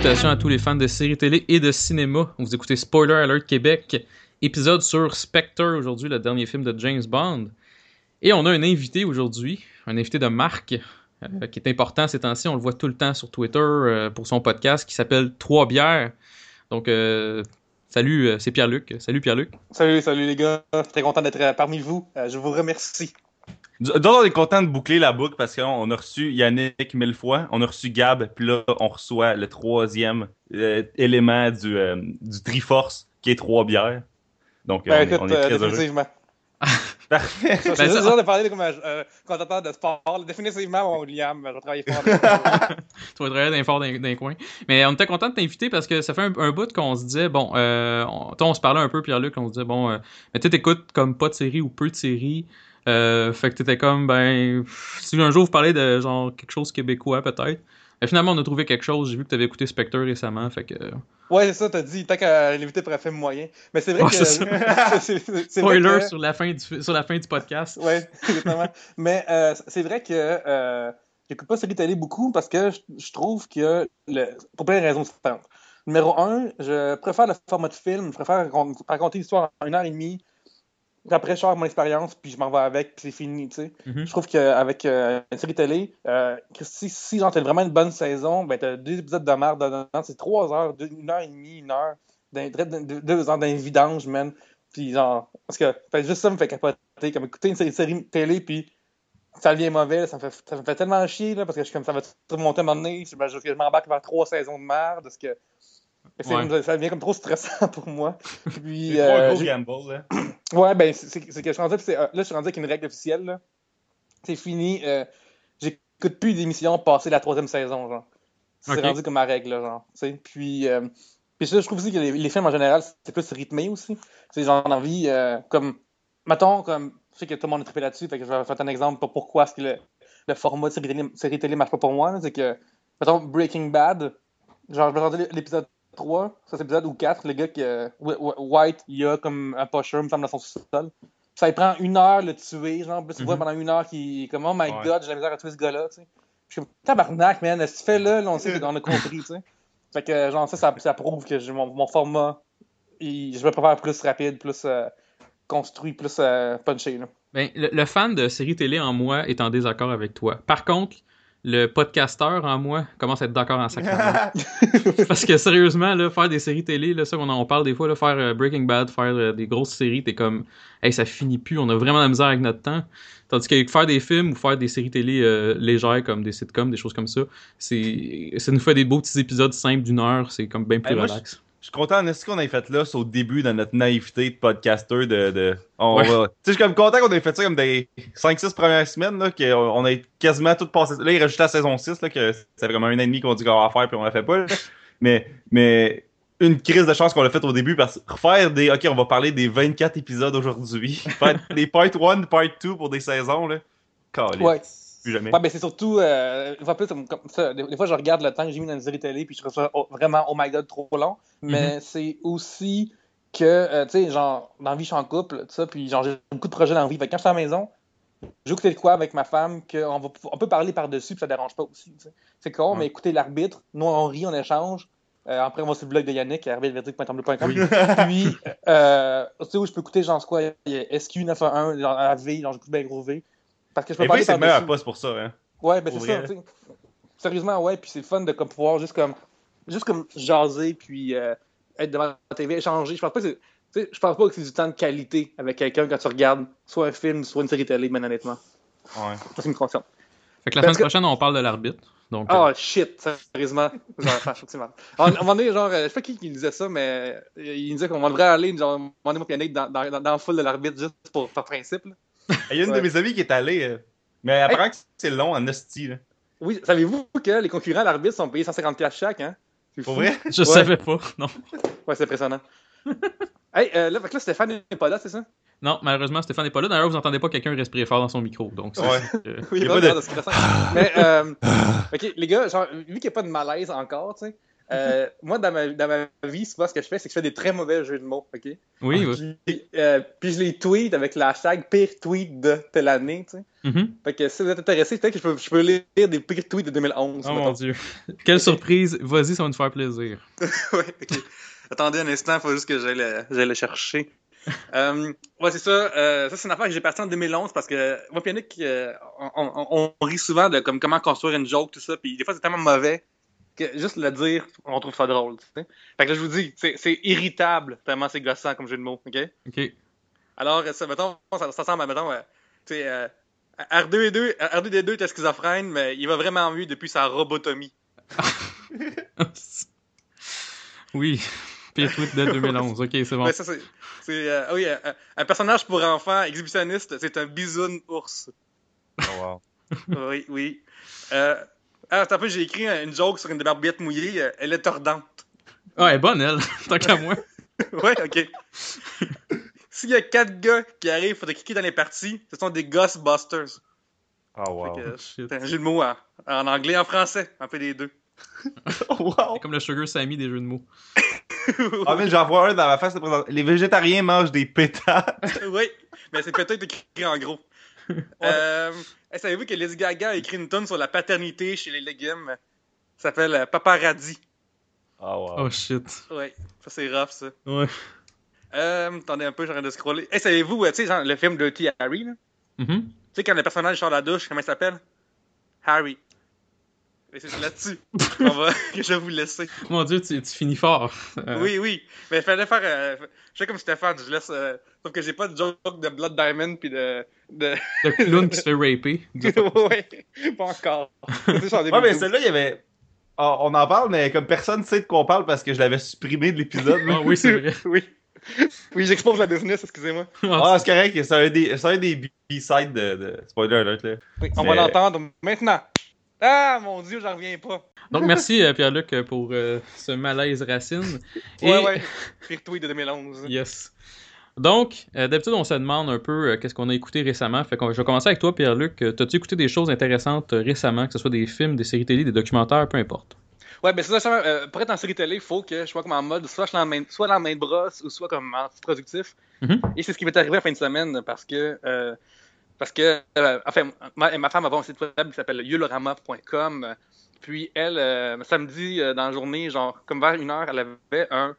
Salutations à tous les fans de séries télé et de cinéma. Vous écoutez Spoiler Alert Québec, épisode sur Spectre aujourd'hui, le dernier film de James Bond. Et on a un invité aujourd'hui, un invité de marque euh, qui est important ces temps-ci. On le voit tout le temps sur Twitter euh, pour son podcast qui s'appelle Trois bières. Donc, euh, salut, c'est Pierre-Luc. Salut Pierre-Luc. Salut, salut les gars. Très content d'être parmi vous. Je vous remercie. Donc, on est content de boucler la boucle parce qu'on a reçu Yannick mille fois, on a reçu Gab, puis là, on reçoit le troisième euh, élément du, euh, du Triforce, qui est trois bières. Donc, euh, Ben, on, est, écoute, on est euh, très heureux. définitivement. Parfait. Je suis Ben, ça- sûr de parler comme un euh, commentateur de sport. Définitivement, mon William, je vais travailler fort. Tu vas travailler d'un fort d'un coin. Mais on était content de t'inviter parce que ça fait un, un bout qu'on se disait, bon, euh, on, toi, on se parlait un peu, Pierre-Luc, on se disait, bon, euh, mais tu t'écoutes comme pas de séries ou peu de séries. Euh, fait que t'étais comme, ben, si un jour vous parlez de genre quelque chose québécois, peut-être. Mais finalement, on a trouvé quelque chose. J'ai vu que t'avais écouté Spectre récemment, fait que. ouais, c'est ça, t'as dit, tant qu'à l'éviter pour un film moyen. Mais c'est vrai que. c'est Spoiler que- sur, la fin du, sur la fin du podcast. Ouais, exactement. Mais euh, c'est vrai que euh, j'écoute pas série télé beaucoup parce que je, je trouve que, le, pour plein de raisons différentes. Numéro un, je préfère le format de film, je préfère racon- raconter l'histoire en une heure et demie. Après, je sors mon expérience, puis je m'en vais avec, puis c'est fini, tu sais. Mhm. Je trouve qu'avec euh, une série télé, euh, si, si t'as vraiment une bonne saison, ben t'as deux épisodes de merde dedans, c'est trois heures, deux- une heure et demie, une heure, deux, deux heures d'un vidange, man. Puis genre, parce que fait, juste ça me fait capoter, comme écouter une série, série télé, puis ça devient mauvais, ça me fait, ça me fait tellement chier, là, parce que je suis comme ça va tout remonter à un moment donné, je, ben, je, je m'embarque vers trois saisons de merde, parce que Ouais. ça devient comme trop stressant pour moi. Puis, C'est euh, trois gros gambles, là. Ouais, ben, c'est que je suis rendu, euh, là, je suis rendu avec une règle officielle, là. C'est fini, euh, j'écoute plus d'émissions passer la troisième saison, genre. C'est Ok. rendu comme ma règle, là, genre. Puis, euh, puis ça, je trouve aussi que les, les films, en général, c'est plus rythmé aussi. C'est genre envie, euh, comme, mettons, comme, je sais que tout le monde est trippé là-dessus, fait que je vais faire un exemple pour pourquoi est-ce que le, le format de série télé, série télé marche pas pour moi, c'est que, mettons, Breaking Bad, genre, je vais regarder l'épisode 3, ça c'est l'épisode ou 4, le gars qui, euh, Wh- Wh- White, il a comme un pusher, une femme dans son sous-sol. Ça lui prend une heure le tuer, genre, puis tu vois Mhm. pendant une heure qu'il est comme, oh my Ouais. god, j'ai la misère à tuer ce gars-là, tu sais. Je suis comme, tabarnak, man, ce que tu fais là, là, on sait qu'on a compris, tu sais. Fait que, genre, ça, ça, ça prouve que j'ai mon, mon format, il- je me préfère plus rapide, plus euh, construit, plus euh, punché, là. Ben, le, le fan de séries télé en moi est en désaccord avec toi. Par contre, le podcasteur en moi commence à être d'accord en sacrament. Parce que sérieusement, là, faire des séries télé, là, ça on en parle des fois, là, faire euh, Breaking Bad, faire euh, des grosses séries, t'es comme Hey, ça finit plus, on a vraiment la misère avec notre temps. Tandis que faire des films ou faire des séries télé euh, légères comme des sitcoms, des choses comme ça, c'est ça nous fait des beaux petits épisodes simples d'une heure, c'est comme bien plus moi, relax. Je suis content de ce qu'on ait fait là, c'est au début de notre naïveté de podcaster de. de on Ouais. va- Tu sais, je suis comme content qu'on ait fait ça comme des 5-6 premières semaines, là, qu'on on a quasiment tout passé. Là, il reste la saison 6, là, que ça fait comme un an et demi qu'on dit qu'on va faire, puis on la fait pas. là. mais, mais une crise de chance qu'on l'a fait au début, parce que refaire des. Ok, on va parler des 24 épisodes aujourd'hui. Faire des part 1, part 2 pour des saisons, là. Ouais. Plus jamais. Ouais, ben c'est surtout, euh, une fois plus, comme, ça, des, des fois je regarde le temps que j'ai mis dans une série télé, puis je trouve ça oh, vraiment, oh my god, trop long. Mais c'est aussi que, euh, tu sais, genre, dans la vie, je suis en couple, tout ça, puis genre, j'ai beaucoup de projets dans la vie. Fait que quand je suis à la maison, écouté de quoi avec ma femme, qu'on va, on peut parler par-dessus, puis ça dérange pas aussi. C'est con, Ouais. mais écouter l'arbitre, nous on rit, on échange. Euh, après, on va sur le blog de Yannick, arbitre.com. Puis, euh, tu sais où je peux écouter, genre, quoi, il y a SQ911, genre, à V, genre, j'écoute bien gros V. Parce que je peux Et parler c'est le meilleur poste pour ça, hein. Ouais, ben c'est ça, tu sais. Sérieusement, ouais, puis c'est fun de comme, pouvoir juste comme juste comme jaser puis euh, être devant la TV, échanger. Je pense pas que c'est je pense pas que c'est du temps de qualité avec quelqu'un quand tu regardes soit un film, soit une série télé, mais honnêtement. Ouais. Ça, me concerne. Fait que la semaine que- prochaine, on parle de l'arbitre. Donc, euh, Oh shit, sérieusement. Genre. À un moment donné, genre, euh, je sais pas qui, qui disait ça, mais il disait qu'on devrait aller, genre, Yannick, dans, dans, dans, dans le full de l'arbitre, juste pour, par principe. là. Il y a une Ouais. de mes amies qui est allée. euh, Mais apparemment que c'est long en hostie, là. Oui, savez-vous que les concurrents à l'arbitre sont payés 150$ piastres chaque, hein? C'est Pour fou. vrai? je ouais. savais pas, non. Ouais, c'est impressionnant. hey, euh, là, fait que là, Stéphane n'est pas là, c'est ça? Non, malheureusement, Stéphane n'est pas là. D'ailleurs, vous entendez pas quelqu'un respirer fort dans son micro. Donc, c'est- Ouais. euh, Oui, Y a ouais, pas de- stressant. Mais, euh, ok, les gars, genre, vu qu'il n'y a pas de malaise encore, tu sais, Euh, moi, dans ma, dans ma vie, souvent, ce que je fais, c'est que je fais des très mauvais jeux de mots, OK? Oui, oui. Puis, euh, puis je les tweet avec le hashtag pire tweet de telle année, tu sais. Mhm. Fait que si vous êtes intéressé, peut-être que je peux, je peux lire des pires tweets de 2011. Oh mettons. mon dieu. Quelle surprise. Vas-y, ça va nous faire plaisir. ouais, ok. Attendez un instant, il faut juste que j'aille le, le chercher. Euh, ouais, c'est ça. euh, ça, c'est une affaire que j'ai partie en 2011 parce que moi, euh, on, on- on rit souvent de comme, comment construire une joke, tout ça. Puis des fois, c'est tellement mauvais que juste le dire, on trouve ça drôle. Fait que là, je vous dis, c'est, irritable tellement c'est gossant comme jeu de mots. ok? Ok. Alors, ça, mettons, ça, ça ressemble à, mettons, euh, tu sais, euh, R2D2, R2D2 était schizophrène, mais il va vraiment mieux depuis sa robotomie. oui. Pire tweet de 2011. Ok, c'est bon. Ouais, ça, c'est, c'est, euh, oui, euh, un personnage pour enfants exhibitionniste, c'est un bisoun ours. Oh, wow. Oui, oui. Euh, ah, attends un peu, j'ai écrit une joke sur une débarbouillette mouillée. euh, Elle est tordante. Ah, elle est bonne, elle. Tant qu'à moi. ouais, ok. S'il y a quatre gars qui arrivent, faudrait cliquer dans les parties. Ce sont des Ghostbusters. Oh, wow. Shit. c'est un jeu de mots en, en anglais et en français. Un peu des deux. Oh, wow. C'est comme le Sugar Sammy des jeux de mots. Ah, mais j'en vois un dans ma face. c'est présent. Les végétariens mangent des pétates. oui, mais c'est peut-être écrit en gros. Euh, Savez-vous que Lady Gaga a écrit une tonne sur la paternité chez les légumes? Ça s'appelle euh, Paparazzi. Oh, wow. Oh shit. Ouais, ça c'est rough ça. Ouais. Euh, attendez un peu, j'arrête de scroller. Hey, savez-vous, tu sais, genre, le film Dirty Harry, là? Mhm. Tu sais, quand le personnage sort de la douche, comment il s'appelle? Harry. Et c'est là-dessus qu'on va, que je vais vous laisser. Mon dieu, tu, tu finis fort. Euh, Oui, oui. Mais il fallait faire. euh, je fais comme Stéphane, je laisse. euh, sauf que j'ai pas de joke de Blood Diamond puis de. de... Le clown qui se fait raper. ouais, pas encore. Ouais, mais 2012. celle-là, il y avait. On en parle, mais comme personne sait de quoi on parle parce que je l'avais supprimé de l'épisode. Ah oui, c'est vrai. oui. Oui, j'expose la business, excusez-moi. Ah, c'est correct, c'est un des, c'est un des B-sides de, de Spoiler Alert. Là. Oui, on Mais- va l'entendre maintenant. Ah, mon Dieu, j'en reviens pas. Donc, merci euh, Pierre-Luc euh, pour euh, ce malaise racine. Et- Ouais, ouais. Pire de 2011. Yes. Donc, euh, d'habitude, on se demande un peu euh, qu'est-ce qu'on a écouté récemment. Fait que je vais commencer avec toi, Pierre-Luc. T'as-tu écouté des choses intéressantes récemment, que ce soit des films, des séries télé, des documentaires, peu importe? Ouais, ben c'est ça, euh, pour être en série télé, il faut que je sois comme en mode soit je main, soit dans la main de brosse ou soit comme en productif. Mhm. Et c'est ce qui m'est arrivé la fin de semaine parce que euh, parce que euh, enfin ma, ma femme avait un site web qui s'appelle yulorama.com. Puis elle, euh, samedi euh, dans la journée, genre comme vers une heure, elle avait un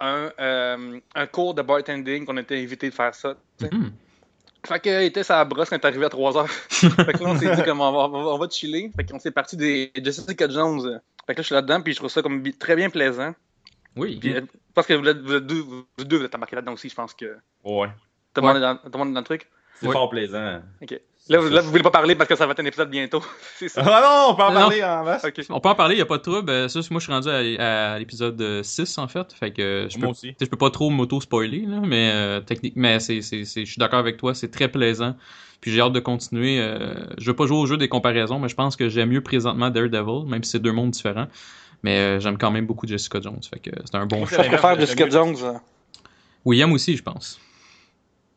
un, euh, un cours de bartending qu'on était invité de faire ça. Mhm. Fait qu'elle était sa brosse quand elle est arrivée à 3 heures. fait que là, on s'est dit comme on va, on va, chiller. Fait qu'on s'est parti des Jessica Jones. Fait que là, je suis là-dedans, puis je trouve ça comme très bien plaisant. Oui. Puis, parce que vous, êtes- vous, êtes deux, vous deux, vous êtes embarqués là-dedans aussi, je pense que Ouais. tout le monde est dans, tout le monde est dans le truc. C'est fort plaisant. Là, vous, là, vous voulez pas parler parce que ça va être un épisode bientôt. c'est ça. Ah non, on peut en Non. parler en masse. Ok. On peut en parler, il n'y a pas de trouble. Euh, Ça, moi, je suis rendu à, à l'épisode euh, 6, en fait. Fait que je peux, Moi aussi. je peux pas trop m'auto-spoiler, là, mais euh, technique, mais c'est, c'est, c'est- je suis d'accord avec toi, c'est très plaisant. Puis j'ai hâte de continuer. euh, je veux pas jouer au jeu des comparaisons, mais je pense que j'aime mieux présentement Daredevil, même si c'est deux mondes différents. Mais euh, j'aime quand même beaucoup Jessica Jones. Fait que c'est un bon choix. Je préfère Jessica. Jones. euh. William aussi, je pense.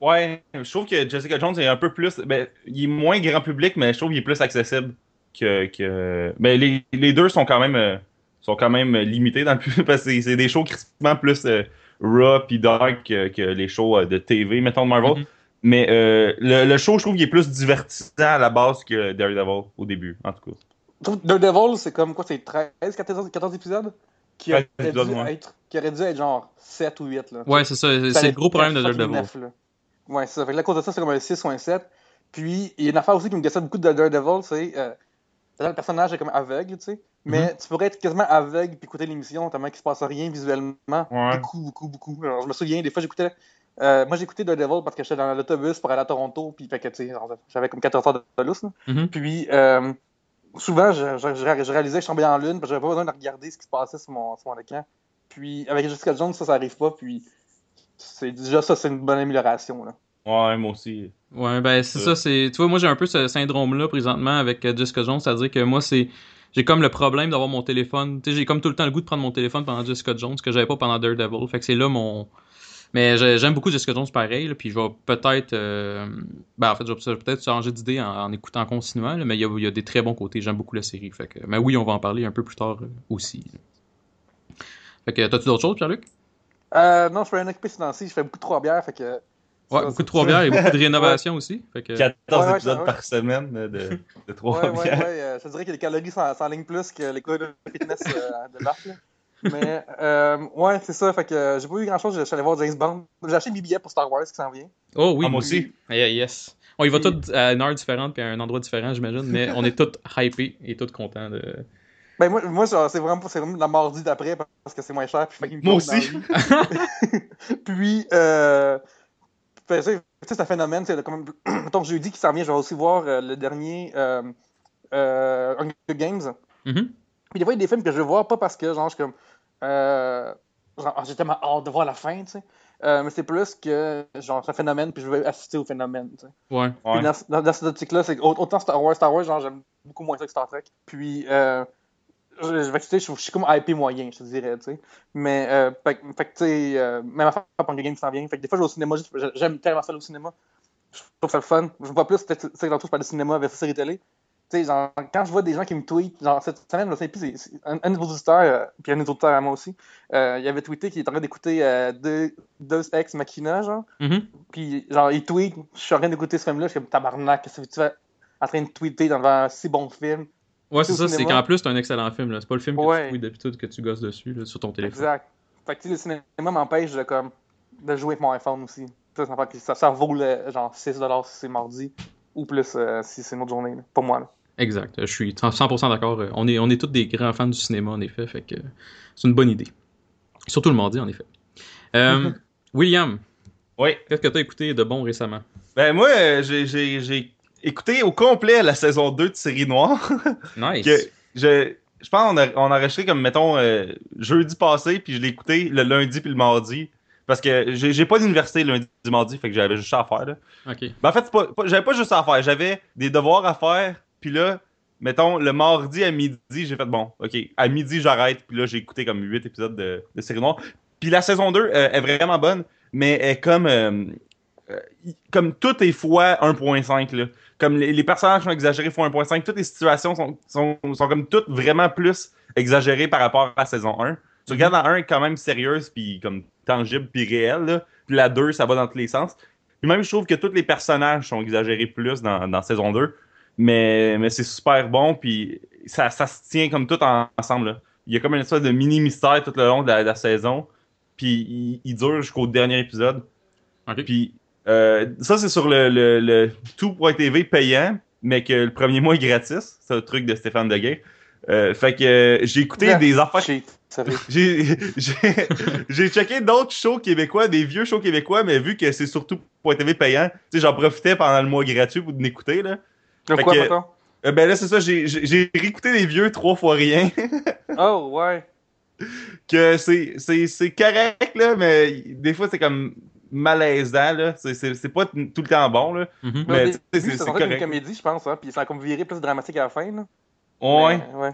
Ouais, je trouve que Jessica Jones est un peu plus. Ben, il est moins grand public, mais je trouve qu'il est plus accessible que. que... Ben, les, les deux sont quand même euh, sont quand même limités dans le public parce que c'est- des shows crispement plus euh, raw puis dark que, que les shows euh, de TV, mettons de Marvel. Mhm. Mais euh, le, le show, je trouve qu'il est plus divertissant à la base que Daredevil au début, en tout cas. Je trouve que Daredevil, c'est comme quoi, c'est 13, 14, 14 épisodes qui aurait, dû ouais. être, qui aurait dû être genre 7 ou 8. Là. Ouais, c'est ça. C'est, le gros problème de Daredevil. Ouais, c'est ça. Fait que à cause de ça, c'est comme un 6 ou un 7. Puis, il y a une affaire aussi qui me gossait beaucoup de Daredevil, c'est. Euh, déjà, le personnage est comme aveugle, tu sais. Mais tu pourrais être quasiment aveugle puis écouter l'émission, tellement qu'il se passe rien visuellement. Ouais. Beaucoup, beaucoup, beaucoup. Alors, je me souviens, des fois, j'écoutais. euh, moi, j'écoutais Daredevil parce que j'étais dans l'autobus pour aller à Toronto, puis fait que, tu sais, j'avais comme 14 heures de lousse. Mhm. Puis, euh, souvent, je, je- je- je réalisais que je tombais en lune, parce que j'avais pas besoin de regarder ce qui se passait sur mon, sur mon écran. Puis, avec Jessica Jones, ça, ça arrive pas, puis c'est déjà ça, c'est une bonne amélioration, là. Ouais, moi aussi. Ouais, ben c'est Euh. ça, c'est. Tu vois, moi j'ai un peu ce syndrome-là présentement avec euh, Jessica Jones, c'est-à-dire que moi c'est. J'ai comme le problème d'avoir mon téléphone. Tu sais, j'ai comme tout le temps le goût de prendre mon téléphone pendant Jessica Jones, que j'avais pas pendant Daredevil. Fait que c'est là mon. Mais j'ai- j'aime beaucoup Jessica Jones pareil, là, puis je vais peut-être. euh, Ben en fait, je vais peut-être changer d'idée en, en écoutant en continuant, là, mais il y a, il y a des très bons côtés. J'aime beaucoup la série. Fait que... Mais oui, on va en parler un peu plus tard euh, aussi. là. Fait que, t'as-tu d'autres choses, Pierre-Luc? Euh, non, je fais un occupé financier, je fais beaucoup de trois bières, fait que. Ouais, ça, beaucoup de trois bières et beaucoup de rénovation aussi. Fait que, 14 Ouais, ouais, épisodes ouais. par semaine de, de 3 Ouais, ouais, ouais. euh, je te dirais que les calories sont, sont en ligne plus que les cours de fitness euh, de Marc. Mais, euh, ouais, c'est ça. Fait que j'ai pas eu grand chose. Je suis allé voir James Bond. J'ai acheté mes billets pour Star Wars qui s'en vient. Oh oui. Ah, moi aussi. Yeah, yes. On y va tous à une heure différente puis à un endroit différent, j'imagine, mais on est tous hypés et tous contents de. Ben, moi, moi genre, c'est vraiment, c'est vraiment la mardi d'après parce que c'est moins cher. Puis, me Moi aussi. puis, euh, fait, tu sais, c'est un phénomène. C'est comme, mettons, jeudi qui s'en vient, je vais aussi voir euh, le dernier euh, euh, Hunger Games. Mhm. Puis des fois, il y a des films que je veux voir pas parce que, genre, je suis comme. Euh, genre, ah, j'ai tellement hâte de voir la fin, tu sais. Euh, mais c'est plus que, genre, c'est un phénomène, puis je veux assister au phénomène, tu sais. Ouais. Puis Ouais. dans, dans, dans cette optique-là, c'est autant Star Wars, Star Wars, genre, j'aime beaucoup moins ça que Star Trek. Puis, euh, je, je, suis comme hypé moyen, je te dirais, tu sais. Mais, euh, fait, que- fait tu sais, euh, même affaire Hunger Games qui s'en vient. Fait que des fois, je vais au cinéma, j'aime tellement ça aller au cinéma. Je trouve ça le fun. Je vois plus, peut-être, tu sais, tantôt, je parle de cinéma versus série télé. Tu sais, genre, quand je vois des gens qui me tweetent, genre, cette semaine, c'est- c'est un, un de vos auditeurs, euh, puis un des auditeurs à moi aussi, euh, il avait tweeté qu'il est en train d'écouter euh, deux, Deus Ex Machina, genre. Mhm. Puis, genre, il tweet, je suis en train d'écouter ce film-là, je suis comme tabarnak, qu'est-ce que tu fais en train de tweeter devant un si bon film. Ouais, c'est ça, c'est qu'en plus, c'est un excellent film. là. C'est pas le film que Ouais. tu fouilles d'habitude que tu gosses dessus là, sur ton téléphone. Exact. Fait que, le cinéma m'empêche de, comme, de jouer avec mon iPhone aussi. Ça, ça, vaut, le, genre, 6$ si c'est mardi, ou plus euh, si c'est une autre journée, là, pour moi, là. Exact. Je suis 100% d'accord. Euh, On est, on est tous des grands fans du cinéma, en effet. Fait que c'est une bonne idée. Surtout le mardi, en effet. Euh, William, Oui. qu'est-ce que tu as écouté de bon récemment? Ben, moi, euh, j'ai- écouté au complet la saison 2 de Série Noire. Nice. que je, je pense qu'on a, on a enregistré comme, mettons, euh, jeudi passé, puis je l'ai écouté le lundi puis le mardi. Parce que j'ai j'ai pas d'université le lundi et mardi, fait que j'avais juste ça à faire. Là. Ok. Ben, en fait, j'avais pas juste ça à faire. J'avais des devoirs à faire, puis là, mettons, le mardi à midi, j'ai fait bon, ok, à midi, j'arrête, puis là, j'ai écouté comme 8 épisodes de, de Série Noire. Puis la saison 2 euh, est vraiment bonne, mais elle est comme. euh, comme tout est fois 1.5, là. Comme les, les personnages sont exagérés fois 1.5, toutes les situations sont, sont, sont comme toutes vraiment plus exagérées par rapport à saison 1. Tu regardes la 1 est quand même sérieuse, puis comme tangible, puis réelle. Puis la 2, ça va dans tous les sens. Puis même, je trouve que tous les personnages sont exagérés plus dans, dans saison 2. Mais, mais c'est super bon, puis ça, ça se tient comme tout en- ensemble. là. Il y a comme une espèce de mini-mystère tout le long de la, de la saison. Puis il, il dure jusqu'au dernier épisode. Puis euh, ça, c'est sur le, le, payant, mais que le premier mois est gratis. C'est un truc de Stéphane Deguay. Euh, fait que euh, j'ai écouté Yeah. des affaires. J'ai checké d'autres shows québécois, des vieux shows québécois, mais vu que c'est surtout pour TV payant, tu sais, j'en profitais pendant le mois gratuit pour l'écouter, là. Fait quoi, que-? Euh, ben là, c'est ça, j'ai réécouté des vieux trois fois rien, Oh, ouais. que c'est correct, là, mais des fois, c'est comme malaisant, là. C'est- C'est c'est pas tout le temps bon, là. Mais tu sais, début, c'est- c'est une correct. comédie, je pense, hein, puis ça a comme viré plus dramatique à la fin, là. Ouais. Mais, ouais.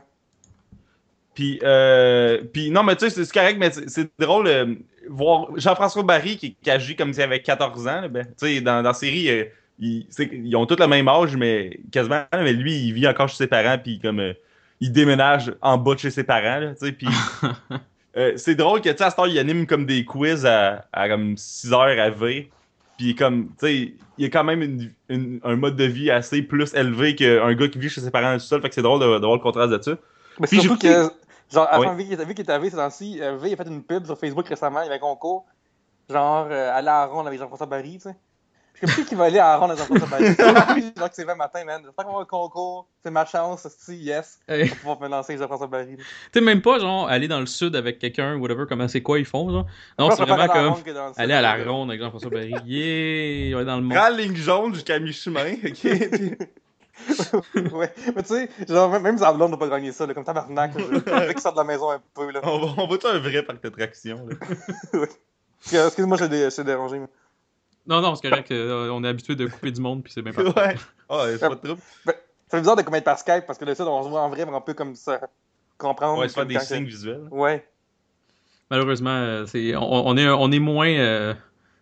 Puis, euh, puis non, mais tu sais, c'est- correct, mais c'est drôle euh, voir Jean-François Barry qui, qui agit comme s'il avait 14 ans. là, ben, tu sais, dans, dans la série, euh, ils, ont tous le même âge, mais quasiment, mais lui, il vit encore chez ses parents, puis comme euh, il déménage en bas de chez ses parents, là, tu sais, puis euh, c'est drôle que, tu sais, à cette heure, il anime comme des quiz à, à comme 6 heures à V, puis comme, tu sais, il y a quand même une- une- un mode de vie assez plus élevé qu'un gars qui vit chez ses parents tout seul, fait que c'est drôle de, de voir le contraste de ça. Mais Puis surtout que, genre, Oui. avant, qu'il était- vu qu'il était à V ces temps-ci, euh, V a fait une pub sur Facebook récemment, il y avait un concours, genre, euh, à la ronde avec Jean-François Barry, tu sais. Puis comme, qui qui va aller à la ronde avec Jean-François Barry? genre que c'est 20 matin, man. J'espère qu'on va un concours, c'est ma chance, si yes, Hey. pour pouvoir me lancer avec Jean-François Barry. Tu sais, même pas, genre, aller dans le sud avec quelqu'un, whatever, comment c'est quoi ils font, genre? Non, c'est je vraiment aller à la comme dans aller à la ronde avec Jean-François Barry. Yeah! Ouais, dans le monde. Prends la ligne jaune jusqu'à mi-chemin, ok? Ouais, mais tu sais, genre, même, Zablon n'a pas gagné ça, là, comme tabarnak, je je veux qu'il sorte de la maison un peu, là. on va, on va-tu un vrai parc d'attraction, Excuse-moi, je je t'ai dérangé. mais- Non, non, c'est correct. euh, on est habitué de couper du monde, puis c'est bien parfait. ouais. Ah, c'est pas de trouble. Ça fait bizarre de comme être par Skype, parce que le site, on se voit en vrai, mais on peut comme ça comprendre. Ouais, se faire comme des quand- signes visuels. Ouais. Malheureusement, euh, c'est, on, on est, on est moins. euh,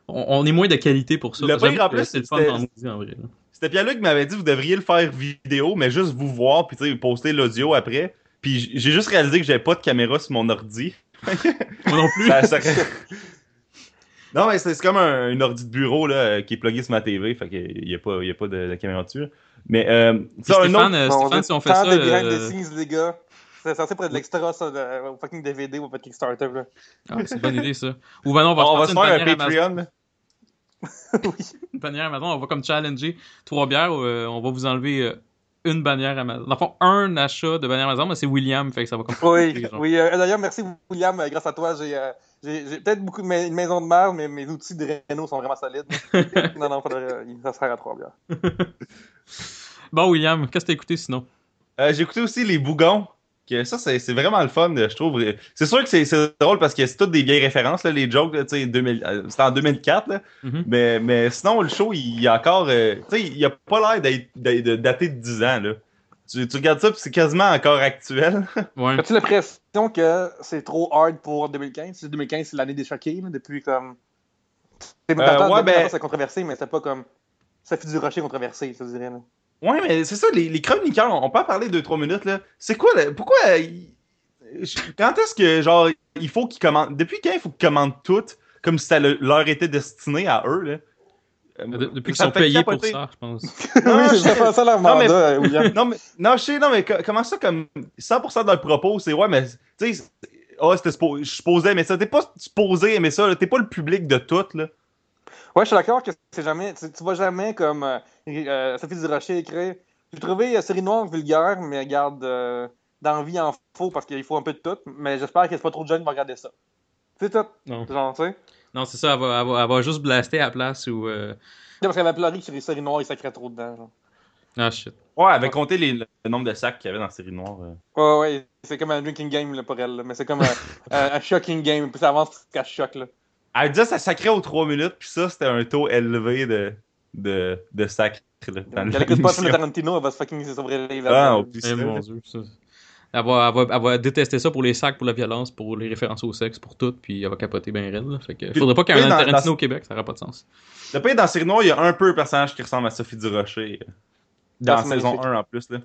on, on est moins de qualité pour ça. Le J'avoue pire, en que plus, c'est le fun c'était- maudit, en vrai. là. C'était Pierre-Luc qui m'avait dit vous devriez le faire vidéo, mais juste vous voir, puis tu sais, poster l'audio après. Puis j- j'ai juste réalisé que j'avais pas de caméra sur mon ordi. Moi non plus. Ça- ça- non, mais c'est comme un, une ordi de bureau là, euh, qui est plugué sur ma TV, fait qu'il n'y a pas, il y a pas de, de caméra dessus. Mais euh, ça, un Stéphane, autre. euh, Bon, Stéphane, si on fait ça. de behind euh, scenes, les gars. C'est censé pour être de l'extra, ça, de, au fucking DVD ou pas de Kickstarter, là. ah, c'est une bonne idée, ça. Ou ben non, on va, on va se faire une un bannière Amazon. Patreon. là. Une bannière Amazon, on va comme challenger trois bières. euh, on va vous enlever euh, une bannière Amazon. Dans le fond, un achat de bannière Amazon, mais c'est William, fait que ça va comme. Oui, oui. euh, D'ailleurs, merci William. euh, grâce à toi, j'ai euh, j'ai peut-être beaucoup de ma- une maison de merde, mais mes outils de Renault sont vraiment solides. non, non, faudrait, ça sert à trois bières. Bon, William, qu'est-ce que t'as écouté sinon? Euh, J'ai écouté aussi Les Bougons. Que ça, c'est c'est vraiment le fun, je trouve. C'est sûr que c'est c'est drôle parce que c'est toutes des vieilles références, là, les jokes. là, tu sais, 2000 euh, C'était en 2004. Là. Mhm. Mais, mais sinon, le show, il y a encore. euh, tu sais, il a pas l'air d'être dater de 10 ans. Là. Tu, tu regardes ça, puis c'est quasiment encore actuel. Ouais. As-tu l'impression que c'est trop hard pour 2015? C'est 2015, c'est l'année des choqués, là, depuis comme. C'est Euh, ouais, ben- controversé, mais c'est pas comme. Ça fait du rocher controversé, je te dirais. Là. Ouais, mais c'est ça, les, les chroniqueurs, on peut en parler 2-3 minutes. là. C'est quoi, là, pourquoi. euh, quand est-ce que, genre, il faut qu'ils commandent. Depuis quand il faut qu'ils commandent tout, comme si ça le- leur était destiné à eux, là? Euh, De- depuis qu'ils sont payés pour ça, je pense. Non, oui, je- c'est pas ça leur Non, mais- mandat, euh, William. non, mais, non, je sais, non, mais co- comment ça, comme 100% de leur propos, c'est ouais, mais, tu sais, ah, c'était je supposais, mais ça, t'es pas supposé aimer ça, t'es pas le public de tout, là. Ouais, je suis d'accord que c'est jamais. Tu, tu vas jamais comme euh, euh, Sophie Durocher écrire. J'ai trouvé euh, série noire vulgaire, mais regarde, euh, d'envie en faux parce qu'il faut un peu de tout. Mais j'espère qu'il n'y a pas trop de jeunes qui vont regarder ça. C'est tout. Non. Genre, tu sais. Non, c'est ça, elle va, elle va- elle va juste blaster à la place ou. euh, Parce qu'elle avait pleuré sur les séries noires, il sacrait trop dedans. Genre. Ah shit. Ouais, avec compté les- le nombre de sacs qu'il y avait dans la série noire. euh. Ouais, ouais, c'est comme un drinking game là, pour elle, là, mais c'est comme un, un, un shocking game, puis ça avance jusqu'à choc. Là. Elle disait ça sacrait aux 3 minutes, puis ça, c'était un taux élevé de, de, de. Là, dans Elle écoute pas le Tarantino, elle va se fucking les Ah, là. on plus mon dieu, ça. Elle va, elle, va, elle va détester ça pour les sacs, pour la violence, pour les références au sexe, pour tout, puis elle va capoter bien raide. Là. Fait que, Puis- faudrait pas qu'il y ait un dans- Tarantino dans- au Québec, ça n'aurait pas de sens. Le pays dans série noire, il y a un peu un personnage qui ressemble à Sophie Durocher. euh, Dans la saison magnifique. 1 en plus. Là.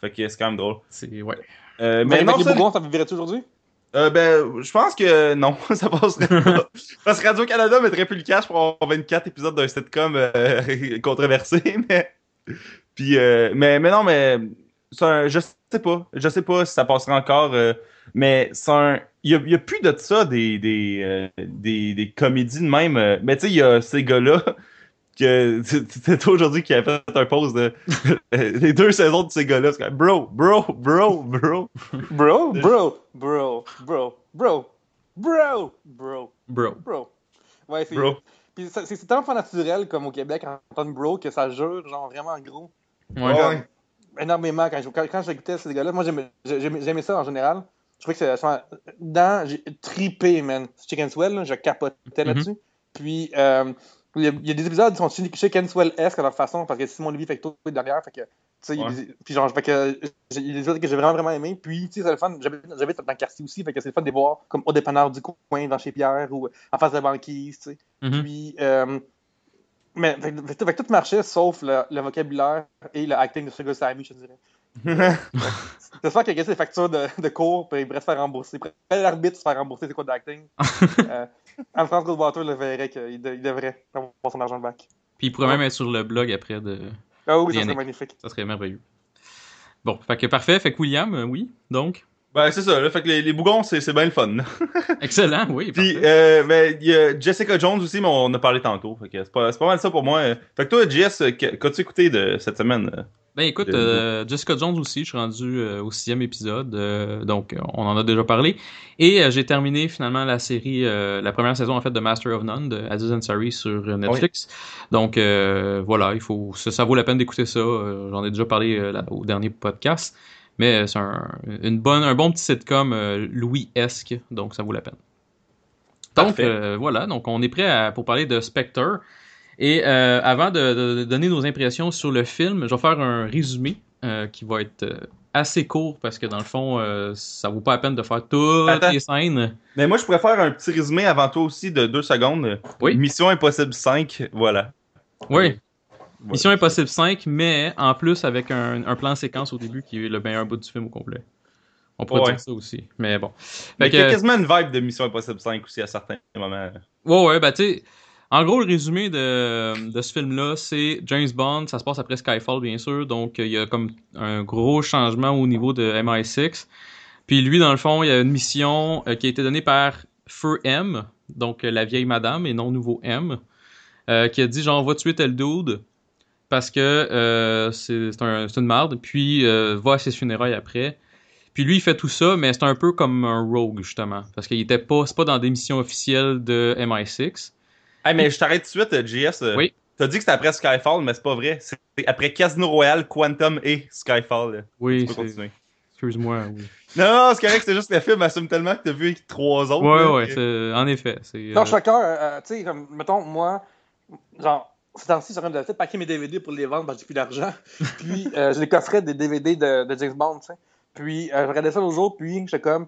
Fait que c'est quand même drôle. C'est. Ouais. Euh, Mais mais non, ça, bougons, ça virait-tu aujourd'hui? euh, ben, je pense que non, ça passerait pas. Parce que Radio-Canada mettrait plus le cash pour avoir 24 épisodes d'un sitcom euh, controversé, mais. Puis, euh, mais, mais non, mais. c'est un- je sais pas. Je sais pas si ça passera encore. euh, mais c'est un. Il y a, il y a plus de ça, des, des, euh, des, des comédies de même. euh, mais tu sais, il y a ces gars-là. que C'était aujourd'hui qui a fait un post de les deux saisons de ces gars-là. c'est comme, Bro, bro, bro, bro. Bro, bro, bro, bro, bro, bro, bro, Bro. bro. Ouais, c'est. Bro. Puis ça- c'est c'est tellement pas naturel comme au Québec en tant que bro que ça jure, genre vraiment gros. Ouais. Ouais. Énormément quand je- quand, quand j'écoutais ces gars-là. Moi j'aimais ça en général. Je trouvais que c'est. Dans, j'ai tripé, man. Chicken Swell, là, je capotais Mhm. là-dessus. Puis, euh, il y, a, il y a des épisodes qui sont Chicken Swell-esque à leur façon, parce que Simon Levy fait tout derrière. Fait que, tu sais, puis genre, fait que, il y a des épisodes que j'ai vraiment, vraiment aimé. Puis, tu sais, c'est le fun. J'habite dans le quartier aussi, fait que c'est le fun de les voir comme au dépanneur du coin, dans chez Pierre, ou en face de la banquise, tu sais. Mhm. Puis, euh, mais fait, fait- fait que tout marchait sauf le, le vocabulaire et le acting de Sugar Sammy, je dirais. J'espère qu'il y a ses factures de, de cours, puis il pourrait se faire rembourser. L'arbitre se faire rembourser ses cours d'acting. euh, Anne-France Goldwater le verrait qu'il de- il devrait avoir son argent de bac. Puis il pourrait même être sur le blog après de. Ah oui, ça serait magnifique. Ça serait merveilleux. Bon, fait que parfait. Fait que William, euh, oui, donc? Ben, c'est ça, là. Fait que les, les bougons, c'est c'est bien le fun. Excellent, oui. Puis, euh, ben, il y a Jessica Jones aussi, mais on en a parlé tantôt. Fait que c'est pas, c'est pas mal ça pour moi. Fait que toi, Jess, qu'as-tu écouté de cette semaine? Ben écoute, de- euh, Jessica Jones aussi, je suis rendu euh, au sixième épisode, euh, donc on en a déjà parlé. Et euh, j'ai terminé finalement la série, euh, la première saison en fait de Master of None de Aziz Ansari sur Netflix. Donc euh, voilà, il faut, ça, ça vaut la peine d'écouter ça. J'en ai déjà parlé là, au dernier podcast, mais euh, c'est un, une bonne, un bon petit sitcom euh, Louis-esque, donc ça vaut la peine. Donc euh, voilà, donc on est prêt à- pour parler de Spectre. Et euh, avant de, donner nos impressions sur le film, je vais faire un résumé euh, qui va être euh, assez court parce que dans le fond, ça vaut pas la peine de faire toutes Attends. les scènes. Mais moi, je pourrais faire un petit résumé avant toi aussi de deux secondes. Oui. Mission Impossible 5, voilà. Oui, Voilà. Mission Impossible 5, mais en plus avec un, un plan séquence au début qui est le meilleur bout du film au complet. On pourrait Ouais. dire ça aussi. Mais bon. Mais il y a quasiment une vibe de Mission Impossible 5 aussi à certains moments. Ouais, ouais, bah tu sais, en gros, le résumé de, de ce film-là, c'est James Bond, ça se passe après Skyfall, bien sûr, donc euh, il y a comme un gros changement au niveau de MI6. Puis lui, dans le fond, il y a une mission euh, qui a été donnée par Feu M, donc euh, la vieille madame et non nouveau M, euh, qui a dit genre, va tuer tel dude parce que euh, c'est c'est un, c'est une marde, puis euh, va à ses funérailles après. Puis lui, il fait tout ça, mais c'est un peu comme un rogue, justement. Parce qu'il était pas, c'est pas dans des missions officielles de MI6. Hey, mais je t'arrête tout de suite, JS. euh, Oui. T'as dit que c'était après Skyfall, mais c'est pas vrai. C'est après Casino Royale, Quantum et Skyfall. là. Oui, Tu peux c'est- continuer. excuse-moi. Oui. Non, non, c'est correct, c'est juste que le film assume tellement que t'as vu trois autres. Ouais, là, ouais, que- en effet. Non, je suis d'accord. tu sais, comme, mettons, moi, genre, ces temps-ci, je suis en train de peut-être paquer mes DVD pour les vendre parce que j'ai plus d'argent. Puis, euh, je les coffrais des DVD de, de James Bond, tu sais. Puis, euh, je regardais ça l'autre jour, puis j'étais comme,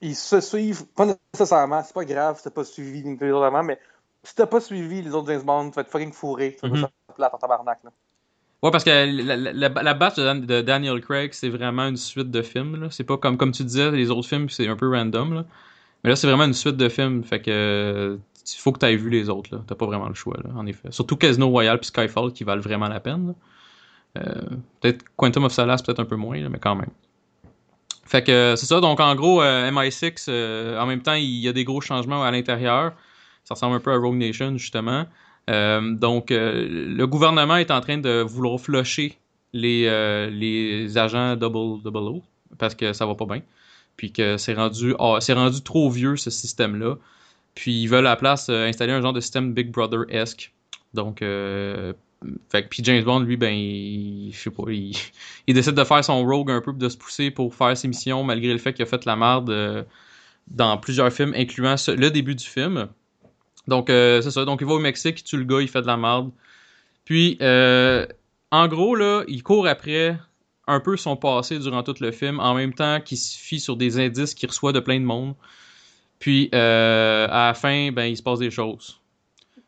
ils se suivent, pas nécessairement, c'est pas grave si t'as pas suivi les autres avant, mais si t'as pas suivi les autres James Bond, tu vas être fucking fourré. Tu vas trouver ça plate en tabarnak, là. Ouais, parce que la, la, la, batch de, Dan- de Daniel Craig, c'est vraiment une suite de films. C'est pas comme, comme tu disais, les autres films, c'est un peu random. Là. Mais là, c'est vraiment une suite de films. Fait que il faut que tu aies vu les autres. là. T'as pas vraiment le choix, là, en effet. Surtout Casino Royale puis Skyfall qui valent vraiment la peine. Euh, peut-être Quantum of Solace, peut-être un peu moins, là, mais quand même. Fait que c'est ça. Donc, en gros, euh, MI6, euh, en même temps, il y a des gros changements à l'intérieur. Ça ressemble un peu à Rogue Nation, justement. Euh, donc, euh, le gouvernement est en train de vouloir flusher les, euh, les agents Double Double O parce que ça va pas bien. Puis que c'est rendu, ah, c'est rendu trop vieux ce système-là. Puis ils veulent à la place euh, installer un genre de système Big Brother-esque. Donc, euh, fait puis James Bond, lui, ben, il, je sais pas, il, décide de faire son rogue un peu, de se pousser pour faire ses missions, malgré le fait qu'il a fait la merde euh, dans plusieurs films, incluant le début du film. Donc, euh, c'est ça. Donc, il va au Mexique, il tue le gars, il fait de la merde. Puis, euh, en gros, là, il court après un peu son passé durant tout le film, en même temps qu'il se fie sur des indices qu'il reçoit de plein de monde. Puis, euh, à la fin, ben, il se passe des choses.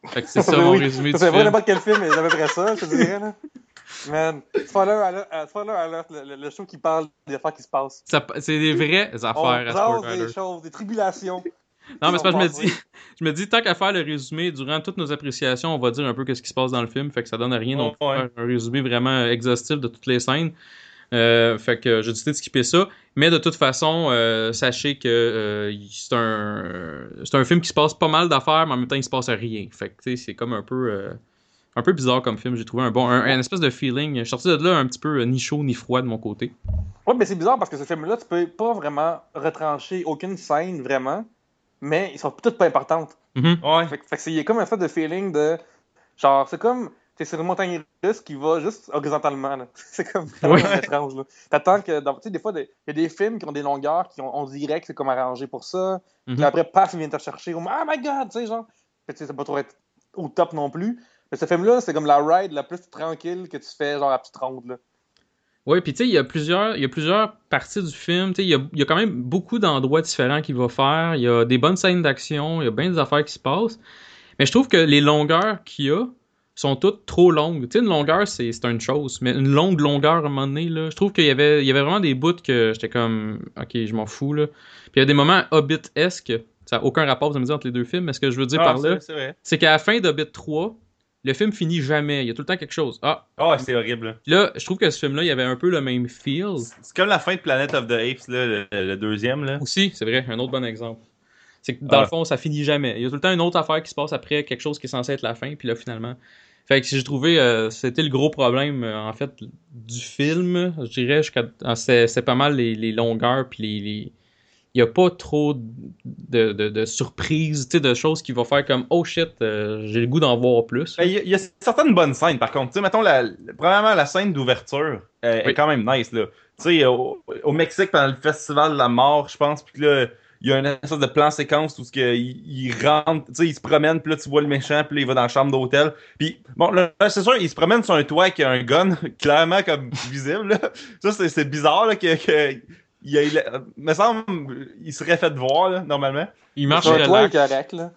Fait que c'est ça mon Oui, résumé du C'est vrai, film. n'importe quel film, mais c'est à peu près ça, je te dirais, là. Man, spoiler alert, euh, spoiler alert, le, le- le show qui parle des affaires qui se passent. Ça- C'est des vraies On affaires à jase spoiler des alert. choses, des tribulations. Non, mais c'est parce que je me Ils dis, je me dis, tant qu'à faire le résumé, durant toutes nos appréciations, on va dire un peu ce qui se passe dans le film, fait que ça donne à rien donc Ouais. faire un résumé vraiment exhaustif de toutes les scènes. Euh, fait que j'ai décidé de skipper ça. Mais de toute façon, euh, sachez que euh, c'est un c'est un film qui se passe pas mal d'affaires, mais en même temps il se passe rien. Fait que tu sais, c'est comme un peu euh, un peu bizarre comme film. J'ai trouvé un bon un, un espèce de feeling. Je suis sorti de là un petit peu euh, ni chaud ni froid de mon côté. Ouais, mais c'est bizarre parce que ce film-là, tu peux pas vraiment retrancher aucune scène, vraiment, mais ils sont toutes pas importantes. Mhm. Ouais. Fait, que- fait que c'est il y a comme un fait de feeling de. Genre, c'est comme. T'es sur une montagne russe qui va juste horizontalement. C'est comme vraiment étrange. Là. T'attends que. Tu sais, des fois, il y a des films qui ont des longueurs qui ont, on dirait que c'est comme arrangé pour ça. Mhm. Puis après, paf, il vient te chercher. Oh my god, tu sais, genre. Tu sais, ça peut pas trop être au top non plus. Mais ce film-là, c'est comme la ride la plus tranquille que tu fais, genre à petite ronde. Là. Oui, puis tu sais, il y a plusieurs, il y a plusieurs parties du film. Tu sais, il y a, il y a quand même beaucoup d'endroits différents qu'il va faire. Il y a des bonnes scènes d'action, il y a bien des affaires qui se passent. Mais je trouve que les longueurs qu'il y a sont toutes trop longues. Tu sais, une longueur, c'est une chose, mais une longue longueur à un moment donné, là, je trouve qu'il y avait, il y avait vraiment des bouts que j'étais comme, ok, je m'en fous, là. Puis il y a des moments Hobbit-esque. Ça n'a aucun rapport, vous allez me dire, entre les deux films, mais ce que je veux dire Ah, par là, c'est- qu'à la fin d'Hobbit 3, le film finit jamais. Il y a tout le temps quelque chose. Ah, Ah, c'est horrible. là, je trouve que ce film-là, il y avait un peu le même feel. C'est comme la fin de Planet of the Apes, là, le, le deuxième. Là. Aussi, c'est vrai, un autre bon exemple. C'est que dans Ah. le fond, ça finit jamais. Il y a tout le temps une autre affaire qui se passe après quelque chose qui est censé être la fin, puis là, finalement. Fait que j'ai trouvé, euh, c'était le gros problème, euh, en fait, du film, je dirais, jusqu'à- ah, c'est c'est pas mal les, les longueurs, puis les. les- Il y a pas trop de, de, de surprises, de choses qui vont faire comme oh shit, euh, j'ai le goût d'en voir plus. Ben, Il y, a- il y a certaines bonnes scènes, par contre. Tu sais, mettons, la, la- premièrement, la scène d'ouverture euh, Oui. est quand même nice, là. Tu sais, au, au Mexique, pendant le festival de la mort, je pense, puis que là, il y a une espèce de plan séquence où ce que, il, il rentre, tu sais, il se promène, puis là, tu vois le méchant, puis là, il va dans la chambre d'hôtel. Puis, bon, là, c'est sûr, il se promène sur un toit avec un gun, clairement comme visible, là. Ça, c'est bizarre, là, que... que il, a- il a- me semble, il serait fait voir, là, normalement. Il marche Sur un toit, relax. correct, là.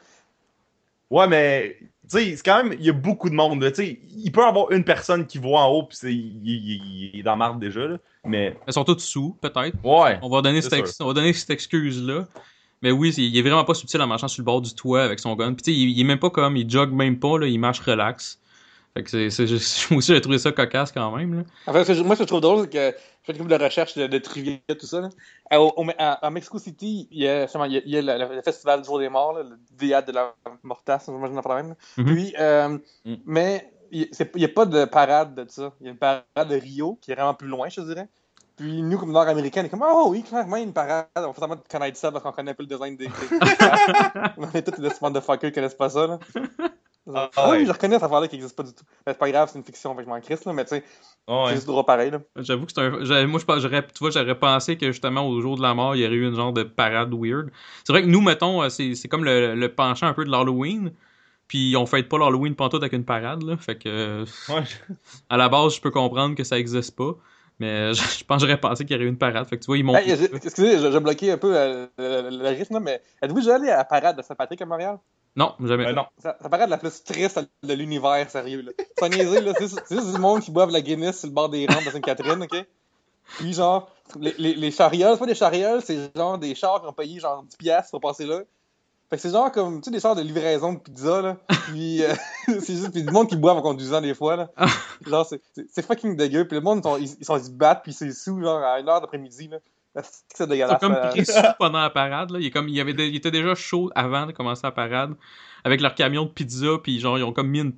Ouais, mais sais, c'est quand même, il y a beaucoup de monde. là, Tu sais, il peut y avoir une personne qui voit en haut, puis c'est- il, il- il est dans la marde déjà, là. Mais, Ils sont tous sous, peut-être. ouais. On va donner cette, ex- on va donner cette excuse-là. Mais oui, il est vraiment pas subtil en marchant sur le bord du toit avec son gun. Puis tu sais, il, il est même pas comme, il jogue même pas, là, il marche relax. Fait que c'est, juste- moi aussi j'ai trouvé ça cocasse quand même. Là. En fait, moi, ce que je trouve drôle, c'est que je fais une de recherche de, de trivia, tout ça. Là. À, au- au- à- à Mexico City, il y a, justement, il y a, il y a le, le festival du jour des morts, là, le Diade de la Mortasse, j'imagine problème. Mhm. Puis, euh, Mm. mais il n'y a pas de parade de ça. Il y a une parade de Rio qui est vraiment plus loin, je dirais. Puis nous, comme Nord-Américains, on est comme Oh oui, clairement, il y a une parade. On fait semblant de connaître ça parce qu'on connaît un peu le design des. des... on est tous des motherfuckers qui connaissent pas ça. Là. Ah, Ah ouais. oui, je reconnais cette affaire-là qui n'existe pas du tout. Mais c'est pas grave, c'est une fiction, fait que je m'en crisse, là, mais tu sais, Ouais. c'est juste drôle pareil. Là. J'avoue que c'est un. Moi, je pense- j'aurais, tu vois, j'aurais pensé que justement au jour de la mort, il y aurait eu une genre de parade weird. C'est vrai que nous, mettons, euh, c'est, c'est comme le, le penchant un peu de l'Halloween. Puis on fête pas l'Halloween pantoute avec une parade, là. Fait que. euh, Ouais. À la base, je peux comprendre que ça existe pas. Mais je, je pense que j'aurais pensé qu'il y aurait eu une parade. Fait que tu vois, ils m'ont. Hey, excusez, j'ai j'ai bloqué un peu euh, le, le- le rythme, là, mais êtes-vous déjà allé à la parade de Saint-Patrick à Montréal? Non, jamais. Non. Ça, ça paraît la plus triste de l'univers, sérieux. Là. Sans niaiser, là, c'est c'est juste du monde qui boivent la Guinness sur le bord des rampes de Sainte-Catherine, ok? Puis genre, les, les, les charioles, c'est pas des charioles, c'est genre des chars qui ont payé genre 10$ piastres pour passer là. Fait que c'est genre comme, tu sais, des chars de livraison de pizza, là. Puis euh, c'est juste, puis du monde qui boivent en conduisant des fois, là. Genre, c'est- c'est c'est fucking dégueu. Puis le monde, ils, sont- ils, ils, sont- ils se battent, puis c'est sous, genre, à une heure d'après-midi, là. C'est dégueulasse. comme euh. pris sous pendant la parade. Là. Il, est comme, il, avait il était déjà chaud avant de commencer la parade. Avec leur camion de pizza. Puis genre, ils ont comme mis une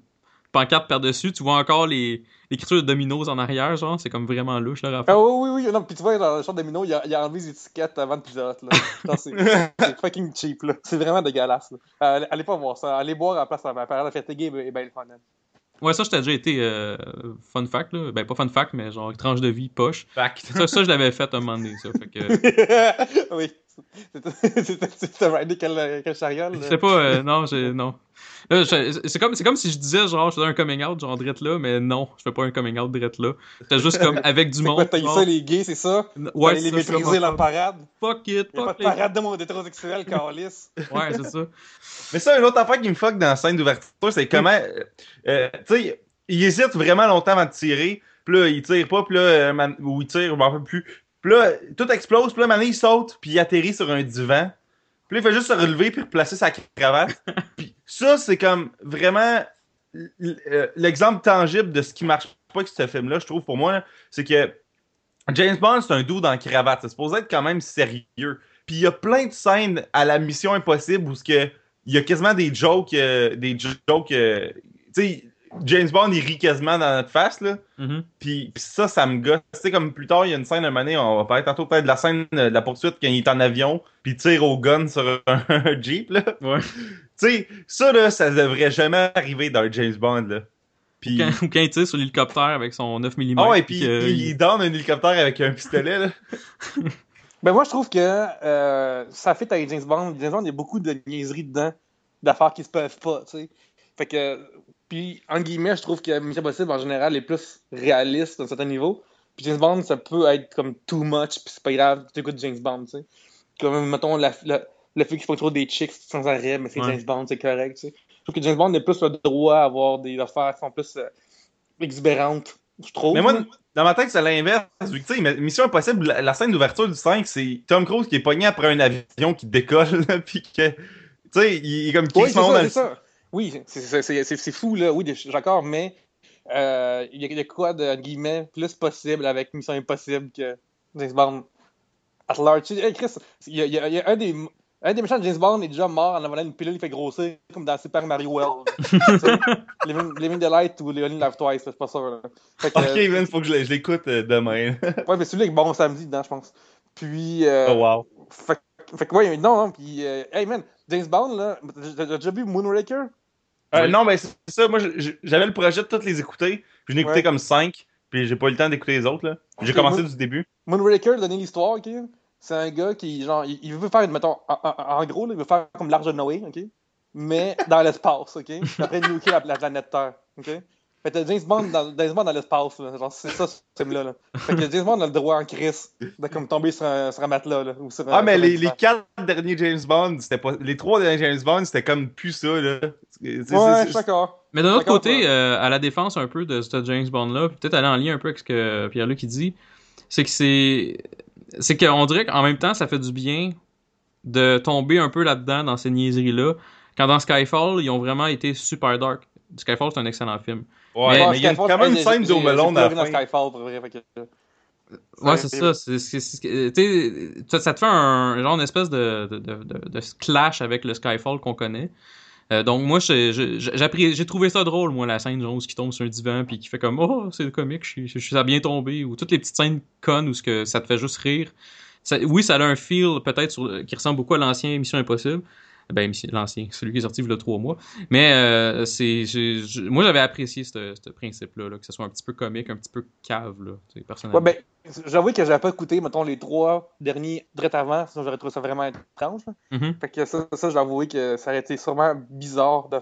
pancarte par-dessus. Tu vois encore les l'écriture de Domino's en arrière. Genre, c'est comme vraiment louche affaire. Ah oui, oui, oui. Non, puis tu vois, dans le short de Mino, il a, il a enlevé les étiquettes avant de Pizza Hut, là. C'est c'est fucking cheap, là. C'est vraiment dégueulasse, là. Euh, allez, pas voir ça. Allez boire à la place à ma parade de Fatigué et ben le fun. Ouais, ça, j'étais déjà été euh, fun fact. Là. Ben, pas fun fact, mais genre tranche de vie, poche. Fact. Ça, ça je l'avais fait un moment donné. Ça. Fait que, oui. C'était- C'était c'était pas, euh, non, j'ai, non. Là, c'est comme, c'est comme si je disais, genre, je faisais un coming out, genre, drette là, mais non, je fais pas un coming out drette là. C'était juste comme avec du quoi, monde. t'as eu genre, ça, les gays, c'est ça? ouais, les ça, maîtriser, la parade? Fuck it, Il y a pas fuck de les- parade de monde hétérosexuel, calice. Ouais, c'est ça. Mais ça, une autre affaire qui me fuck dans la scène d'ouverture, c'est comment. euh, euh, tu sais, il hésite vraiment longtemps avant de tirer. Puis là, il tire pas, puis là, euh, man- ou il tire, m'en rappelle plus. Puis là, tout explose, puis là, maintenant, il saute, puis il atterrit sur un divan. Puis là, il fait juste se relever, puis replacer sa cravate. puis ça, c'est comme vraiment euh, l'exemple tangible de ce qui marche pas avec ce film-là, je trouve, pour moi. C'est que James Bond, c'est un doux dans la cravate. C'est supposé être quand même sérieux. Puis il y a plein de scènes à la Mission Impossible où il y a quasiment des jokes, euh, des jokes. euh, tu sais, James Bond, il rit quasiment dans notre face, là. Mhm. Puis, puis ça, ça me gosse. Tu sais, comme plus tard, il y a une scène, un moment donné, on va parler tantôt peut-être de la scène euh, de la poursuite quand il est en avion, puis il tire au gun sur un, un Jeep, là. Ouais. Tu sais, ça, là, ça devrait jamais arriver dans James Bond, là. Puis... Quand, ou quand il tire sur l'hélicoptère avec son 9 mm. Ah ouais, puis il, il donne un hélicoptère avec un pistolet, là. Ben moi, je trouve que euh, ça fait avec James Bond. James Bond, il y a beaucoup de niaiseries dedans, d'affaires qui se peuvent pas, tu sais. Fait que, puis, en guillemets, je trouve que Mission Possible, en général, est plus réaliste à un certain niveau. Puis James Bond, ça peut être comme too much, puis c'est pas grave, tu écoutes James Bond, tu sais. Comme, mettons, la, la, le fait qu'il faut trop des chicks sans arrêt, mais c'est Ouais. James Bond, c'est correct, tu sais. Je trouve que James Bond a plus le droit à avoir des affaires qui sont plus euh, exubérantes, je trouve. Mais moi, dans ma tête, c'est l'inverse. Mission Impossible, la, la scène d'ouverture du 5, c'est Tom Cruise qui est pogné après un avion qui décolle, puis que. Tu sais, il est comme Oui, crissement ça, dans le- ça. Oui, c'est- fou, là. Oui, d'accord, mais euh, il y, a- il quoi de guillemets plus possible avec Mission Impossible que James Bond at large. Hey, Chris, il y a, il y a- il y a un des. Un des méchants de James Bond est déjà mort en avalant une pilule qui fait grossir, comme dans Super Mario World. Living, the Light ou Leonie Love Twice, c'est pas sûr. Là. Fait que, Ok, man, faut que je l'écoute euh, demain. Ouais, mais celui-là est bon samedi dedans, je pense. Puis. euh, oh wow. fait, fait que, ouais, non, non, puis. euh, hey man, James Bond, là, t'as déjà vu Moonraker? Euh, Oui. Non, mais c'est ça. Moi, j'avais le projet de toutes les écouter. Puis je n'ai écouté Ouais. comme 5. Puis j'ai pas eu le temps d'écouter les autres. là. J'ai commencé du début. Moonraker, donner l'histoire, ok? C'est un gars qui, genre, il, veut faire, mettons, en, en- en gros, là, il veut faire comme l'Arche de Noé, ok? Mais dans l'espace, ok? Après nuker la, la planète Terre, ok? Fait que James Bond dans, James Bond dans l'espace, là. Genre, c'est ça, ce film-là. Là. Fait que James Bond a le droit en crise de comme tomber sur un, sur un matelas, là. Ou sur un- Ah, mais les, quatre derniers James Bond, c'était pas. Les trois derniers James Bond, c'était comme plus ça, là. Ouais, je c'est- suis d'accord. Mais d'un autre côté, euh, à la défense un peu de ce James Bond-là, puis peut-être aller en lien un peu avec ce que Pierre-Luc dit, c'est que c'est. C'est qu'on dirait qu'en même temps, ça fait du bien de tomber un peu là-dedans, dans ces niaiseries-là. Quand dans Skyfall, ils ont vraiment été super dark. Skyfall, c'est un excellent film. Ouais, Mais- mais il y a une- quand même une scène Alone j'ai à la. Skyfall, pour vrai. Fait que... Ouais, c'est ça. c'est- c'est- c'est- tu sais, ça, ça te fait un genre d'espèce de, de, de, de- de clash avec le Skyfall qu'on connaît. Euh, donc moi, j'ai trouvé ça drôle, moi, la scène genre, où il tombe sur un divan puis qui fait comme oh c'est le comique, je suis ça bien tombé ou toutes les petites scènes connes où ce que ça te fait juste rire. Ça- oui, ça a un feel peut-être sur- qui ressemble beaucoup à l'ancien Mission Impossible. Ben l'ancien, celui qui est sorti il y a trois mois. Mais euh, c'est moi j'avais apprécié ce ce principe-là, là, que ce soit un petit peu comique, un petit peu cave là, personnellement. Ouais, ben, j'avoue que j'avais pas écouté, mettons, les trois derniers direct avant, sinon j'aurais trouvé ça vraiment étrange. Mhm. Fait que ça, ça j'avoue que ça aurait été sûrement bizarre de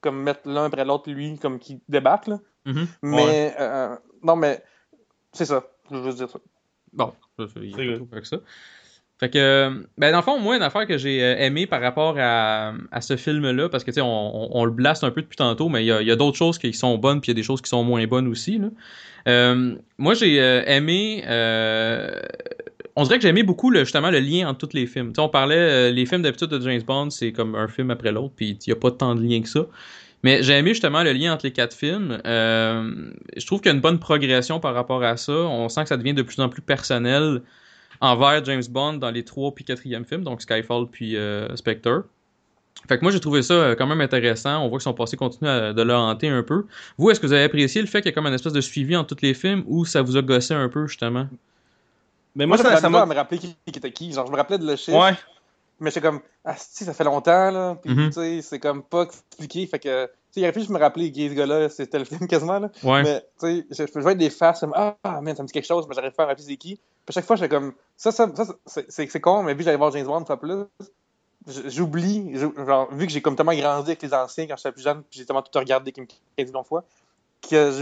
comme mettre l'un après l'autre, lui, comme qui débarque, là. Mhm. Mais, euh, non, mais, c'est ça. Je veux juste dire ça. Bon, il y a C'est pas trop que ça. Fait que, ben dans le fond, moi, une affaire que j'ai euh, aimé par rapport à, à ce film-là, parce que, tu sais, on, on, on le blaste un peu depuis tantôt, mais il y a, y a d'autres choses qui sont bonnes, puis il y a des choses qui sont moins bonnes aussi, là. Euh, moi, j'ai euh, aimé... euh, on dirait que j'ai aimé beaucoup, justement, le lien entre tous les films. Tu sais, on parlait, euh, les films d'habitude de James Bond, c'est comme un film après l'autre, puis il n'y a pas tant de lien que ça. Mais j'ai aimé justement le lien entre les quatre films. Euh, je trouve qu'il y a une bonne progression par rapport à ça. On sent que ça devient de plus en plus personnel envers James Bond dans les trois puis quatrième films, donc Skyfall puis euh, Spectre. Fait que moi j'ai trouvé ça euh, quand même intéressant. On voit que son passé continue à- de le hanter un peu. Vous, est-ce que vous avez apprécié le fait qu'il y a comme une espèce de suivi entre tous les films ou ça vous a gossé un peu justement? Mais Moi, moi, ça, m'a me rappeler qui, qui était qui. Genre, je me rappelais de le chiffre, Ouais. mais j'étais comme, ah, si, ça fait longtemps, là. Puis, Mhm. tu sais, c'est comme pas expliqué. Fait que, il aurait pu juste me rappeler qui ce gars-là, c'était le film quasiment, là. Ouais. Mais, tu sais, je, je vois des faces comme, ah, man, ça me dit quelque chose, mais j'arrive pas à me rappeler c'est qui. Puis, à chaque fois, j'étais comme, ça, ça, ça c'est- con, mais vu que j'allais voir James Bond une fois plus, j'oublie, je- genre, vu que j'ai comme tellement grandi avec les anciens quand j'étais plus jeune, puis j'ai tellement tout regardé 15 millions de fois, que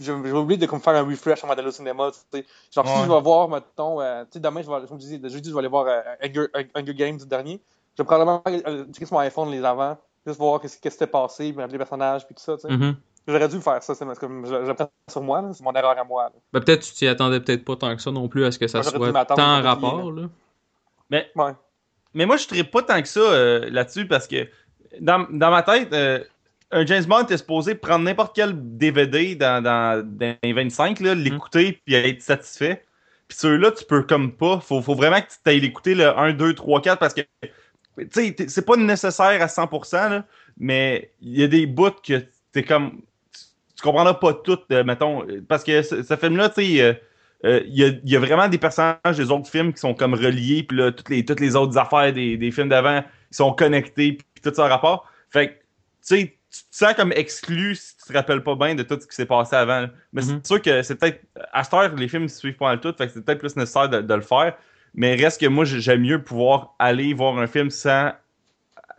j'ai oublié de comme faire un refresh avant d'aller au cinéma, tu sais. Genre, si Ouais. je vais voir, mettons, euh, tu sais, demain, je vais, je disais, jeudi, je vais aller voir euh, Hunger, Hunger Games du dernier. Je vais probablement euh, checker sur mon iPhone les avant, juste voir qu'est-ce qui s'était passé, puis les personnages, puis tout ça, tu sais. Mhm. J'aurais dû faire ça, c'est parce que je, je prends sur moi, c'est mon erreur à moi. Ben, peut-être tu t'y attendais peut-être pas tant que ça non plus à ce que ça Moi, soit tant en rapport. Là. Mais, Ouais. mais moi, je ne pas tant que ça euh, là-dessus parce que dans, dans ma tête, euh, un James Bond est supposé prendre n'importe quel DVD dans, dans, dans les 25, là, l'écouter puis être satisfait. Puis ceux-là, tu peux comme pas. Faut, faut vraiment que tu ailles l'écouter le 1, 2, 3, 4 parce que tu sais, c'est pas nécessaire à 100%, là, mais il y a des bouts que t'es comme. Tu, tu comprendras pas tout, euh, mettons. Parce que ce, ce film-là, tu sais. euh, euh, Il y, a, y a vraiment des personnages des autres films qui sont comme reliés, puis là, toutes les, toutes les autres affaires des, des films d'avant, ils sont connectés, puis tout ça en rapport. Fait que, tu sais, tu te sens comme exclu si tu te rappelles pas bien de tout ce qui s'est passé avant. là. Mais Mhm. c'est sûr que c'est peut-être. À cette heure, les films se suivent pas mal tout, fait que c'est peut-être plus nécessaire de, de le faire. Mais reste que moi, j'ai- j'aime mieux pouvoir aller voir un film sans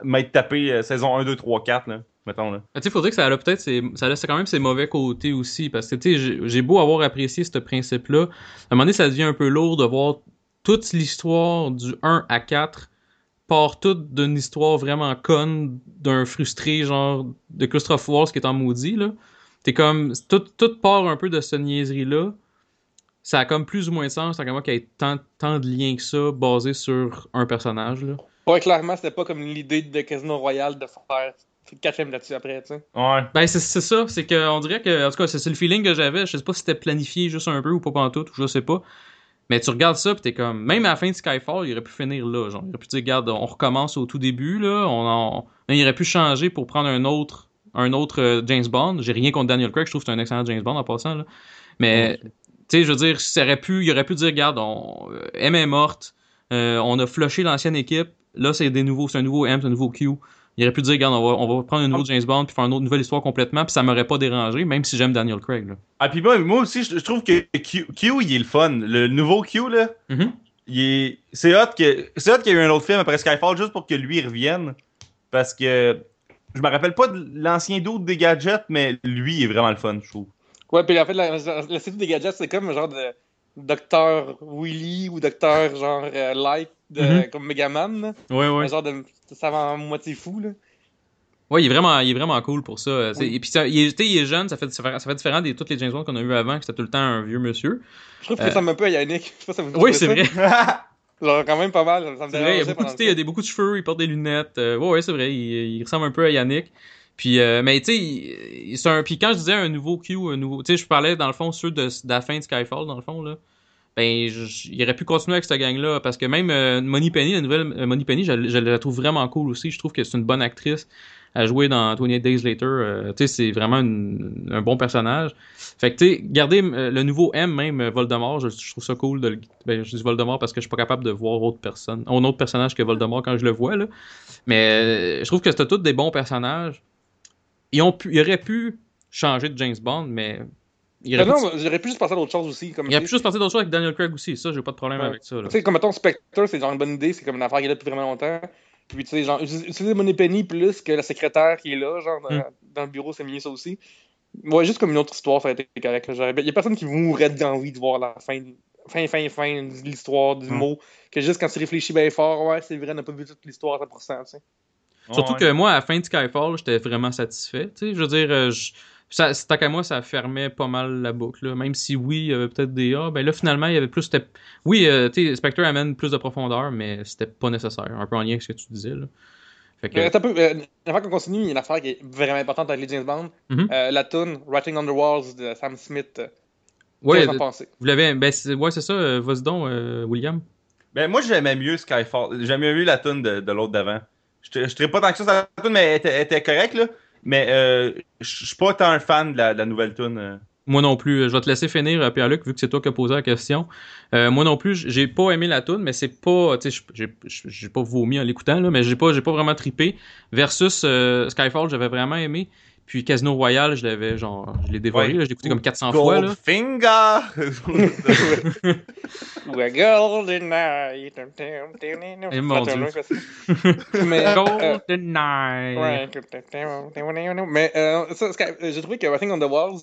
m'être tapé euh, saison 1, 2, 3, 4, là, mettons. Là. Tu sais, faudrait que ça a peut-être ça laisse quand même ses mauvais côtés aussi parce que j'ai- beau avoir apprécié ce principe-là, à un moment donné, ça devient un peu lourd de voir toute l'histoire du 1 à 4 part toute d'une histoire vraiment conne d'un frustré genre de Christophe Waltz qui est en maudit là. T'es comme tout, tout part un peu de cette niaiserie là. Ça a comme plus ou moins de sens, qu'à moi qu'il y ait tant, tant de liens que ça basés sur un personnage là. Ouais, clairement, c'était pas comme l'idée de Casino Royale de faire quatre films là-dessus après, tu sais. Ouais. Ben, c'est ça. C'est que on dirait que, en tout cas, c'est le feeling que j'avais. Je sais pas si c'était planifié juste un peu ou pas pantoute, ou je sais pas. Mais tu regardes ça, pis t'es comme. Même à la fin de Skyfall, il aurait pu finir là. Genre, il aurait pu dire, regarde, on recommence au tout début, là. On en... Il aurait pu changer pour prendre un autre, un autre euh, James Bond. J'ai rien contre Daniel Craig, je trouve que c'est un excellent James Bond en passant, là. Mais, tu sais, je veux dire, ça aurait pu, il aurait pu dire, regarde, on, euh, M est morte, euh, on a flushé l'ancienne équipe, là, c'est des nouveaux, c'est un nouveau M, c'est un nouveau Q. Il aurait pu dire, regarde, on va, on va prendre un nouveau James Bond puis faire une autre nouvelle histoire complètement, puis ça m'aurait pas dérangé, même si j'aime Daniel Craig. Là. Ah, puis moi, moi aussi, je, je trouve que Q, Q, il est le fun. Le nouveau Q, là, il est... c'est hot que c'est hot qu'il y ait eu un autre film après Skyfall juste pour que lui revienne. Parce que je me rappelle pas de l'ancien doute des gadgets, mais lui est vraiment le fun, je trouve. Ouais, puis en fait, la, la, série des gadgets, c'est comme un genre de Docteur Willy ou Docteur genre euh, Light, de, Mhm. comme Megaman. Ouais, ouais. Un genre de savant moitié fou. Là. Ouais, il est vraiment, il est vraiment cool pour ça. euh, Et puis, ça- il, est, tu sais, il est jeune, ça fait, ça fait, différent de toutes les James Bond qu'on a eu avant, que c'était tout le temps un vieux monsieur. Je trouve que Euh. ça ressemble un peu à Yannick. Je sais pas si ça vous Oui, c'est vrai. Genre, quand même pas mal. Ça me vrai, il y a beaucoup, de, il a des, beaucoup de cheveux, il porte des lunettes. euh, ouais, ouais, c'est vrai, il, il ressemble un peu à Yannick. Puis, euh, mais tu sais, c'est un. Puis quand je disais un nouveau Q, un nouveau. Tu sais, je parlais dans le fond ceux de, la fin de Skyfall, dans le fond, là. Ben, il aurait pu continuer avec cette gang-là. Parce que même euh, Money Penny, la nouvelle euh, Money Penny, je, la trouve vraiment cool aussi. Je trouve que c'est une bonne actrice à jouer dans 28 Days Later. euh, tu sais, c'est vraiment un bon personnage. Fait que, tu sais, garder euh, le nouveau M, même euh, Voldemort, je, trouve ça cool de. Ben, je dis Voldemort parce que je suis pas capable de voir autre personne, un autre personnage que Voldemort quand je le vois, là. Mais je trouve que c'était tous des bons personnages. Ils, ont pu, ils auraient pu changer de James Bond, mais. Ils Mais auraient, non, pu, j'aurais pu juste passer à d'autres choses aussi. Comme, ils auraient pu juste passer d'autres choses avec Daniel Craig aussi. Ça, j'ai pas de problème Ouais. avec ça. Tu sais, comme mettons Spectre, c'est genre une bonne idée, c'est comme une affaire qui est là depuis vraiment longtemps. Puis tu sais, genre, utiliser Moneypenny plus que la secrétaire qui est là, genre, dans, Mm. dans le bureau, c'est mieux ça aussi. Ouais, juste comme une autre histoire, ça aurait été correct. Il y a personne qui mourrait d'envie de voir la fin, fin, fin, fin de l'histoire, du Mm. mot. Que juste quand tu réfléchis bien fort, ouais, c'est vrai, on n'a pas vu toute l'histoire à 100%, tu sais. Surtout Ouais. que moi, à la fin de Skyfall, j'étais vraiment satisfait. Tu sais, je veux dire, euh, je- ça, tant qu'à moi, ça fermait pas mal la boucle. là. Même si oui, il y avait peut-être des A, ben là, finalement, il y avait plus. c'était- Oui, euh, tu sais, Spectre amène plus de profondeur, mais c'était pas nécessaire. Un peu en lien avec ce que tu disais. Là. Fait que, Mais attends un peu, euh, avant qu'on continue, il y a une affaire qui est vraiment importante avec les James Bond. Mhm. Euh, la tune Writing on the Walls de Sam Smith. ouais, vous l'avez. Ben, c'est- ouais, c'est ça. Vas-y donc, euh, William. Ben, moi, j'aimais mieux Skyfall. J'aimais mieux la tune de, de l'autre d'avant. Je ne pas tant que ça tune, mais elle était, elle était là. Mais euh, je suis pas tant un fan de la, nouvelle tune. euh. Moi non plus. Je vais te laisser finir, euh, Pierre-Luc, vu que c'est toi qui as posé la question. Moi non plus, j'ai pas aimé la tune, mais c'est pas. Tu sais, j'ai- pas vomi en l'écoutant, là, mais j'ai pas, pas vraiment trippé. Versus Skyfall, j'avais vraiment aimé. Puis Casino Royale, je l'avais genre. Je l'ai dévoré, Ouais. là, écouté comme 400 fois. Là. Goldfinger! We're golden night. Mon Dieu. Mais, euh, Golden Night. Ouais. Mais euh, ça, j'ai trouvé que Writing on the Walls,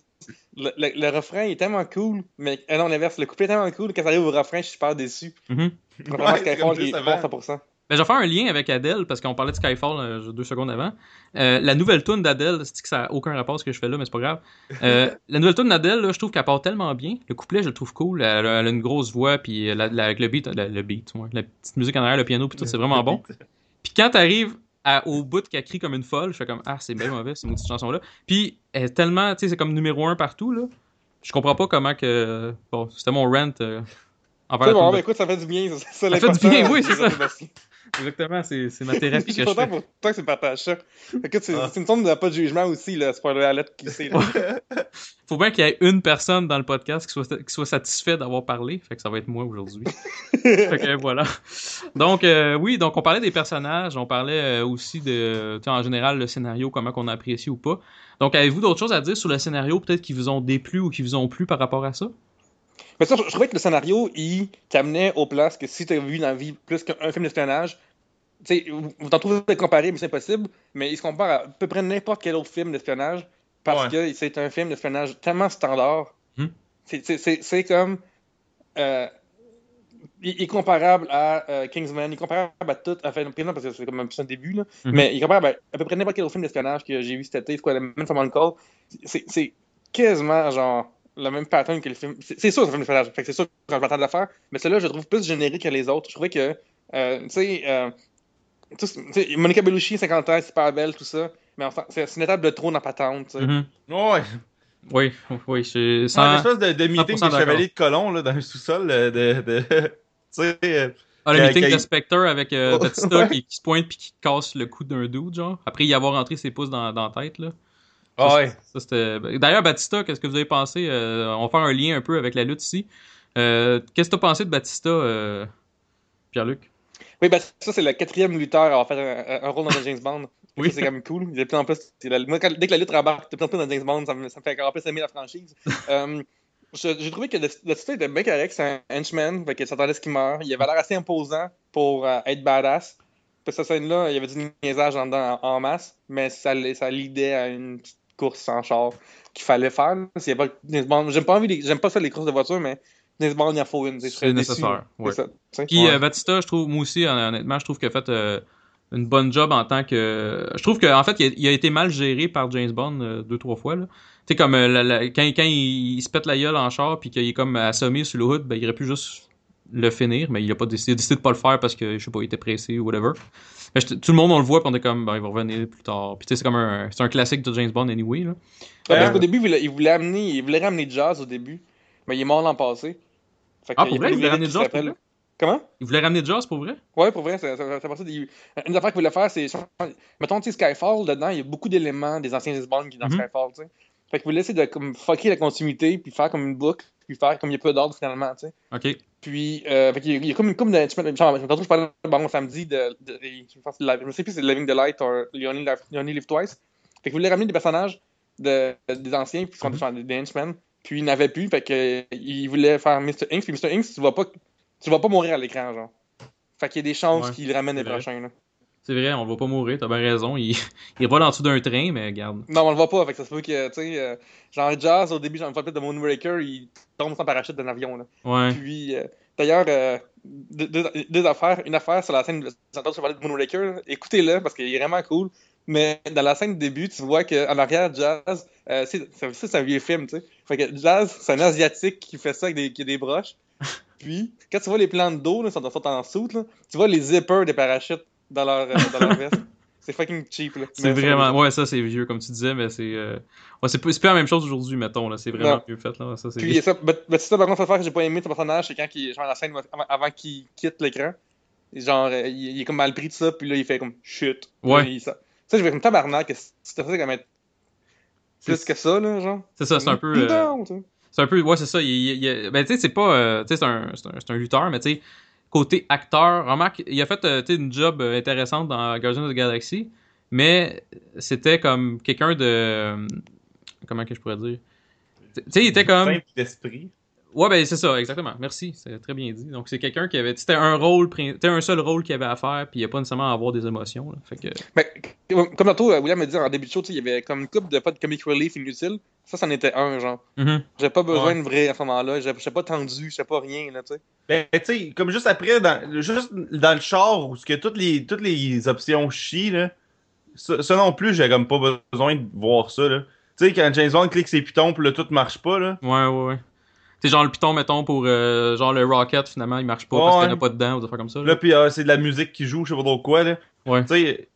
le, le- le refrain est tellement cool, mais euh, non, l'inverse, le couplet est tellement cool, quand ça arrive au refrain, je suis super déçu. Ouais, est juste bon avant. 100%. Ben, je vais faire un lien avec Adele parce qu'on parlait de Skyfall euh, deux secondes avant. Euh, la nouvelle tune d'Adele, c'est que ça n'a aucun rapport à ce que je fais là, mais c'est pas grave. Euh, la nouvelle tune d'Adele, je trouve qu'elle part tellement bien. Le couplet, je le trouve cool. Elle, a elle a une grosse voix, puis la- la- avec le beat, la- le beat, ouais, la petite musique en arrière, le piano, puis tout, c'est vraiment bon. Puis quand t'arrives à- au bout qu'elle crie comme une folle, je fais comme ah c'est bien mauvais cette maudite chanson là. Puis elle est tellement, tu sais, c'est comme numéro un partout là. Je comprends pas comment que bon, c'était mon rant envers C'est la bon, écoute, ça fait du bien. Ça, ça, Ça fait du bien, oui, c'est ça. Exactement, c'est ma thérapie Je suis content pour toi que tu partages ça. Écoute, c'est Ah. c'est une forme de pas de jugement aussi, le spoiler alert qui sait. là. Faut bien qu'il y ait une personne dans le podcast qui soit, qui soit satisfait d'avoir parlé. Fait que ça va être moi aujourd'hui. fait que voilà. Donc, euh, oui, donc on parlait des personnages. On parlait euh, aussi de, en général, le scénario, comment qu'on apprécie ou pas. Donc, avez-vous d'autres choses à dire sur le scénario, peut-être qui vous ont déplu ou qui vous ont plu par rapport à ça? Mais ça, je, je trouvais que le scénario, il t'amenait aux places que si tu as vu dans la vie plus qu'un film d'espionnage, tu sais, vous, vous t'en trouvez comparé, mais c'est impossible, mais il se compare à, à peu près n'importe quel autre film d'espionnage parce que c'est un film d'espionnage tellement standard. Hmm. C'est- comme. euh, il est comparable à euh, Kingsman, il est comparable à tout. Enfin, non, parce que c'est comme un un début, là. Mhm. Mais il est comparable à, à peu près n'importe quel autre film d'espionnage que j'ai vu cet été. Quoi, Uncle? C'est- C'est quasiment genre le même pattern que le film. C'est sûr, c'est un film d'espionnage. Fait c'est sûr que je m'attends de le faire. Mais celui-là, je le trouve plus générique que les autres. Je trouvais que, euh, tu sais, euh, tu sais, Monica Bellucci, 50 ans, super belle, tout ça. Mais enfin, c'est une étape de trop dans patente. tu sais. Mhm. Ouais. Oui, oui, c'est C'est une sans... espèce de, de meeting 100% des chevaliers de colon là, dans le sous-sol euh, de. de... tu sais. euh, Ah, le meeting de Spectre avec euh, Batista ouais. qui, qui se pointe puis qui casse le cou d'un dude, genre. Après y avoir rentré ses pouces dans, dans la tête, là. Ah ouais. Ça, c'était... ben, D'ailleurs, Batista, qu'est-ce que vous avez pensé? Euh, on va faire un lien un peu avec la lutte ici. Euh, qu'est-ce que t'as pensé de Batista, euh, Pierre-Luc? Oui, ben, ça, c'est le quatrième lutteur à avoir fait un, un rôle dans James Bond. Oui. C'est quand même cool. Il y a de plus en plus. c'est la- moi, quand- dès que la lutte rembarque de plus en plus dans James Bond, ça me, ça me fait encore plus aimer la franchise. J'ai trouvé que le, le style était bien correct. C'est un henchman, fait que s'attendait à ce qu'il meure. Il avait l'air assez imposant pour euh, être badass. Que cette scène-là, il y avait du niaisage en, en, en masse, mais ça, ça lidait à une petite char qu'il fallait faire. S'il pas- J'aime pas, envie j'aime pas faire les courses de voiture, mais James Bond, il en faut une. C'est déçu. nécessaire, C'est ouais. ça. Puis Ouais. euh, Batista, je trouve, moi aussi, hon- honnêtement, je trouve qu'il a fait euh, une bonne job en tant que. Je trouve qu'en fait, il a, il a été mal géré par James Bond euh, deux, trois fois. là. Tu sais, comme euh, la- la- quand, quand il, il se pète la gueule en char puis qu'il est comme assommé sur le hood, ben, il aurait pu juste le finir, mais il a pas décidé, décidé de pas le faire parce que, je sais pas, il était pressé ou whatever. Mais je- tout le monde, on le voit, puis on est comme, ben, il va revenir plus tard. Puis tu sais, c'est comme un, c'est un classique de James Bond anyway. Là. Ouais, parce Euh, qu'au début, il voulait, il voulait amener, il voulait ramener Jazz au début, mais il est mort l'an passé. Fait Ah, pour a vrai, pas il voulait ramener Jazz? Comment? Il voulait ramener Jaws pour vrai? Ouais, pour vrai, ça, ça, ça partit des... Une affaire qu'il voulait faire, c'est. Mettons, tu sais, Skyfall, dedans, il y a beaucoup d'éléments des anciens James Bond qui sont dans Mhm. Skyfall, tu sais. Fait qu'il voulait essayer de comme, fucker la continuité, puis faire comme une boucle, puis faire comme il y a peu d'ordre finalement, tu sais. Ok. Puis, euh, fait il y a comme une couple de. Je genre, tantôt, je parlais bon samedi de. de, de- je que je sais plus si c'est Living the Light ou You Only Live, You Only Live Twice. Fait qu'il voulait ramener des personnages de, des anciens, puis Mhm. genre des henchmen. Puis il n'avait plus, fait que euh, il voulait faire Mr. Inks. Puis Mr. Inks, tu vas pas, tu vas pas mourir à l'écran, genre. Fait qu'il y a des chances Ouais, le ramène les prochains, là. C'est vrai, on va pas mourir, t'as bien raison. Il, il vole en dessous d'un train, mais regarde. Non, on le voit pas, fait que ça se peut que, tu sais, euh, genre Jazz, au début, j'en parle peut-être de Moonraker, il tombe sans parachute d'un avion, là. Ouais. Puis, euh, d'ailleurs, euh, deux, deux- deux affaires. Une affaire sur la scène, j'entends je parlais de Moonraker, écoutez-le parce qu'il est vraiment cool. Mais dans la scène de début, tu vois qu'en arrière, Jazz, euh, c'est, c'est un vieux film, tu sais. Fait que Jazz, c'est un Asiatique qui fait ça avec des, qui a des broches. Puis, quand tu vois les plans d'eau, là, sont, sont en soute, là, tu vois les zippers des parachutes dans leur, euh, dans leur veste. C'est fucking cheap, là. C'est vraiment. Ouais, ça, c'est vieux, comme tu disais, mais c'est. euh, Ouais, c'est pas la même chose aujourd'hui, mettons, là. C'est vraiment Non. mieux fait, là. Ça, c'est... Puis ça, mais, mais ça, par contre, cette affaire que j'ai pas aimé de son personnage, c'est quand il, genre, la scène avant, avant qu'il quitte l'écran, genre, euh, il, il est comme mal pris de ça, puis là, il fait comme chut. Ouais. Il- ça, ça, je vais comme tabarnak, c'était ça comme être plus que ça, là, genre. C'est ça, c'est un peu. euh. C'est un peu. Ouais, c'est ça. Il, il- ben, tu sais, c'est pas. euh, tu sais, c'est un, un, c'est un lutteur, mais tu sais, côté acteur, remarque, il a fait euh, une job euh, intéressante dans Guardians of the Galaxy, mais c'était comme quelqu'un de. euh, Comment que je pourrais dire? Tu sais, il était comme. Simple d'esprit. Ouais, ben c'est ça, exactement. Merci, c'est très bien dit. Donc c'est quelqu'un qui avait. C'était un rôle, c'était un seul rôle qu'il avait à faire, puis il n'y a pas nécessairement à avoir des émotions. Là. Fait que. Mais, comme tantôt, William me dit en début de show, tu sais, il y avait comme une couple de pas de comic relief inutile. Ça, c'en était un, genre. Mhm. J'avais pas besoin Ouais. de vrai à ce moment-là. J'étais pas tendu, j'étais pas rien, là, tu sais. Ben, tu sais, comme juste après, dans, juste dans le char, où ce que toutes les, toutes les options chient, là, ça, ça non plus, j'ai comme pas besoin de voir ça, là. Tu sais, quand James Bond clique ses pitons, puis là, tout marche pas, là. Ouais, ouais, ouais. Tu sais, genre le piton, mettons, pour euh, genre le Rocket, finalement, il marche pas Ouais, parce qu'il n'y en a pas dedans ou des affaires comme ça. là. Là, puis euh, c'est de la musique qui joue, je sais pas trop quoi, là. Ouais. Tu sais,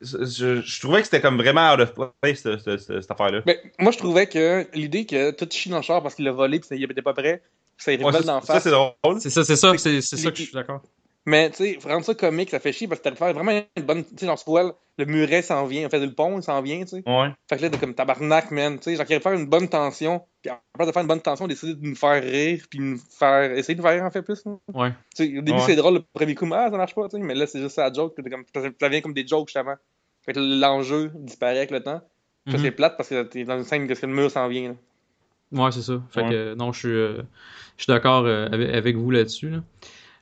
je, je trouvais que c'était comme vraiment out of place, ce- ce- ce- cette affaire-là. Mais moi, je trouvais que l'idée que tout chie dans le char parce qu'il l'a volé pis il était pas prêt, ça Ouais, rebelle ça, d'en ça, face. c'est drôle. C'est ça, c'est ça, Fait c'est ça que je suis d'accord. Mais tu sais, rendre ça comique, ça fait chier parce que t'as faire vraiment une bonne. Tu sais, genre, vois, le muret s'en vient, en fait, le pont, il s'en vient, tu sais. Ouais. Fait que là, t'es comme tabarnak, man. Tu sais, genre, qu'il faire une bonne tension, puis en place de faire une bonne tension, décider de nous faire rire, puis nous faire. essayer de nous faire rire, en fait, plus. Ouais. Tu sais, au début, Ouais. c'est drôle, le premier coup, mais ah, ça marche pas, tu sais. Mais là, c'est juste ça, la joke, t'es comme, ça vient comme des jokes, justement. Fait que l'enjeu disparaît avec le temps. Ça, Mhm. c'est plate parce que t'es dans une scène que le mur s'en vient, là. Ouais, c'est ça. Fait Ouais. que euh, non, je suis, euh, je suis d'accord euh, avec, avec vous là-dessus. Là.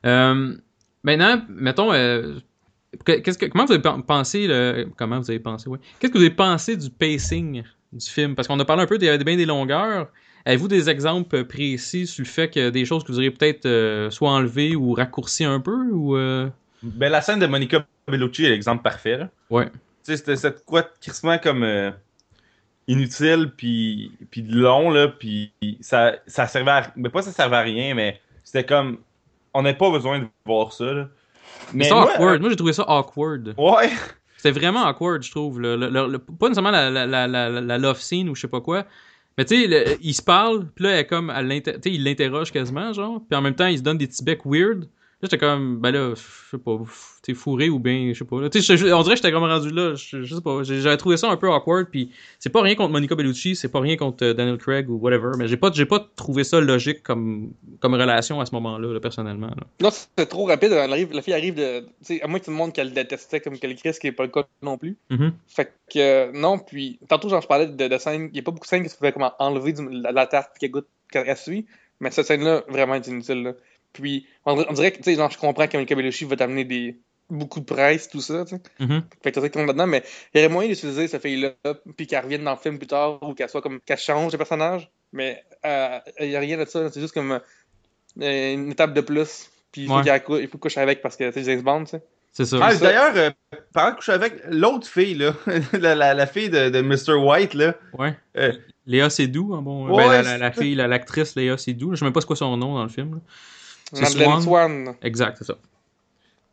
Euh, maintenant, mettons, euh, que- qu'est-ce que, comment vous avez pen- pensé, le, comment vous avez pensé, ouais. Qu'est-ce que vous avez pensé du pacing du film? Parce qu'on a parlé un peu, il y avait bien des longueurs. Avez-vous des exemples précis sur le fait que des choses que vous auriez peut-être euh, soit enlevées ou raccourcies un peu ou euh, Ben, la scène de Monica Bellucci est l'exemple parfait, là. Ouais. C'était cette quoi crissement comme euh, inutile, puis, puis long, là, puis ça, ça servait à... Mais pas ça servait à rien, mais c'était comme... On n'a pas besoin de voir ça, là. Mais c'est awkward. Moi, j'ai trouvé ça awkward. euh, ouais, C'était vraiment awkward, je trouve. Le, le- le- le- pas nécessairement la, la, la, love scene ou je sais pas quoi. Mais tu sais, il se parle, puis là, elle comme, elle il l'interroge quasiment, genre. Puis en même temps, il se donne des petits becs weird. J'étais comme, ben là, je sais pas, t'es fourré ou bien, je sais pas. là. Tu on dirait que j'étais comme rendu là, je, sais pas. J'avais trouvé ça un peu awkward, puis c'est pas rien contre Monica Bellucci, c'est pas rien contre euh, Daniel Craig ou whatever, mais j'ai pas, j'ai pas trouvé ça logique comme, comme relation à ce moment-là, là, personnellement. là. Non, c'est trop rapide. Elle arrive, la fille arrive de. Tu à moins que tout le monde qu'elle détestait comme qu'elle Chris, ce qui est pas le cas non plus. Mhm. Fait que, euh, non, puis, tantôt, genre, je parlais de, de scènes. Il n'y a pas beaucoup de scènes qui se pouvaient comme enlever du- la, la tarte qu'elle goûte quand elle suit. Mais cette scène-là, vraiment, est inutile, là. Puis, on, dirait- on dirait que, tu sais, genre, je comprends que Monica Bellucci va t'amener des, beaucoup de presse, tout ça, tu sais. Mhm. Fait que t'as là-dedans, mais il y aurait moyen d'utiliser cette fille-là, puis qu'elle revienne dans le film plus tard, ou qu'elle soit comme, qu'elle change de personnage, mais euh, il y a rien de ça, c'est juste comme euh, une étape de plus, puis il faut Ouais. qu'elle cou- il faut coucher avec parce que c'est James Bond, tu sais. C'est ça. Ah, ça. D'ailleurs, euh, de coucher avec l'autre fille, là, la, la, la fille de, de Mr. White, là, Ouais. Euh, Léa Seydoux, hein, bon. Ouais, ben, la, c'est la, fille, la- l'actrice Léa Seydoux. Je sais même pas c'est quoi son nom dans le film. là. C'est Madeleine Swan. Swan. Exact, c'est ça.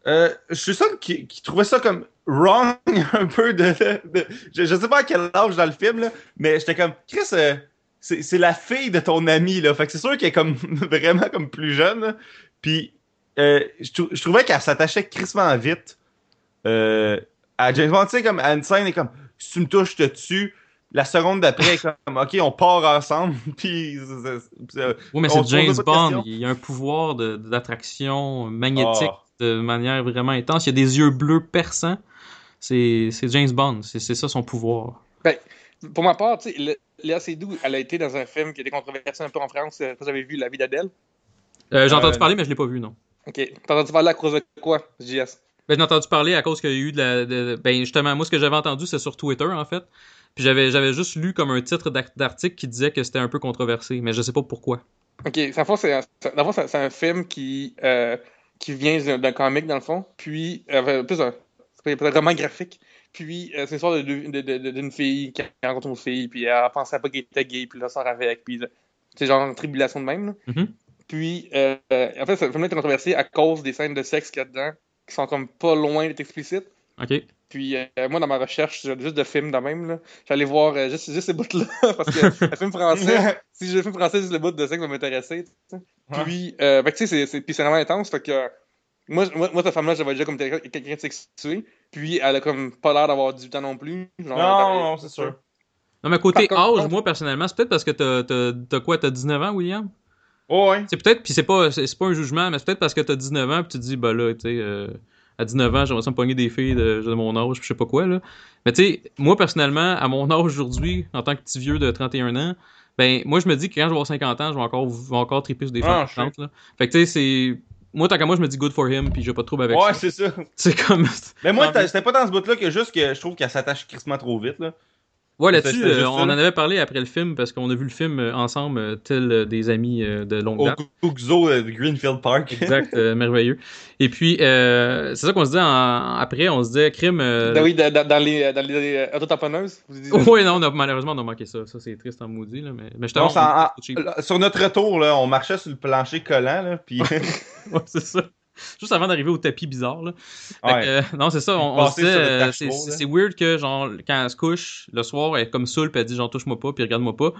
Euh, je suis seul qui, qui trouvait ça comme wrong un peu de. de- je, je sais pas à quel âge dans le film, là, mais j'étais comme Chris, euh, c'est c'est la fille de ton ami, là. Fait que c'est sûr qu'elle est comme vraiment comme plus jeune. là. Puis euh, je, trou- je trouvais qu'elle s'attachait crissement vite euh, à James Bond. Tu sais, comme à une scène, elle est comme si tu me touches, je te tue. La seconde d'après, comme ok, on part ensemble. Puis. c'est- c'est- c'est- Oui, mais c'est James Bond. Il y a un pouvoir de- d'attraction magnétique Ah. de manière vraiment intense. Il y a des yeux bleus perçants. C'est c'est James Bond. C'est c'est ça son pouvoir. Pour ma part, tu sais, le- Léa Seydoux, elle a été dans un film qui était controversé un peu en France, euh, j'avais vu La vie d'Adèle? Euh, j'ai Euh, entendu parler, mais je l'ai pas vu, non. Ok, t'as entendu parler à cause de quoi, JS? Ben, j'ai entendu parler à cause qu'il y a eu de la. de- ben, justement, moi, ce que j'avais entendu, c'est sur Twitter, en fait. Puis j'avais, j'avais juste lu comme un titre d'article qui disait que c'était un peu controversé, mais je sais pas pourquoi. Ok, dans le fond, c'est un, c'est- dans le fond, c'est- c'est un film qui, euh, qui vient d'un- d'un comic, dans le fond, puis, euh, plus un, c'est un roman graphique, puis euh, c'est l'histoire de- de- d'une fille qui rencontre une fille, puis elle pensait pas qu'elle était gay, puis là, elle sort avec, puis là, c'est genre une tribulation de même, là. Mhm. Puis, euh, euh, en fait, ce film est controversé à cause des scènes de sexe qu'il y a dedans, qui sont comme pas loin d'être explicites. Ok. Puis euh, moi, dans ma recherche juste de films de même, là, j'allais voir euh, juste, juste ces bouts-là, parce que le film français, si j'ai le film français, juste le bout de sexe va m'intéresser. Puis, euh, que, tu sais, c'est- c'est puis c'est vraiment intense, fait que euh, moi, moi, moi, cette femme-là, j'avais déjà comme quelqu'un quelqu'un de sexué, puis elle a comme pas l'air d'avoir 18 ans non plus. Genre, Non, non, c'est sûr. Non, mais côté Par contre- âge, moi, personnellement, c'est peut-être parce que t'as, t'as, t'as quoi, t'as 19 ans, William? Oh, ouais. C'est peut-être, puis c'est pas, c'est, c'est pas un jugement, mais c'est peut-être parce que t'as 19 ans, puis tu te dis, bah là, tu sais, euh, à 19 ans, j'aimerais ça me pogner des filles de, de mon âge, je sais pas quoi, là. Mais tu sais, moi, personnellement, à mon âge aujourd'hui, en tant que petit vieux de 31 ans, ben, moi, je me dis que quand je vais avoir 50 ans, je vais encore, je vais encore triper sur des Ah, je chantes, là. Fait que tu sais, c'est. Moi, tant qu'à moi, je me dis good for him, puis j'ai pas de trouble avec Ouais, ça. c'est ça. C'est comme. Mais moi, c'était pas dans ce bout-là que juste que je trouve qu'elle s'attache crissement trop vite, là. Ouais, là-dessus, euh, on en avait parlé après le film parce qu'on a vu le film euh, ensemble, euh, tel euh, des amis euh, de longue Au date. Gugzo de Greenfield Park. Exact, euh, merveilleux. Et puis, euh, c'est ça qu'on se disait en- après, on se disait, crime. euh, Ben oui, dans, dans- les, dans les euh, autotamponneuses. Ouais, non, on a- malheureusement, on a manqué ça. Ça, c'est triste en maudit, là. Mais, mais je Non, on- en- Sur notre retour, là, on marchait sur le plancher collant, là, puis... Ouais, c'est ça. Juste avant d'arriver au tapis bizarre, là. Ouais. euh, non, c'est ça. On, le euh, c'est weird que, genre, quand elle se couche, le soir, elle est comme saoule, puis elle dit, genre, touche-moi pas, puis regarde-moi pas.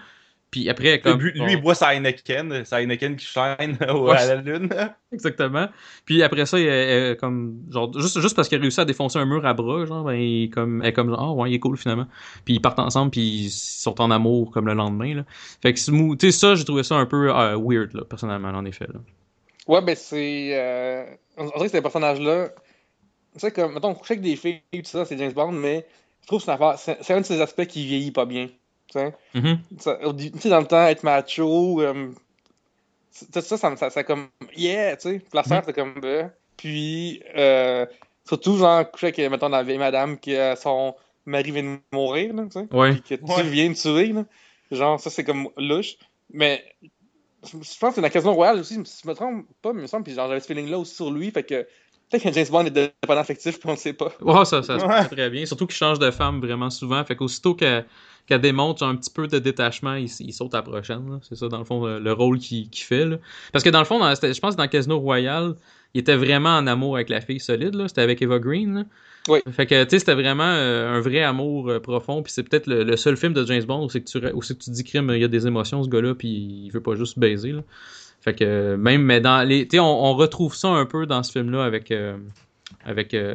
Puis après, elle comme. lui, lui, il boit sa Heineken, sa Heineken qui shine Ouais. à la lune. Exactement. Puis après ça, elle, elle est comme genre juste, juste parce qu'elle a réussi à défoncer un mur à bras, genre ben il est comme elle est comme genre, oh ouais, il est cool finalement. Puis ils partent ensemble puis ils sont en amour comme le lendemain là. Fait que tu sais ça, j'ai trouvé ça un peu euh, weird là personnellement en effet là. Ouais, ben c'est. Euh... On dirait que ces personnages-là. Tu sais, comme, mettons, coucher avec des filles, tout ça, c'est James Bond, mais je trouve que c'est une affaire- c'est c'est un de ces aspects qui vieillit pas bien. Tu sais, Mhm. Sais, dans le temps, être macho, euh, c'est- ça, ça, ça, ça, comme, yeah, tu sais. La sœur, c'est comme, bah. Puis, euh, surtout, genre, coucher avec, mettons, la vieille madame qui a son mari vient de mourir, là, tu sais. Ouais. Puis que tu Ouais. viens de tuer, là. Genre, ça, c'est comme louche. Mais je je pense que dans Casino Royale aussi, si je me trompe pas, mais il me semble, puis genre, j'avais ce feeling-là aussi sur lui, fait que peut-être que James Bond est dépendant affectif, puis on le sait pas. Ouais, ça, ça se passe très bien. Surtout qu'il change de femme vraiment souvent. Fait qu'aussitôt qu'elle qu'elle démontre un petit peu de détachement, il, il saute à la prochaine. C'est ça, dans le fond, le, le rôle qu'il fait. Là. Parce que dans le fond, dans- c'était- je pense que dans Casino Royale, il était vraiment en amour avec la fille solide. C'était avec Eva Green. là. Oui. Fait que, tu sais, c'était vraiment euh, un vrai amour euh, profond. Puis c'est peut-être le, seul film de James Bond où c'est que tu, où que tu dis crime, il y a des émotions, ce gars-là, puis il veut pas juste baiser. Là. Fait que même, mais dans les. Tu sais, on, on retrouve ça un peu dans ce film-là avec. euh, avec euh,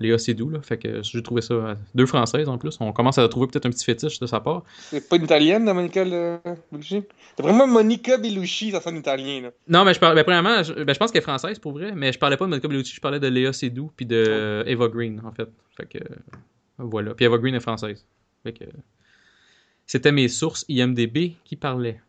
Léa Seydoux, là. Fait que j'ai trouvé ça. euh, Deux françaises en plus. On commence à trouver peut-être un petit fétiche de sa part. C'est pas une italienne, là, Monica le- Bellucci? D'après moi, Monica Bellucci, ça sonne italien, là. Non, mais je parle. Ben, premièrement, je, ben, je pense qu'elle est française pour vrai, mais je parlais pas de Monica Bellucci, je parlais de Léa Seydoux puis de euh, Eva Green, en fait. Fait que. voilà. Puis Eva Green est française. Fait que. C'était mes sources IMDB qui parlaient.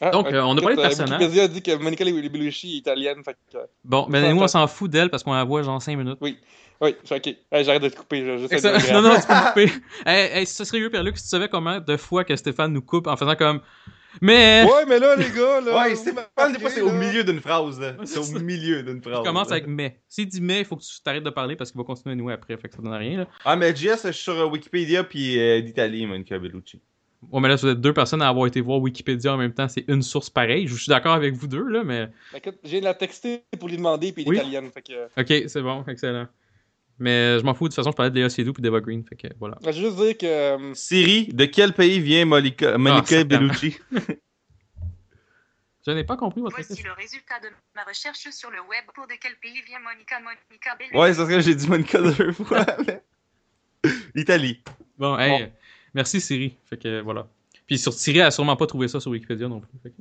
Ah, Donc, euh, on a parlé de écoute, personnages. Wikipédia a dit que Monica Bellucci est italienne. Fait que, euh, Bon, ben Ça, nous, on s'en fout d'elle parce qu'on la voit genre 5 minutes. oui, oui, je suis ok. Hey, J'arrête de te couper. je- Non, non, tu peux me couper. hey, hey, ce serait mieux, Pierre-Luc, si tu savais combien de fois que Stéphane nous coupe en faisant comme. Mais. Ouais, mais là, les gars, là. Ouais, c'est pas des fois c'est au milieu d'une phrase là. C'est au milieu d'une phrase. Tu commences avec mais. S'il dit mais, il faut que tu t'arrêtes de parler parce qu'il va continuer à nouer après. Fait que ça donne rien, là. Ah mais Jess, je suis sur euh, Wikipédia puis euh, d'Italie, Monica Bellucci. Ouais, mais là, vous êtes deux personnes à avoir été voir Wikipédia en même temps. C'est une source pareille. Je suis d'accord avec vous deux, là, mais. Ben, Écoute, j'ai la texté pour lui demander, puis il est Oui. italienne. Fait que. Ok, c'est bon, excellent. Mais je m'en fous, de toute façon, je parlais de Léa Seydoux puis d'Eva Green. Fait que voilà. Je veux juste dire que. euh, Siri, de quel pays vient Monica, calme. Bellucci? Je n'ai pas compris votre Voici le résultat de ma recherche sur le web. Pour de quel pays vient Monica Monica Bellucci? Ouais, c'est parce que j'ai dit Monica deux fois. mais- Italie. Bon, hey, merci Siri. Fait voilà. Puis sur Siri, elle a sûrement pas trouvé ça sur Wikipédia non plus.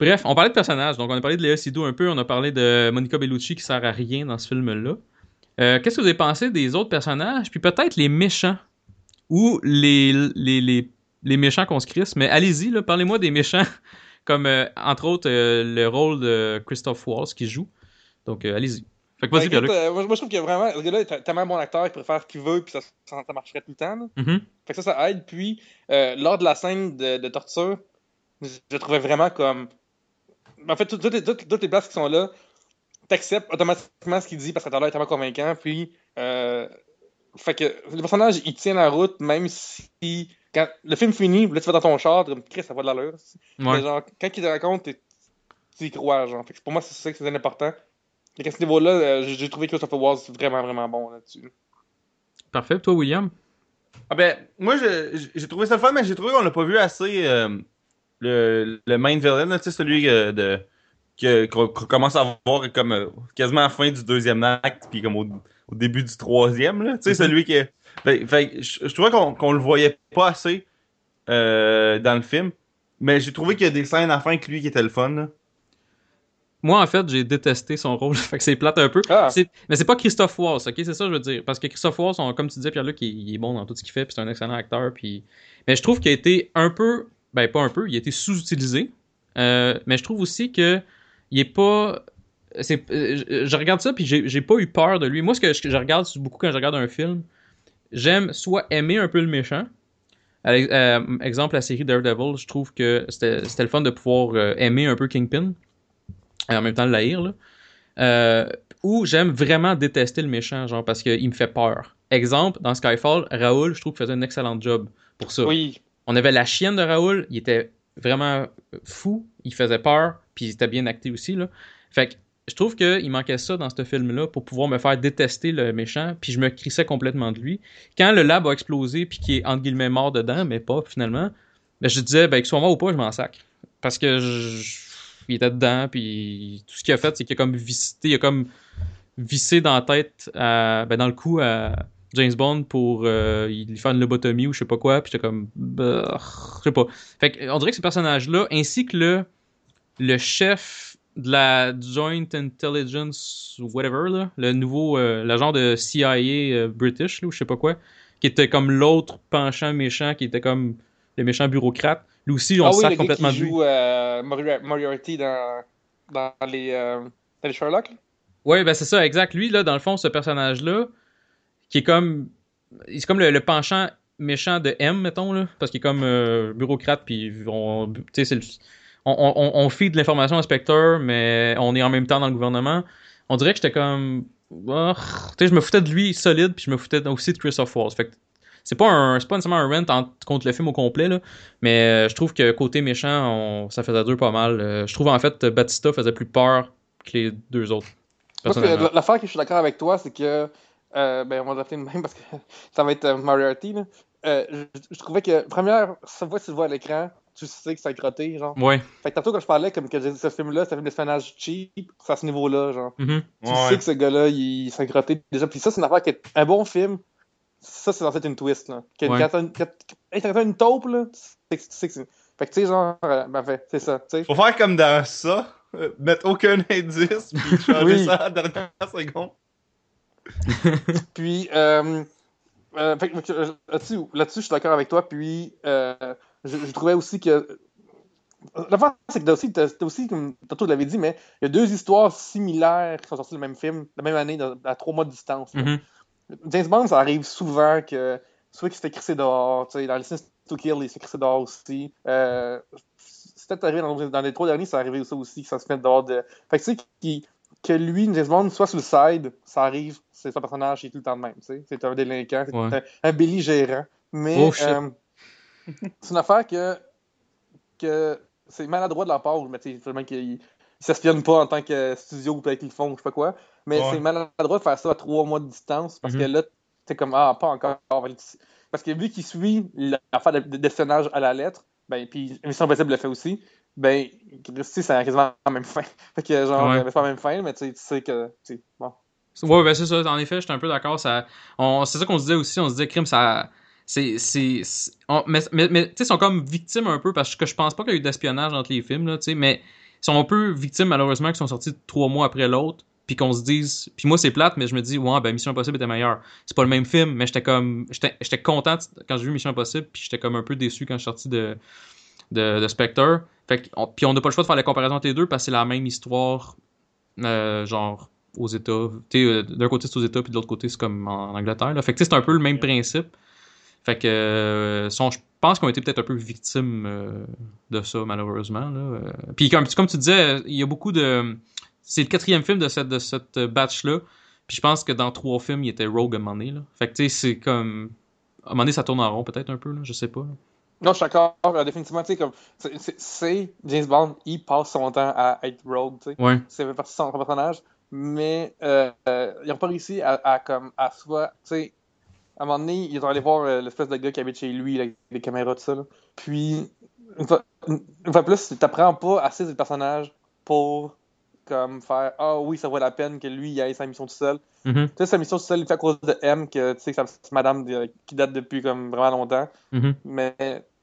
Bref, on parlait de personnages. Donc, on a parlé de Léa Seydoux un peu. On a parlé de Monica Bellucci qui sert à rien dans ce film-là. Euh, Qu'est-ce que vous avez pensé des autres personnages? Puis peut-être les méchants. Ou les, les, méchants qu'on se crisse. Mais allez-y, parlez-moi des méchants. Comme, euh, entre autres, euh, le rôle de Christophe Waltz qui joue. Donc, allez-y. Fait que vas-y, ben, euh, moi, je trouve que vraiment, ce gars-là est tellement bon acteur, il faire ce qu'il veut, puis ça, ça, ça marcherait tout le temps. Mhm. Fait que ça, ça aide. Puis, euh, lors de la scène de, de torture, je, je trouvais vraiment comme. En fait, tout- toutes les, toutes, les places qui sont là, t'acceptes automatiquement ce qu'il dit parce que t'as l'air tellement convaincant. Puis, euh, fait que le personnage, il tient la route, même si. Quand le film finit, là, tu vas dans ton char, Chris, ça va de l'allure. Ouais. Mais genre, quand il te raconte, tu y crois, genre. Fait que pour moi, c'est ça que c'est important. Et à ce niveau-là, euh, j'ai trouvé Christopher Waltz vraiment, vraiment bon là-dessus. Parfait. Toi, William? Ah ben, moi je- j'ai trouvé ça le fun, mais j'ai trouvé qu'on l'a pas vu assez euh, le, le main villain, tu sais, celui euh, de que- qu'on commence à voir comme euh, quasiment à la fin du deuxième acte, puis comme au, au début du troisième, là, tu sais, Mhm. celui qui est. Fait, fait que je, je trouvais qu'on qu'on le voyait pas assez euh, dans le film, mais j'ai trouvé qu'il y a des scènes à la fin avec lui qui étaient le fun. là. Moi, en fait, j'ai détesté son rôle. fait que c'est plate un peu. Ah! Mais c'est pas Christophe Waltz, ok? C'est ça que je veux dire. Parce que Christophe Waltz, on- comme tu disais, Pierre-Luc, il, il est bon dans tout ce qu'il fait, puis c'est un excellent acteur. Puis... Mais je trouve qu'il a été un peu. Ben, pas un peu, il a été sous-utilisé. Euh, mais je trouve aussi que il est pas. C'est... euh, Je, regarde ça, puis j'ai, pas eu peur de lui. Moi, ce que je, je regarde beaucoup quand je regarde un film, j'aime soit aimer un peu le méchant. Euh, exemple, la série Daredevil, je trouve que c'était, le fun de pouvoir aimer un peu Kingpin. Et en même temps le haïr, là. Euh, ou j'aime vraiment détester le méchant, genre, parce qu'il me fait peur. Exemple, dans Skyfall, Raoul, je trouve qu'il faisait un excellent job pour ça. Oui. On avait la chienne de Raoul, il était vraiment fou, il faisait peur, puis il était bien acté aussi, là. Fait que je trouve qu'il manquait ça dans ce film-là pour pouvoir me faire détester le méchant, puis je me crissais complètement de lui. Quand le lab a explosé, puis qu'il est entre guillemets mort dedans, mais pas finalement, ben, je disais, ben, qu'il soit mort ou pas, je m'en sac. Parce que je- je- il était dedans, puis tout ce qu'il a fait, c'est qu'il a comme visité, il a comme vissé dans la tête, ben, dans le cou à James Bond pour euh, lui faire une lobotomie ou je sais pas quoi, puis j'étais comme, bah, je sais pas. Fait on dirait que ce personnage-là, ainsi que le, le chef de la Joint Intelligence whatever, là, le nouveau, euh, l'agent de CIA euh, British, là, ou je sais pas quoi, qui était comme l'autre penchant méchant, qui était comme le méchant bureaucrate. Lui aussi, on ah oui, complètement qui de lui. joue euh, Mori- Moriarty dans, dans, les, euh, dans les Sherlock. Ouais, ben c'est ça, exact. Lui, là, dans le fond, ce personnage-là, qui est comme. C'est comme le, le penchant méchant de M, mettons, là. Parce qu'il est comme euh, bureaucrate, puis on. Tu sais, c'est le- On, on, on feed de l'information à Spectre, mais on est en même temps dans le gouvernement. On dirait que j'étais comme. tu sais, je me foutais de lui solide, puis je me foutais aussi de Christophe Waltz. Fait que c'est pas un c'est pas nécessairement un rent en- contre le film au complet là mais euh, je trouve que côté méchant on- ça faisait dur pas mal Euh, je trouve en fait Batista faisait plus peur que les deux autres Parce que personnellement. l'affaire que je suis d'accord avec toi, c'est que. euh, ben, on va l'appeler de même parce que ça va être euh, Moriarty. Là. Euh, je, je trouvais que, première fois que tu le vois à l'écran, tu sais que c'est crotté, genre. ouais Fait que tantôt, quand je parlais, comme que j'ai dit, ce film-là, c'est un film d'espionnage cheap, c'est à ce niveau-là, genre. Mhm. Tu Ouais, sais que ce gars-là, il s'est crotté déjà. Puis ça, c'est une affaire qui est un bon film. Ça, c'est censé être une twist, là. Ouais. Quand t'as une, quand- hey, quand t'as une taupe, là, tu sais que tu c'est. Fait que, tu sais, genre, euh, ben, fait, c'est ça, tu sais. Faut faire comme dans ça, euh, mettre aucun indice, puis changer Oui. ça à la dernière seconde. Puis, euh, euh, fait fait là-dessus, je suis d'accord avec toi. Puis, euh, je, je trouvais aussi que L'affaire, c'est que t'as aussi, t'as, t'as aussi, comme tantôt je l'avais dit, mais il y a deux histoires similaires qui sont sorties le même film, la même année, dans- à trois mois de distance. James Bond, ça arrive souvent que soit qu'il se fait crisser dehors, tu sais, dans License to Kill, il se fait crisser dehors aussi. Euh, c'est peut-être arrivé dans, dans les trois derniers, ça arrivé ça aussi, que ça se met dehors de. Fait que tu sais, qu'il- que lui, James Bond, soit sur le side, ça arrive, c'est son personnage, il est tout le temps le même, tu sais. C'est un délinquant, c'est Ouais. un, un belligérant. Mais Oh, euh, c'est une affaire que, que c'est maladroit de leur part, mais tu sais, ils s'espionnent pas en tant que studio ou peut-être qu'ils font, ou je sais pas quoi. Mais Ouais. c'est maladroit de faire ça à trois mois de distance parce Mhm. que là, t'es comme, ah, pas encore. Parce que vu qu'il suit l'affaire de, à la lettre, ben, puis Mission Impossible le fait aussi, ben, Christy, c'est quasiment la même fin. Fait que, genre, Ouais. c'est pas la même fin, mais tu sais- tu sais que, tu bon. Ouais, ben c'est ça. En effet, j'étais un peu d'accord. Ça, c'est ça qu'on se disait aussi. On se disait, crime, ça. C'est, c'est, mais, mais, mais tu sais, ils sont comme victimes un peu parce que je pense pas qu'il y a eu d'espionnage entre les films, là, tu sais, mais ils sont un peu victimes, malheureusement, qui sont sortis trois mois après l'autre. Puis qu'on se dise. Puis moi, c'est plate, mais je me dis, ouais, ben Mission Impossible était meilleur. C'est pas le même film, mais j'étais comme. J'étais, content quand j'ai vu Mission Impossible, puis j'étais comme un peu déçu quand je suis sorti de, de, de Spectre. Fait que, on- puis on n'a pas le choix de faire la comparaison entre les deux parce que c'est la même histoire, euh, genre aux États. Euh, d'un côté c'est aux États, puis de l'autre côté c'est comme en Angleterre. Là. Fait que c'est un peu le même principe. Fait que euh, sont- je pense qu'on a été peut-être un peu victimes euh, de ça, malheureusement. Là. Puis comme, comme tu disais, il y a beaucoup de. C'est le quatrième film de cette, de cette batch-là. Puis je pense que dans trois films, il était Rogue à un moment donné. Là. Fait que tu sais, c'est comme. À un moment donné, ça tourne en rond peut-être un peu, là, je sais pas. là. Non, je suis d'accord, euh, définitivement, tu sais, comme, c'est- James Bond, il passe son temps à être rogue, tu sais. Ouais. c'est partie de son personnage, mais euh, euh, ils n'ont pas réussi à, à, comme, à soit, tu sais, à un moment donné, ils sont allés voir euh, l'espèce de gars qui habite chez lui, là, avec les caméras, tout ça, là. Puis, une fois, une, plus, t'apprends pas assez du personnage pour, comme, faire, ah oui, ça vaut la peine que lui, il aille sa mission tout seul. Mhm, Tu sais, sa mission tout seul, il fait à cause de M, que, tu sais, que c'est madame de- qui date depuis, comme, vraiment longtemps mhm. mais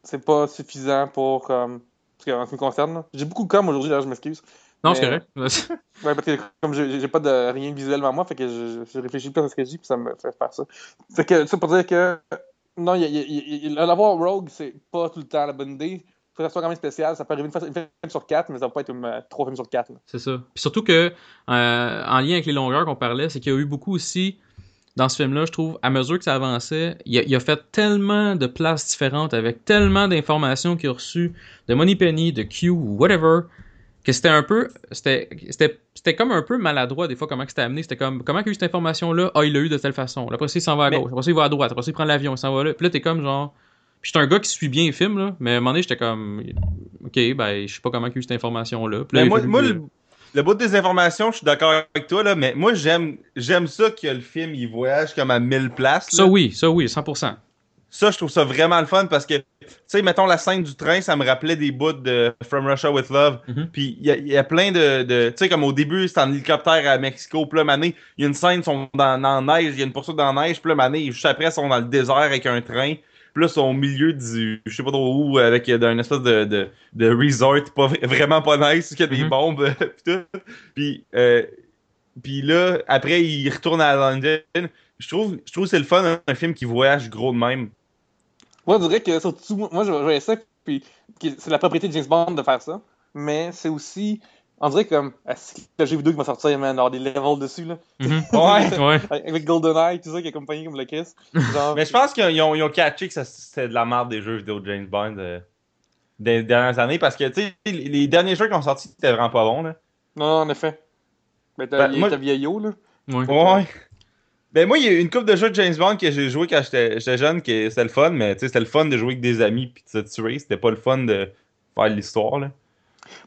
c'est pas suffisant pour comme ce qui en ce qui me concerne. J'ai beaucoup de com aujourd'hui, là, je m'excuse. Non, c'est correct. Ouais, parce que comme j'ai pas de rien visuel devant moi, fait que je, je réfléchis plus à ce que je dis, puis ça me fait faire ça. Fait que ça pour dire que non, l'avoir Rogue, c'est pas tout le temps la bonne idée. Faut que ça soit quand même spécial. Ça peut arriver une, fois, une film sur quatre, mais ça va pas être comme, euh, trois films sur quatre. là. C'est ça. Puis surtout que, euh, en lien avec les longueurs qu'on parlait, c'est qu'il y a eu beaucoup aussi, dans ce film-là, je trouve, à mesure que ça avançait, il a, il a fait tellement de places différentes avec tellement d'informations qu'il a reçues de Moneypenny, de Q ou whatever, que c'était un peu. C'était c'était- c'était comme un peu maladroit des fois comment c'était amené. C'était comme comment qu'il a eu cette information-là Ah, il l'a eu de telle façon. Après ça, il s'en va à gauche. Après ça, il va à droite. Après ça, il prend l'avion, il s'en va là. Puis là, t'es comme genre. Puis j'étais un gars qui suit bien les films, là, mais à un moment donné, j'étais comme. Ok, ben, je sais pas comment il a eu cette information-là. Puis là, Mais a moi, fallu moi, que- le, le bout des informations, je suis d'accord avec toi, là, mais moi, j'aime j'aime ça que le film, il voyage comme à 1000 places. là. Ça oui, ça oui, 100%. Ça, je trouve ça vraiment le fun parce que, tu sais, mettons la scène du train, ça me rappelait des bouts de From Russia with Love. Mhm. Puis il y, a- y plein de. de- tu sais, comme au début, c'est en hélicoptère à Mexico. Puis là, mané, il y a une scène, ils sont dans, dans la neige, il y a une poursuite dans la neige. Puis là, mané, juste après, ils sont dans le désert avec un train. Sont au milieu du. Je sais pas trop où, avec euh, d'un espèce de, de, de resort pas, vra- vraiment pas nice, qui a des Mhm. bombes. puis tout. Puis, euh, puis là, après, ils retournent à London. Je trouve, je trouve que c'est le fun, hein, un film qui voyage gros de même. Moi, je dirais que surtout, moi, je voyais ça, puis que c'est la propriété de James Bond de faire ça, mais c'est aussi, on dirait comme, que le jeu vidéo qui va sortir, man, avoir des levels dessus, là, Mhm. Ouais. ouais. avec GoldenEye, tout ça, qui est accompagné comme le Chris. Genre, Mais je pense qu'ils ont, ils ont catché que c'était de la merde des jeux vidéo de James Bond euh, des dernières années parce que tu sais, les, les derniers jeux qui ont sorti c'était vraiment pas bon. Là. Non, en effet. Mais t'as Ben, moi- vieillot, là. Ouais. Ouais. Ben moi, il y a eu une coupe de jeux de James Bond que j'ai joué quand j'étais j'étais jeune, que c'était le fun, mais tu sais, c'était le fun de jouer avec des amis puis de se tuer. C'était pas le fun de faire l'histoire. là.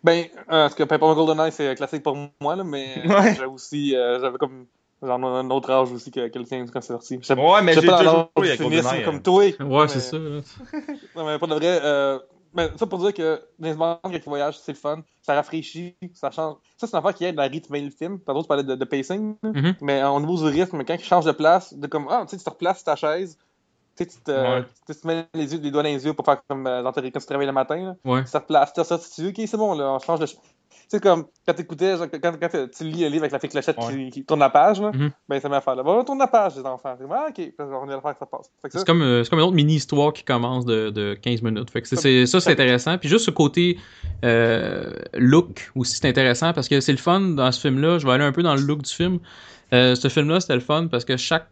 Ben, euh, parce que Paper GoldenEye, c'est classique pour moi, là, mais Ouais. j'avais aussi, euh, j'avais comme, genre, un autre âge aussi que, que le tien quand c'est sorti. Ouais, mais j'ai dans joué l'âge avec GoldenEye. comme hein. toi. Ouais, mais- c'est ça. Non, mais pas de vrai. Euh, mais ça pour dire que James Bond, quand il voyage, c'est le fun. Ça rafraîchit, ça change. Ça, c'est une affaire qui aide à rythmer le film. Tantôt, tu parlais de, de pacing. là. Mhm. Mais au niveau du rythme, quand il change de place, de comme, ah, tu sais, tu te replaces ta chaise. Tu sais, tu te, Ouais. tu te mets les, yeux, les doigts dans les yeux pour faire comme euh, dans tes- quand tu travailles le matin. Là. Ouais. Tu te tu te tu dis, ok, c'est bon, là, on change de. Tu sais, comme quand t'écoutais, genre, quand, quand tu lis un livre avec la fille clochette Ouais. qui, qui tourne la page, là, Mhm. ben ça m'a fait là. Bon, on tourne la page, les enfants. C'est comme, Ah, ok, là, on est à faire que ça passe. Ça, C'est comme, euh, comme une autre mini-histoire qui commence de, de 15 minutes. Fait que c'est- ça, c'est intéressant. Puis juste ce côté euh, look aussi, c'est intéressant parce que c'est le fun dans ce film-là. Je vais aller un peu dans le look du film. Euh, ce film-là, c'était le fun parce que chaque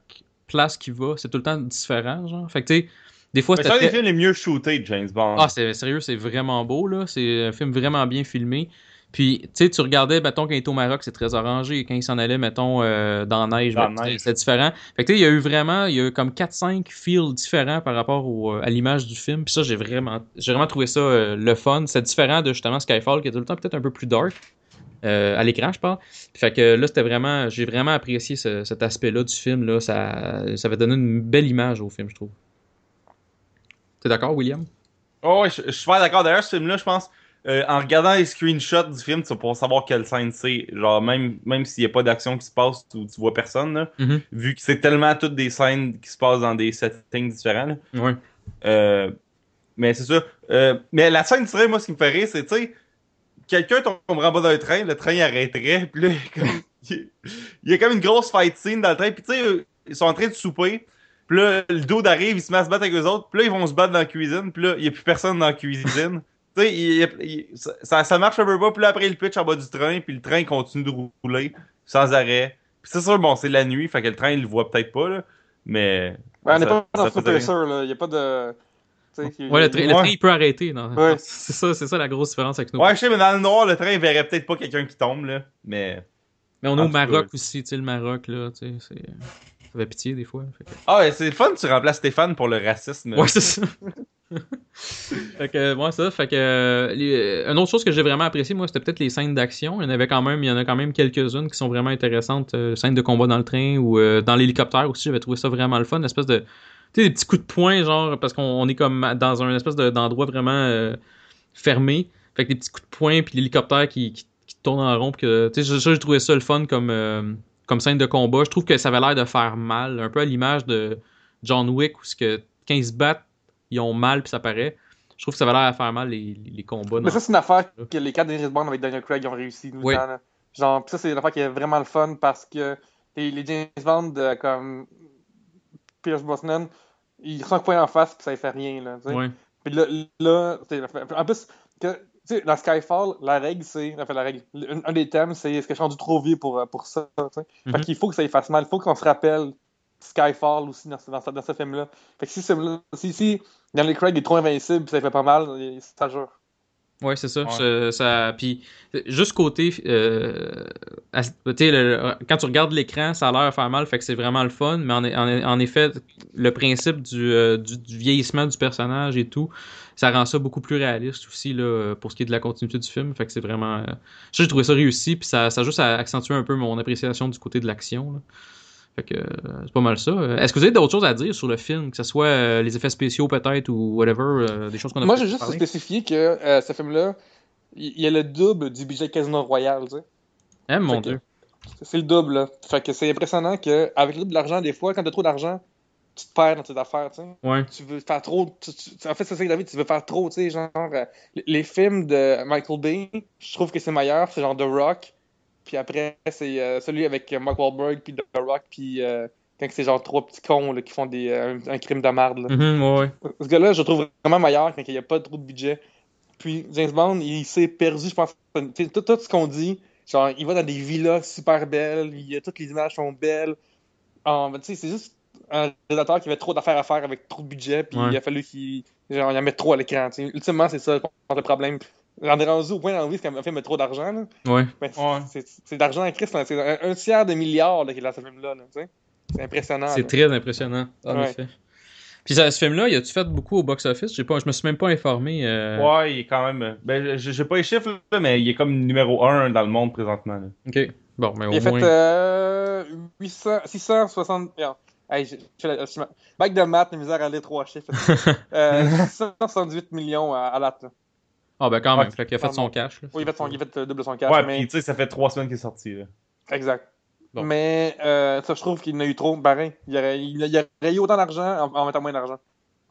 place qu'il va, c'est tout le temps différent. Genre. Fait que tu sais, des fois, C'est un des films les mieux shootés de James Bond. Ah, c'est sérieux, c'est vraiment beau, là. C'est un film vraiment bien filmé. Puis, tu sais, tu regardais, mettons, quand il était au Maroc, c'est très orangé. Quand il s'en allait, mettons, euh, dans la neige, ben, neige. c'est différent. Fait que, tu sais, il y a eu vraiment, il y a eu comme 4-5 feels différents par rapport au, euh, à l'image du film. Puis ça, j'ai vraiment, j'ai vraiment trouvé ça euh, le fun. C'est différent de, justement, Skyfall, qui est tout le temps peut-être un peu plus dark. Euh, à l'écran, je parle. Fait que là, c'était vraiment, j'ai vraiment apprécié ce- cet aspect-là du film. Là. Ça, ça avait donné une belle image au film, je trouve. T'es d'accord, William? Oh, ouais, je, je suis super d'accord. D'ailleurs, ce film-là, je pense, euh, en regardant les screenshots du film, tu vas pouvoir savoir quelle scène c'est. Genre, même, même s'il n'y a pas d'action qui se passe, tu, tu vois personne, là, Mhm. vu que c'est tellement toutes des scènes qui se passent dans des settings différents. là. Ouais. Euh, mais c'est ça. Euh, mais la scène du train, moi, ce qui me fait rire, c'est, tu sais, quelqu'un tomberait en bas d'un train, le train arrêterait, puis là, comme, il y a comme une grosse fight scene dans le train, puis tu sais, ils sont en train de souper, puis là, le dos arrive, il se met à se battre avec eux autres, puis là, ils vont se battre dans la cuisine, puis là, il n'y a plus personne dans la cuisine. tu sais, ça, ça marche un peu pas, puis là, après, il pitch en bas du train, puis le train continue de rouler sans arrêt. Puis c'est sûr, bon, c'est la nuit, fait que le train, il le voit peut-être pas, là, mais... Ouais, on n'est pas dans rire. Racer, là. Il n'y a pas de. Ouais, le, tra- le train, il peut arrêter. non? Ouais. C'est ça, c'est ça la grosse différence avec nous. Ouais, je sais, mais dans le noir, le train, il verrait peut-être pas quelqu'un qui tombe, là, mais... Mais on est En au Maroc aussi, tu sais, le Maroc, là, tu sais, c'est... Ça fait pitié des fois. fait que- Ah ouais, c'est le fun, tu remplaces Stéphane pour le racisme. Ouais, c'est ça. fait que, ouais, ça. Fait que, euh, les- une autre chose que j'ai vraiment apprécié, moi, c'était peut-être les scènes d'action. Il y en avait quand même, il y en a quand même quelques-unes qui sont vraiment intéressantes. Euh, scènes de combat dans le train ou euh, dans l'hélicoptère aussi, j'avais trouvé ça vraiment le fun. Une espèce de, tu sais, des petits coups de poing, genre, parce qu'on on est comme dans un espèce de- d'endroit vraiment euh, fermé. Fait que des petits coups de poing, puis l'hélicoptère qui, qui, qui tourne en rond. puis Que, tu sais, ça, j'ai trouvé ça le fun comme, euh, comme scène de combat. Je trouve que ça avait l'air de faire mal, un peu à l'image de John Wick, où ce que, quand ils se battent, ils ont mal, puis ça paraît. Je trouve que ça avait l'air de faire mal les, les combats. Mais ça, c'est une affaire que les quatre James Bond avec Daniel Craig ont réussi. Oui. Genre, pis ça, c'est une affaire qui est vraiment le fun parce que les, les James Bond de, comme Pierce Brosnan, ils sont un point en face puis ça ne fait rien. Là. Ouais. Puis là, en plus, que, tu sais, dans Skyfall, la règle, c'est. Enfin, la règle. Un, un des thèmes, c'est est-ce que je suis rendu trop vieux pour, euh, pour ça? tu sais? Mhm. Fait qu'il faut que ça fasse mal. Il faut qu'on se rappelle Skyfall aussi dans, ce- dans, ce- dans ce film-là. Fait que si, film-là- si, si Daniel Craig est trop invincible puis ça fait pas mal, ça jure. Ouais, c'est ça. Ouais. Ça puis, juste côté. euh, à- le- quand tu regardes l'écran, ça a l'air de faire mal, fait que c'est vraiment le fun. Mais en, en- en effet, le principe du, euh, du, du vieillissement du personnage et tout, ça rend ça beaucoup plus réaliste aussi là, pour ce qui est de la continuité du film. Fait que c'est vraiment. euh, j'ai trouvé ça réussi, puis ça, ça a juste à accentuer un peu mon appréciation du côté de l'action. Fait que euh, c'est pas mal ça. Euh, Est-ce que vous avez d'autres choses à dire sur le film, que ce soit euh, les effets spéciaux peut-être ou whatever, euh, des choses qu'on a Moi, j'ai juste spécifié que euh, ce film-là, il y a le double du budget Casino Royale. tu sais. Eh, mon Fait que- dieu. C'est le double. Là. Fait que c'est impressionnant qu'avec le double de l'argent, des fois, quand t'as trop d'argent, tu te perds dans tes affaires. tu sais. Ouais. Tu veux faire trop. tu- tu- en fait, c'est ça, David, tu veux faire trop. tu sais, Genre, les- les films de Michael Bay, je trouve que c'est meilleur. C'est genre The Rock. Puis après, c'est euh, celui avec Mark Wahlberg, puis The Rock, puis euh, quand c'est genre trois petits cons là, qui font des, euh, un, un crime de merde. là. Mhm, ouais, ouais. Ce gars-là, je le trouve vraiment meilleur quand il n'y a pas trop de budget. Puis James Bond, il s'est perdu, je pense. Tout, tout ce qu'on dit, genre, il va dans des villas super belles, il toutes les images sont belles. Tu sais, c'est juste un réalisateur qui avait trop d'affaires à faire avec trop de budget, puis Ouais. il a fallu qu'il genre, il en mette trop à l'écran. Ultimement, c'est ça le problème. J'en ai rendu au point vie, c'est qu'un film met trop d'argent. là. Ouais. Ben, c'est- d'argent à Christ, c'est un, un tiers de milliard là, qu'il a dans ce film-là. là, tu sais. C'est impressionnant. C'est très impressionnant, en Ouais. effet. Puis ça, ce film-là, il a-tu fait beaucoup au box-office? J'ai pas, je me suis même pas informé. euh, Ouais, il est quand même. Ben, je- j'ai pas les chiffres, là, mais il est comme numéro 1 dans le monde présentement. là. Ok. Bon, mais au Il a moins. fait euh, 800, 660. Merde. Hey, j'ai- je je- Bac de maths, la misère à lire trois chiffres. euh, 678 millions à, à. Ah, ben quand même. Ouais, fait qu'il a fait son cash. là. Oui, il a fait, son, il a fait euh, double son cash. Ouais, mais... puis tu sais, ça fait 3 semaines qu'il est sorti. Là. Exact. Bon. Mais euh, ça, je trouve qu'il en a eu trop. Pareil. Il aurait, il, il aurait eu autant d'argent en, en mettant moins d'argent.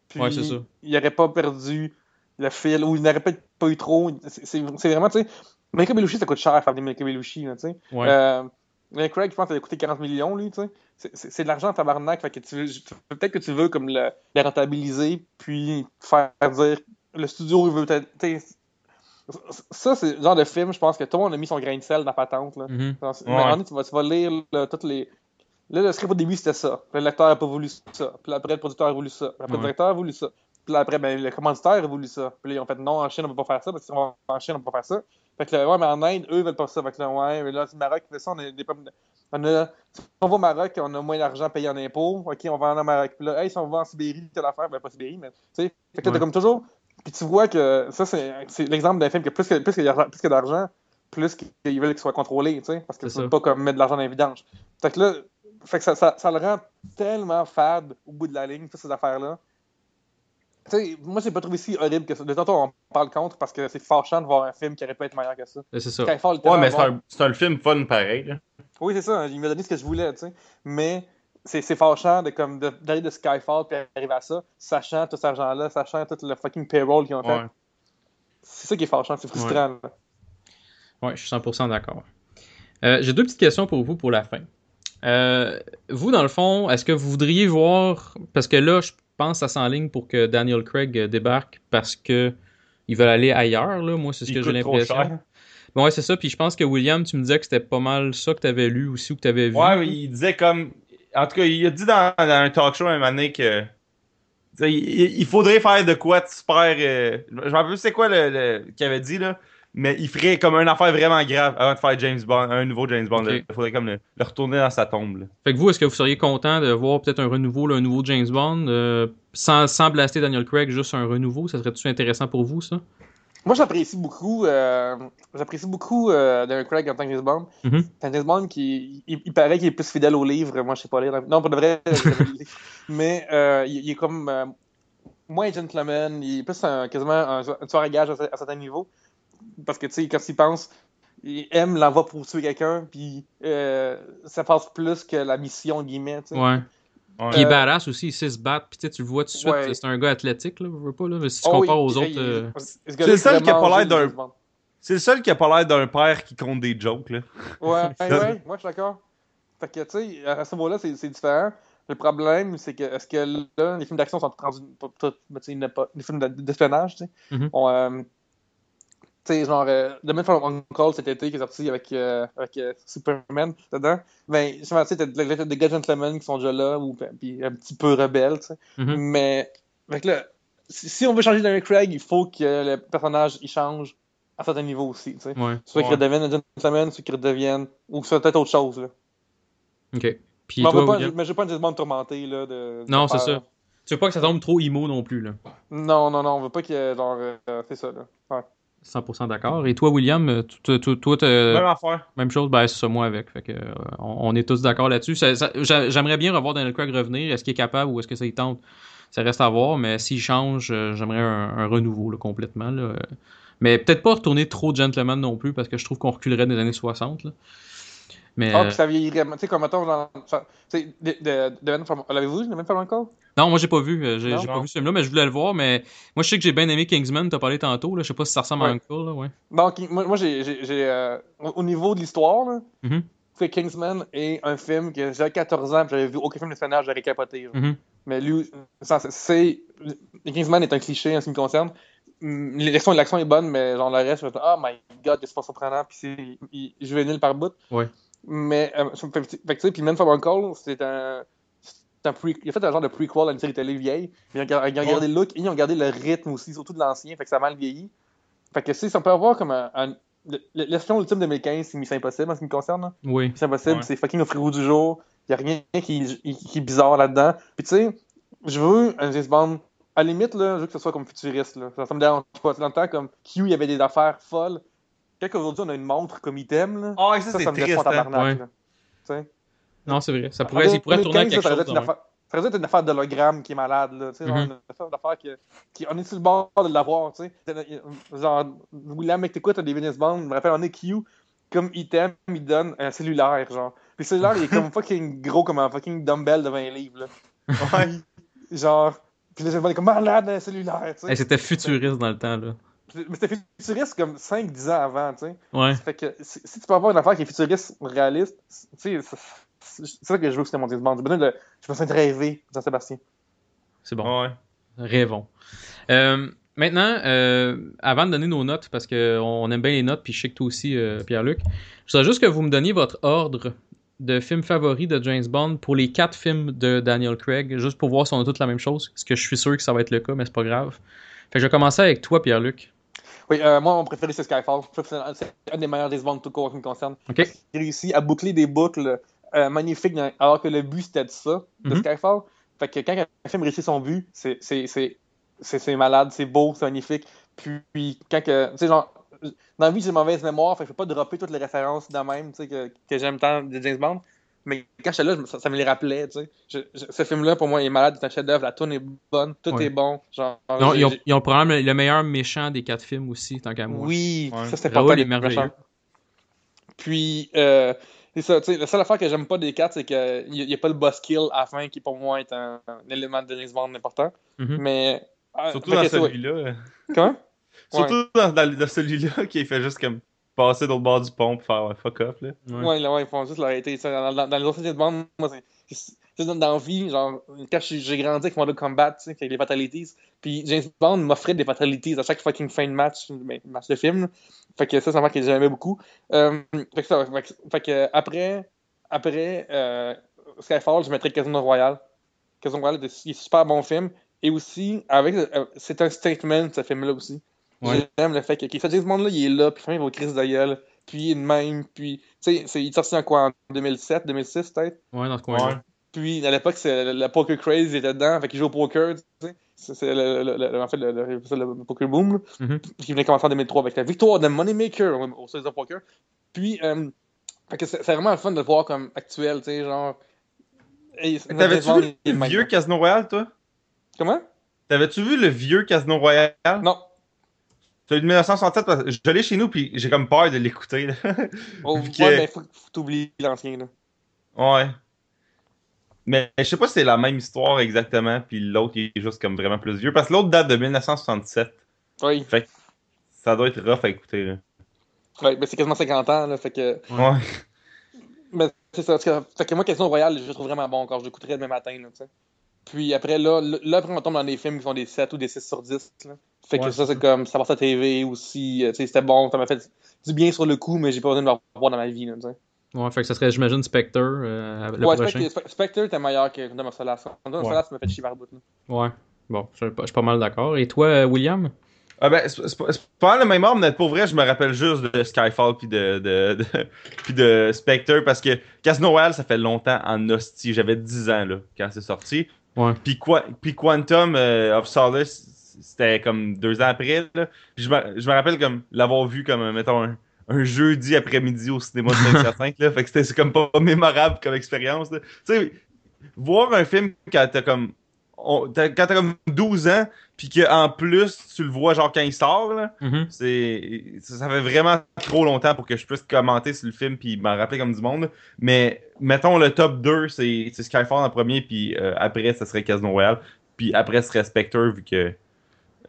Puis, Ouais, c'est ça. Il n'aurait pas perdu le fil ou il n'aurait peut-être pas eu trop. C'est vraiment, tu sais, Monica Bellucci, ça coûte cher faire des Bellucci, là, tu sais. Ouais. Euh, mais Craig, je pense qu'il a coûté 40 millions, lui, tu sais. C'est- de l'argent en tabarnak, fait que tu veux- tu- peut-être que tu veux comme le, le rentabiliser, puis faire dire le studio il veut Ça, c'est le genre de film, je pense que tout le monde a mis son grain de sel dans la patente. Là. Mhm. Un donné, tu vas, tu vas lire là, toutes les. Là, le script au début, c'était ça. Puis le lecteur n'a pas voulu ça. Puis après, le producteur a voulu ça. Puis après, Ouais. le directeur a voulu ça. Puis après, ben, le commanditaire a voulu ça. Puis là, ils ont fait non, en Chine, on peut pas faire ça. Parce qu'en Chine, on peut pas faire ça. Fait que là, ouais, mais en Inde, eux, veulent pas ça. Fait que là, ouais, mais là, c'est le Maroc qui fait ça. On a des problèmes. On a. Si on va au Maroc, on a moins d'argent payé en impôts. OK, on va en Maroc. Puis là, hey, si on va en Sibérie, telle affaire, ben pas Sibérie, mais tu sais. Fait que là, Ouais. t'as comme toujours. Puis tu vois que ça, c'est l'exemple d'un film que plus que plus qu'il y a plus que d'argent, plus qu'ils veulent qu'il soit contrôlé, tu sais. Parce que C'est tu peux pas comme mettre de l'argent dans les vidanges. Fait que là, fait que ça, ça, ça le rend tellement fade au bout de la ligne, toutes ces affaires-là. Tu sais, moi, j'ai pas trouvé si horrible que ça. De tantôt, on parle contre parce que c'est fâchant de voir un film qui aurait pu être meilleur que ça. C'est ça. Ouais, mais c'est un, c'est un film fun pareil. Là. Oui, c'est ça. Il m'a donné ce que je voulais, tu sais. Mais c'est c'est fâchant de, comme, de- d'aller de Skyfall puis arriver à ça, sachant tout cet argent-là, sachant tout le fucking payroll qu'ils ont fait. Ouais. C'est ça qui est fâchant, c'est frustrant. Ouais, je suis 100% d'accord. Euh, J'ai deux petites questions pour vous pour la fin. Euh, vous, dans le fond, est-ce que vous voudriez voir. Parce que là, je pense que ça s'enligne pour que Daniel Craig euh, débarque parce que ils veulent aller ailleurs, là. Moi, c'est ce Il que j'ai l'impression. cher. Bon, ouais, c'est ça. Puis je pense que William, tu me disais que c'était pas mal ça que tu avais lu aussi ou que tu avais vu. Ouais, il disait comme. En tout cas, il a dit dans, dans un talk show un moment donné que. Il, il faudrait faire de quoi de super. euh, je me rappelle c'est quoi le, le- qu'il avait dit là. Mais il ferait comme une affaire vraiment grave avant de faire James Bond, un nouveau James Bond. Là. Il faudrait comme le, le retourner dans sa tombe. là. Fait que vous, est-ce que vous seriez content de voir peut-être un renouveau, là, un nouveau James Bond, euh, sans, sans blaster Daniel Craig, juste un renouveau? Ça serait-tu intéressant pour vous, ça? Moi, j'apprécie beaucoup, euh, j'apprécie beaucoup euh, Craig en tant que James Bond. Mhm. C'est un James Bond qui, il, il paraît qu'il est plus fidèle au livre. Moi, je sais pas lire. Non, pas de vrai, mais euh, il, il est comme euh, moins gentleman. Il est plus un, quasiment un, un tueur à gage à, cer- à certains niveaux. Parce que, tu sais, quand il pense, il aime l'envoi pour tuer quelqu'un, puis euh, ça passe plus que la mission, guillemets, tu sais. Ouais. Ouais. Il est Euh, badass aussi, il sait se battre. Puis tu sais, tu le vois tout de suite, Ouais. c'est un gars athlétique, là, je veux pas, là. Mais si tu Oh oui, compares aux autres. euh, ce C'est le seul qui a pas l'air d'un-. C'est le seul qui a pas l'air d'un père qui compte des jokes. Là. Ouais, ouais, ouais, moi je suis d'accord. Fait que, tu sais, à ce niveau-là, c'est c'est différent. Le problème, c'est que, est-ce que là, les films d'action sont rendus. Les films de- d'espionnage, tu sais. Mhm. ont, euh, sais, genre, euh, The Man from Uncle cet été qui est sorti avec, euh, avec euh, Superman dedans. Ben, justement, tu sais, t'as des gars gentlemen qui sont déjà là, ou puis un petit peu rebelles, tu sais. Mhm. Mais, que là, si, si on veut changer Daniel Craig, il faut que le personnage il change à certains niveaux aussi, tu sais. Ouais, Soit qu'il redevienne un gentleman, soit qu'il redevienne. Ou que ce soit peut-être autre chose. Là. ok. Puis mais, on toi, veut pas, William? mais je veux pas un James Bond tourmenté. Là, de, de Non, c'est ça. Tu veux pas que ça tombe trop emo non plus, là? Non, non, non, on veut pas ait genre. euh, c'est ça, là. Ouais. 100% d'accord. Et toi, William, euh, toi, Même affaire. même chose, ben c'est ça, moi avec. Fait que, euh, on, on est tous d'accord là-dessus. Ça- ça- j'a- J'aimerais bien revoir Daniel Craig revenir. Est-ce qu'il est capable ou est-ce que ça y tente? Ça reste à voir, mais s'il change, euh, j'aimerais un, un renouveau là, complètement. Là. Mais peut-être pas retourner trop gentleman non plus, parce que je trouve qu'on reculerait des années 60. Là. Mais, Ah, euh, puis ça vieillirait. Tu sais, comme mettons, genre. ça- Tu sais, de, de, de from- L'avez-vous vu, The Man from Uncle? Non, moi j'ai pas vu. euh, J'ai pas vu ce film-là, mais je voulais le voir. Mais moi je sais que j'ai bien aimé Kingsman, t'as parlé tantôt. Là. Je sais pas si ça ressemble à Ouais. Uncle. Là, ouais. Donc, moi, moi j'ai. j'ai- j'ai, euh, au au niveau de l'histoire, là, Mhm. que Kingsman est un film que j'avais 14 ans, puis j'avais vu aucun film d'espionnage, j'aurais capoté. genre. Mhm. Mais lui, c'est- Kingsman est un cliché en ce qui me concerne. Hum, L'action l'action est bonne, mais genre le reste, je me dis, oh my god, c'est pas surprenant, puis c'est il- il- juvénile par bout. Ouais. Mais, euh, fait, sais, puis Man from Uncle, c'est un. un pre- il a fait un genre de prequel à une série télé vieille. Ils ont, ils ont gardé le look et ils ont gardé le rythme aussi, surtout de l'ancien, fait que ça a mal vieilli. Fait que, tu sais, ça peut avoir comme un. un le- L'espion ultime 2015, c'est Mission Impossible en ce qui me concerne. Oui. C'est impossible, Ouais. c'est fucking au frérot du jour. Il a rien qui, qui, est bizarre là-dedans. Puis tu sais, je veux un James Bond. À la limite, là, je veux que ce soit comme futuriste. Là. Ça, ça me dérange pas. Dans le temps, comme Q, il y avait des affaires folles. Quand aujourd'hui, on a une montre comme item, là, Ah, ça, ça, c'est ça me triste. défend hein. tabarnak. Ouais. Non, c'est vrai. Ça En pourrait, il pourrait tourner à 2015, quelque ça, chose. affaire- ça été une affaire d'hologramme qui est malade. Là, tu sais, genre Mhm. une affaire d'affaire qui, qui. On est sur le bord de l'avoir. tu sais. Genre, William McTequit a des James Bond. Je me rappelle, on est Q. Comme item, il donne un cellulaire. genre. Puis le cellulaire, il est comme fucking gros comme un fucking dumbbell de 20 livres. Là. Ouais. Genre. Puis là, est comme malade un cellulaire. tu sais. Hey, C'était futuriste dans le temps. Là. Mais c'était futuriste comme 5-10 ans avant, tu sais. Ouais. Fait que si, si tu peux avoir une affaire qui est futuriste, réaliste, tu sais, c'est- c'est ça que je veux que c'était mon James Bond. J'ai besoin de- Je me sens de rêver, Jean-Sébastien. C'est bon. Ouais. Rêvons. Euh, maintenant, euh, avant de donner nos notes, parce qu'on aime bien les notes, puis je sais que toi aussi, euh, Pierre-Luc, je voudrais juste que vous me donniez votre ordre de films favoris de James Bond pour les quatre films de Daniel Craig, juste pour voir si on a toutes la même chose. Parce que je suis sûr que ça va être le cas, mais c'est pas grave. Fait que je vais commencer avec toi, Pierre-Luc. Oui, euh, moi, mon préféré, c'est Skyfall. C'est un- des meilleurs James Bond tout court qui me concerne. OK? Il réussit à boucler des boucles euh, magnifiques, dans- alors que le but, c'était de ça, de Mhm. Skyfall. Fait que quand un film réussit son but, c'est- c'est c'est- c'est- c'est malade, c'est beau, c'est magnifique. Puis, quand que, tu sais, genre, dans la vie, j'ai mauvaise mémoire, fait que je peux pas dropper toutes les références de même, tu sais, que, que j'aime tant de James Bond. Mais quand j'étais là, je me- ça, ça me les rappelait, tu sais. Je- je- ce film-là, pour moi, il est malade, c'est un chef-d'œuvre, la tune est bonne, tout Ouais. est bon. Genre, Ils ont, j'ai- ils ont- ils ont probablement le meilleur méchant des quatre films aussi, tant qu'à moi. oui, Ouais. ça c'était pas est les merveilleux. Puis, euh, c'est ça, tu sais, la seule affaire que j'aime pas des quatre, c'est qu'il n'y a, pas le boss kill à la fin qui, pour moi, est un, un élément de James Bond important. Mhm. Mais. euh, Surtout dans celui-là. Comment? Surtout dans, dans- dans celui-là qui fait juste comme passer d'autre bord du pont pour faire ouais, fuck off. Là. Ouais. Ouais, là, ouais, ils font juste l'arrêter. Ça, Dans, dans- dans les autres James Bond, moi, c'est- Dans, la vie, genre, quand j'ai grandi avec Mortal Kombat, tu sais, avec les fatalities, puis James Bond m'offrait des fatalities à chaque fucking fin de match, ben, match de film. là. Fait que ça, c'est un marque que j'aimais beaucoup. Euh, fait que ça, fait que, fait que après, après euh, Skyfall, je mettrais Casino Royale. Casino Royale, c'est un super bon film. Et aussi, avec, euh, c'est un statement, ce film-là aussi. Ouais. J'aime le fait que okay, ce Bond-là, il est là, puis il va au crise de gueule, puis il même, puis, tu sais, c'est- il est sorti en quoi, en 2007, 2006 peut-être? Ouais, dans ce coin-là. Ouais. Puis à l'époque, c'est le, le poker craze il était dedans, fait qu'il joue au poker, tu sais. C'est le, le- le- en fait le, le- c'est le poker boom, là. Mhm. Puis qui venait commencer en 2003 avec la victoire de Moneymaker au, of Poker. Puis, euh, fait que c'est c'est vraiment le fun de le voir comme actuel, tu sais, genre. T'avais-tu vu le vieux Casino Royale, toi? Comment? T'avais-tu vu le vieux Casino Royale? Non. Celui de 1967, parce que je l'ai chez nous, puis j'ai comme peur de l'écouter. Oh, ouais, que- mais faut, faut t'oublier l'ancien, là. ouais. Mais je sais pas si c'est la même histoire exactement, puis l'autre il est juste comme vraiment plus vieux. Parce que l'autre date de 1967. Oui, Ça doit être rough à écouter. Là. ouais, mais c'est quasiment 50 ans, là, fait que. Ouais. Mais c'est ça, que, fait que moi, Casino Royale, je le trouve vraiment bon encore. Je l'écouterai demain matin, là, tu sais. Puis après, là, là, après, on tombe dans des films qui font des 7 ou des 6 sur 10, là. Fait que Ouais, ça, c'est comme, ça passe à TV aussi, euh, tu sais, c'était bon, ça m'a fait du bien sur le coup, mais j'ai pas besoin de le revoir dans ma vie, là, tu sais. Ouais, fait que ça serait, j'imagine, Spectre euh, le ouais, prochain. Spectre, Spe- Spectre était meilleur que Quantum of Solace. Quantum of Ouais. Solace m'a fait chier par bout, là. Ouais. Bon, je suis pas, je suis pas mal d'accord. Et toi, euh, William? Ah ben, c'est pas le même ordre, mais pour vrai, je me rappelle juste de Skyfall puis de, de, de- puis de Spectre parce que Casino Royale, ça fait longtemps en hostie. J'avais 10 ans là, quand c'est sorti. Ouais. Puis, puis Quantum euh, of Solace, c'était comme deux ans après. Là. Puis je, me, je me rappelle comme l'avoir vu comme, mettons, un, un jeudi après-midi au cinéma de 5 là. Fait que c'était c'est comme pas, mémorable comme expérience. Tu sais, voir un film quand t'as comme on- quand t'as comme 12 ans, puis qu'en plus, tu le vois genre quand il sort, là, Mhm. c'est ça, ça fait vraiment trop longtemps pour que je puisse commenter sur le film puis m'en rappeler comme du monde. Mais mettons le top 2, c'est c'est Skyfall en premier, puis euh, après, ça serait Casino Royale. Puis après, ce serait Spectre, vu que.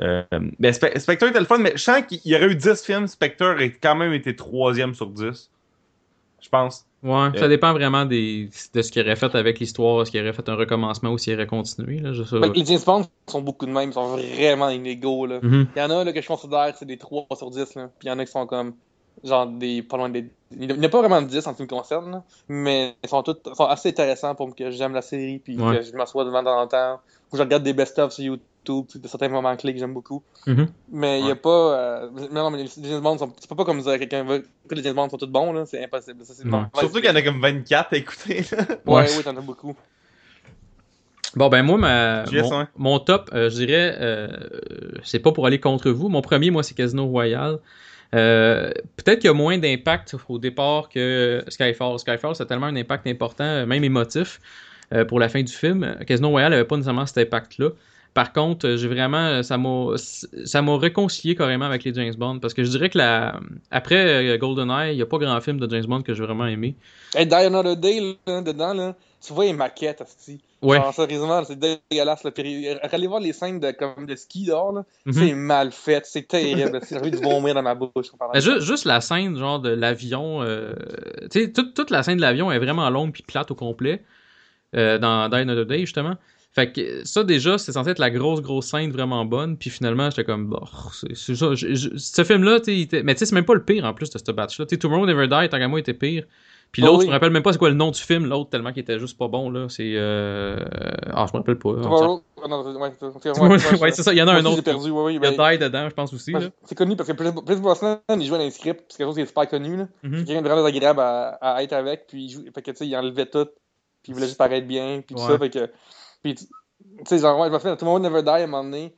Euh, ben, Spe- Spectre était le fun, mais je sens qu'il y aurait eu 10 films, Spectre a quand même été troisième sur 10. Je pense. Ouais, ça Euh. dépend vraiment des, de ce qu'il aurait fait avec l'histoire, est-ce qu'il aurait fait un recommencement ou s'il aurait continué. Là, je sais Ben, les James Bond sont beaucoup de même, ils sont vraiment inégaux, là. Mhm. Il y en a là, que je considère c'est des 3 sur 10, là. Puis il y en a qui sont comme, genre, des pas loin des. Il n'y a pas vraiment de 10 en ce qui me concerne, là. Mais ils sont, tous, sont assez intéressants pour que j'aime la série, puis Ouais. que je m'assois devant dans le temps. Ou je regarde des best-of sur YouTube, puis de certains moments clés que j'aime beaucoup. Mhm. Mais il n'y a pas. euh, mais non, mais les James Bond sont. Tu peux pas comme dire à quelqu'un veut que les James Bond sont tous bons, là. C'est impossible. Ça, c'est Ouais. normal. Surtout qu'il y en a comme 24 à écouter. là. Ouais, Ouais. oui, t'en as beaucoup. Bon, ben moi, ma, mon top, euh, je dirais, euh, c'est pas pour aller contre vous. Mon premier, moi, c'est Casino Royale. Euh, Peut-être qu'il y a moins d'impact au départ que Skyfall. Skyfall, c'est tellement un impact important, euh, même émotif, euh, pour la fin du film. Casino Royale n'avait pas nécessairement cet impact-là. Par contre, euh, j'ai vraiment, euh, ça m'a, ça m'a réconcilié carrément avec les James Bond parce que je dirais que la, après euh, GoldenEye, il n'y a pas grand film de James Bond que j'ai vraiment aimé. Hey, Die Another Day, là, dedans, là, tu vois les maquettes, asti. Ouais. Genre, sérieusement, c'est dégueulasse. Là. Puis, allez voir les scènes de, comme, de ski dehors, là. Mhm. C'est mal fait, c'est terrible. J'ai envie de vomir dans ma bouche. en parlant Mais de ça. ju- juste la scène genre de l'avion, euh, tu sais, toute, toute la scène de l'avion est vraiment longue puis plate au complet euh, dans Die Another Day justement. Fait que ça déjà, c'est censé être la grosse grosse scène vraiment bonne, puis finalement j'étais comme bah, c'est ça. je- je- ce film-là, mais tu sais c'est même pas le pire en plus de ce batch-là. Tu Tomorrow Never Die, tant qu'à moi, était pire. Puis Ah l'autre, oui. je me rappelle même pas c'est quoi le nom du film, l'autre tellement qu'il était juste pas bon là. C'est euh... ah je me rappelle pas. Tomorrow- ouais, c'est- Ouais, ouais, ouais, ça. Il y en a un autre. Perdu, ouais, oui. Il y a ben, Die dedans, je pense aussi. ben, Là. c'est connu parce que Pierce Brosnan, il jouait dans les scripts, c'est quelque chose qui est super connu. là. Mhm. C'est quelqu'un de vraiment agréable à, à être avec, puis il, joue, fait que, tu sais, il enlevait tout, puis il voulait juste paraître bien, puis tout Ouais. ça, fait que... Puis, tu sais, genre, ouais, je me souviens, Tomorrow Never Die, à un moment donné,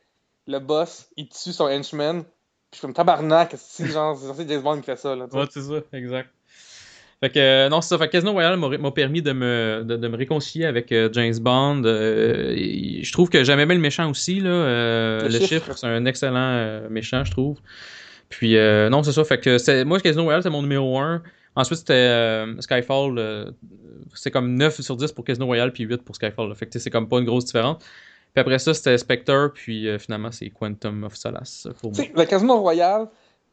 le boss, il tue son henchman, puis je suis comme tabarnak, c'est genre, c'est censé James Bond qui fait ça, là. Ouais, c'est ça, exact. Fait que, euh, non, c'est ça. Fait que Casino Royale m'a permis de me, de, de me réconcilier avec euh, James Bond. Euh, et je trouve que j'aimais bien le méchant aussi. Là. Le le chiffre. c'est un excellent méchant, je trouve. Puis, euh, non, c'est ça. Fait que moi, Casino Royale, c'est mon numéro 1. Ensuite, c'était Skyfall. C'est comme 9 sur 10 pour Casino Royale, puis 8 pour Skyfall. là. Fait que c'est comme pas une grosse différence. Puis après ça, c'était Spectre, puis euh, finalement, c'est Quantum of Solace pour moi. le Casino Royale,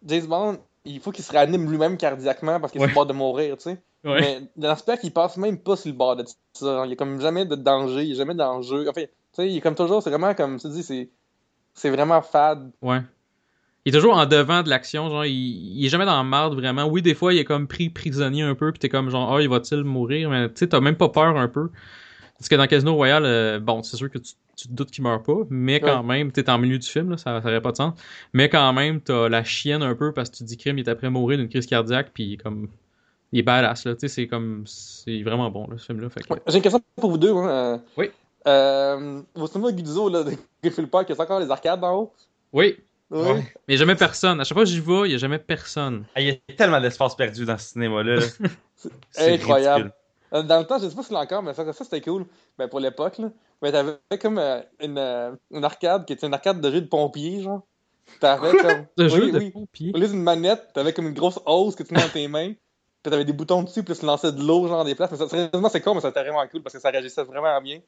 James Bond, il faut qu'il se réanime lui-même cardiaquement parce qu'il est Ouais. sur le bord de mourir, tu sais. Ouais. Mais dans l'aspect qu'il passe même pas sur le bord de ça. Il y a comme jamais de danger, il y a jamais d'enjeu. Enfin, tu sais, il est comme toujours, c'est vraiment comme tu dis, c'est c'est vraiment fade. Ouais. Il est toujours en devant de l'action, genre, il, il est jamais dans la marde, vraiment. Oui, des fois, il est comme pris prisonnier un peu, pis t'es comme genre, ah, il va-t-il mourir, mais tu sais, t'as même pas peur un peu. Parce que dans Casino Royale, euh, bon, c'est sûr que tu, tu te doutes qu'il meurt pas, mais quand même, t'es en milieu du film, là, ça, ça aurait pas de sens. Mais quand même, t'as la chienne un peu parce que tu dis crime, il est après mourir d'une crise cardiaque, puis comme, il est badass, là, tu sais, c'est comme, c'est vraiment bon, là, ce film-là. Fait que, Ouais, J'ai une question pour vous deux. Hein. euh, Oui. Euh, vos cinémas Guzzo, là, de Griffith Park, il y a encore les arcades d'en haut? Oui, Oui. Ouais. mais jamais personne. À chaque fois que j'y vais, il y a jamais personne. Ah, Il y a tellement d'espace perdu dans ce cinéma-là. C'est incroyable. ridicule. Euh, Dans le temps, je sais pas si c'est encore, mais ça, ça c'était cool. Ben, pour l'époque, là. Mais t'avais comme euh, une, euh, une arcade qui était une arcade de jeu de pompier, genre. T'avais comme. De oui, jeu de oui. pompier. Au lieu d'une manette, t'avais comme une grosse hausse que tu mets dans tes mains. Puis t'avais des boutons dessus, puis tu lançais de l'eau, genre des places. Mais ça, sérieusement, c'est con, mais ça c'était vraiment cool parce que ça réagissait vraiment bien.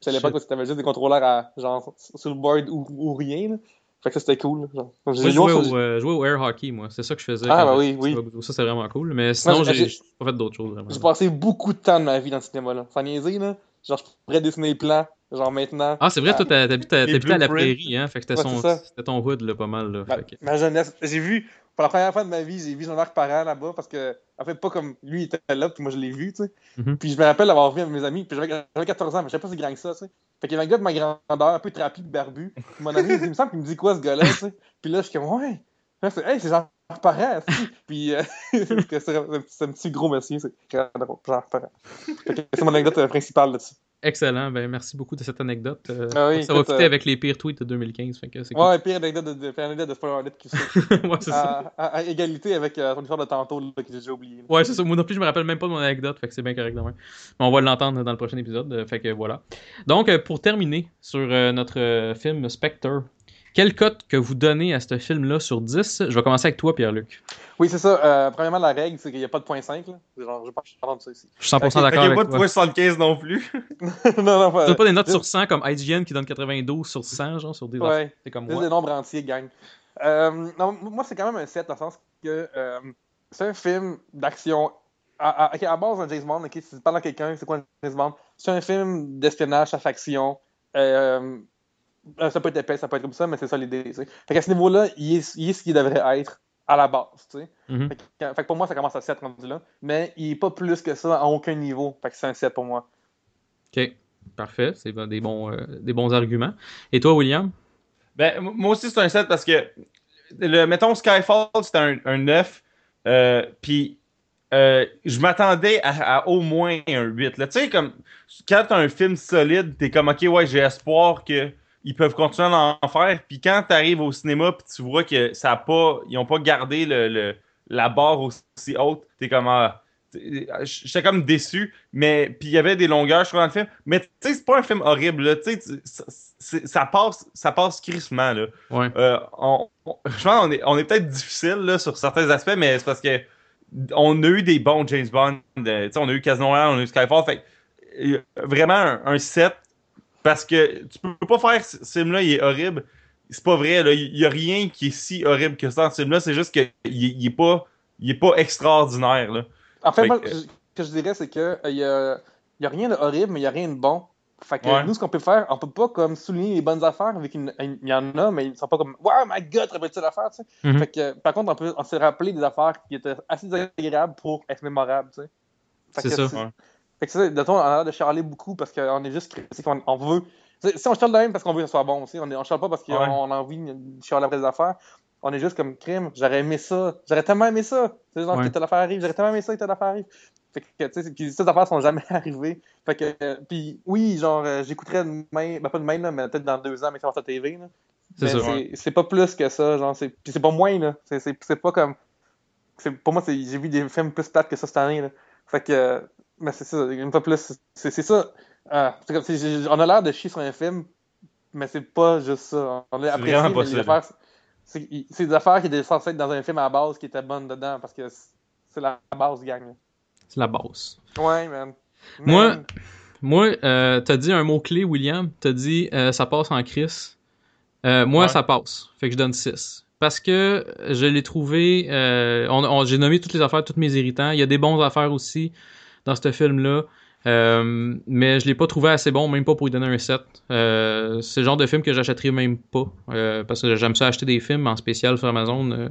Puis à l'époque t'avais juste des contrôleurs à, genre, sur le board ou, ou rien, là. Fait que ça, c'était cool, genre. J'ai Moi, joué jouais au- euh, jouais au air hockey, moi. C'est ça que je faisais. Ah, bah oui, oui. Ça, c'est vraiment cool. Mais sinon, j'ai- pas fait d'autres choses, vraiment. J'ai passé beaucoup de temps de ma vie dans ce cinéma-là. Sans niaiser, là. Genre, je pourrais dessiner les plans, genre maintenant. Ah, c'est vrai, toi, à, t'habitais à la prairie, hein. Fait que c'était Ouais, ton hood, là, pas mal, là. Ma, Fait que- ma jeunesse. J'ai vu, pour la première fois de ma vie, j'ai vu Jean-Marc Parent là-bas parce que, en fait, pas comme lui il était là, puis moi je l'ai vu, tu sais. Mhm. Puis je me rappelle l'avoir vu avec mes amis, puis j'avais j'avais 14 ans, mais je savais pas si grand que ça, tu sais. Fait qu'il y avait un gars de ma grandeur, un peu trapu, barbu. Puis mon ami, il dit, il me semble qu'il me dit quoi ce gars-là, tu sais. Puis là, je suis comme, ouais. Là, c'est, hey, c'est Jean-Marc Parent. Puis, euh, un, c'est un petit gros monsieur, c'est Jean-Marc Parent. Fait que c'est mon anecdote euh, principale là-dessus. Excellent. Ben, merci beaucoup de cette anecdote. Euh, Ah oui, ça va fitter euh, avec les pires tweets de 2015. Fait que c'est cool. Ouais, pire anecdote de, pire anecdote de Spoiler Alert qui ouais, c'est ça. à, égalité avec euh, ton histoire de tantôt là, que j'ai déjà oublié. là. Ouais, c'est ça. Moi non plus, je me rappelle même pas de mon anecdote. Fait que c'est bien correct demain. Mais on va l'entendre dans le prochain épisode. euh, Fait que voilà. Donc, euh, pour terminer sur euh, notre film Spectre, quelle cote que vous donnez à ce film-là sur 10 Je vais commencer avec toi, Pierre-Luc. Oui, c'est ça. Euh, premièrement, la règle, c'est qu'il n'y a pas de point 5. Là. Genre, je vais pas parler de ça ici. Je suis 100% Ok, d'accord fait qu'il y a avec pas de toi. point 75 non plus. non, non, pas. T'as pas des notes sur 100 comme IGN qui donne 92 sur 100, genre sur des affaires. Ouais, C'est comme moi. des nombres entiers, gang. Euh, non, moi, c'est quand même un 7 dans le sens que euh, c'est un film d'action. À, à, à base, un James Bond, ok, si tu parles à quelqu'un, c'est quoi un James Bond? C'est un film d'espionnage, à faction. Euh, ça peut être épais, ça peut être comme ça, mais c'est ça l'idée. tu sais. Fait qu'à ce niveau-là, il est, il est ce qu'il devrait être à la base. tu sais. Mhm. Fait, que, fait que pour moi, ça commence à 7 rendu là. Mais il est pas plus que ça à aucun niveau. Fait que c'est un 7 pour moi. Ok, parfait. C'est des bons, euh, des bons arguments. Et toi, William? Ben, moi aussi, c'est un 7 parce que, le, mettons, Skyfall, c'était un, un 9. euh, Puis, euh, je m'attendais à, à au moins un 8. là. Tu sais, comme, quand t'as un film solide, t'es comme, OK, ouais, j'ai espoir qu'ils peuvent continuer à en faire. Puis quand t'arrives au cinéma, puis tu vois que ça a pas, ils ont pas gardé le, le- la barre aussi haute, t'es comme, ah, j'étais comme déçu, mais puis il y avait des longueurs, je crois, dans le film. Mais tu sais, c'est pas un film horrible, là. Tu sais, tu- ça, passe, ça passe crissement, là. Ouais. Euh, on, on- je pense qu'on est, on est peut-être difficile là, sur certains aspects, mais c'est parce que on a eu des bons James Bond. euh, tu sais, on a eu Casino Royale, on a eu Skyfall. Fait euh, vraiment un, un set parce que tu peux pas faire ce film-là, il est horrible. C'est pas vrai, là. Il y a rien qui est si horrible que ça dans ce film-là. C'est juste qu'il il est pas, il est pas extraordinaire, là. En fait, Fait moi, que- ce que je dirais, c'est que il y, a, y a rien de horrible, mais il y a rien de bon. Fait que Ouais. nous, ce qu'on peut faire, on peut pas comme souligner les bonnes affaires, vu qu'il y en a, mais ils sont pas comme Wow, my god, tu sais. Mhm. Fait que, par contre, on, peut, on s'est rappelé des affaires qui étaient assez désagréables pour être mémorables, tu sais. C'est ça. Ouais. Fait que c'est ça, de on a l'air de charler beaucoup parce qu'on est juste critique, on, on veut. Si on charle de même parce qu'on veut que ce soit bon aussi, on, on charle pas parce qu'on Ouais. on a envie de charler après des affaires. On est juste comme crime, j'aurais aimé ça, j'aurais tellement aimé ça. Tu sais, genre Ouais. que telle affaire arrive, j'aurais tellement aimé ça que telle affaire arrive. Fait que, tu sais, ces affaires sont jamais arrivées. Fait que, euh, puis oui, genre, euh, j'écouterais demain, ben pas demain, là, mais peut-être dans deux ans, mais sur la TV, là. C'est ça. c'est- C'est pas plus que ça, genre, c'est, puis c'est pas moins, là. C'est, c'est, c'est pas comme. c'est- pour moi, c'est, j'ai vu des films plus plates que ça cette année, là. Fait que. Mais c'est ça, une fois plus. C'est, c'est ça. euh, c'est comme, c'est- j'ai- on a l'air de chier sur un film, mais c'est pas juste ça. On a apprécié. C'est, c'est des affaires qui étaient censées être dans un film à la base qui étaient bonnes dedans, parce que c'est, la base, gang. C'est la base. Ouais, man. Moi- Man. Moi, euh, t'as dit un mot-clé, William. T'as dit euh, ça passe en crise. Euh, moi, Ouais. ça passe. Fait que je donne 6. Parce que je l'ai trouvé. euh, on, on- J'ai nommé toutes les affaires, tous mes irritants. Il y a des bonnes affaires aussi dans ce film-là. Euh, mais je l'ai pas trouvé assez bon, même pas pour lui donner un 7. Euh, c'est le genre de film que j'achèterais même pas. euh, parce que j'aime ça acheter des films en spécial sur Amazon. euh,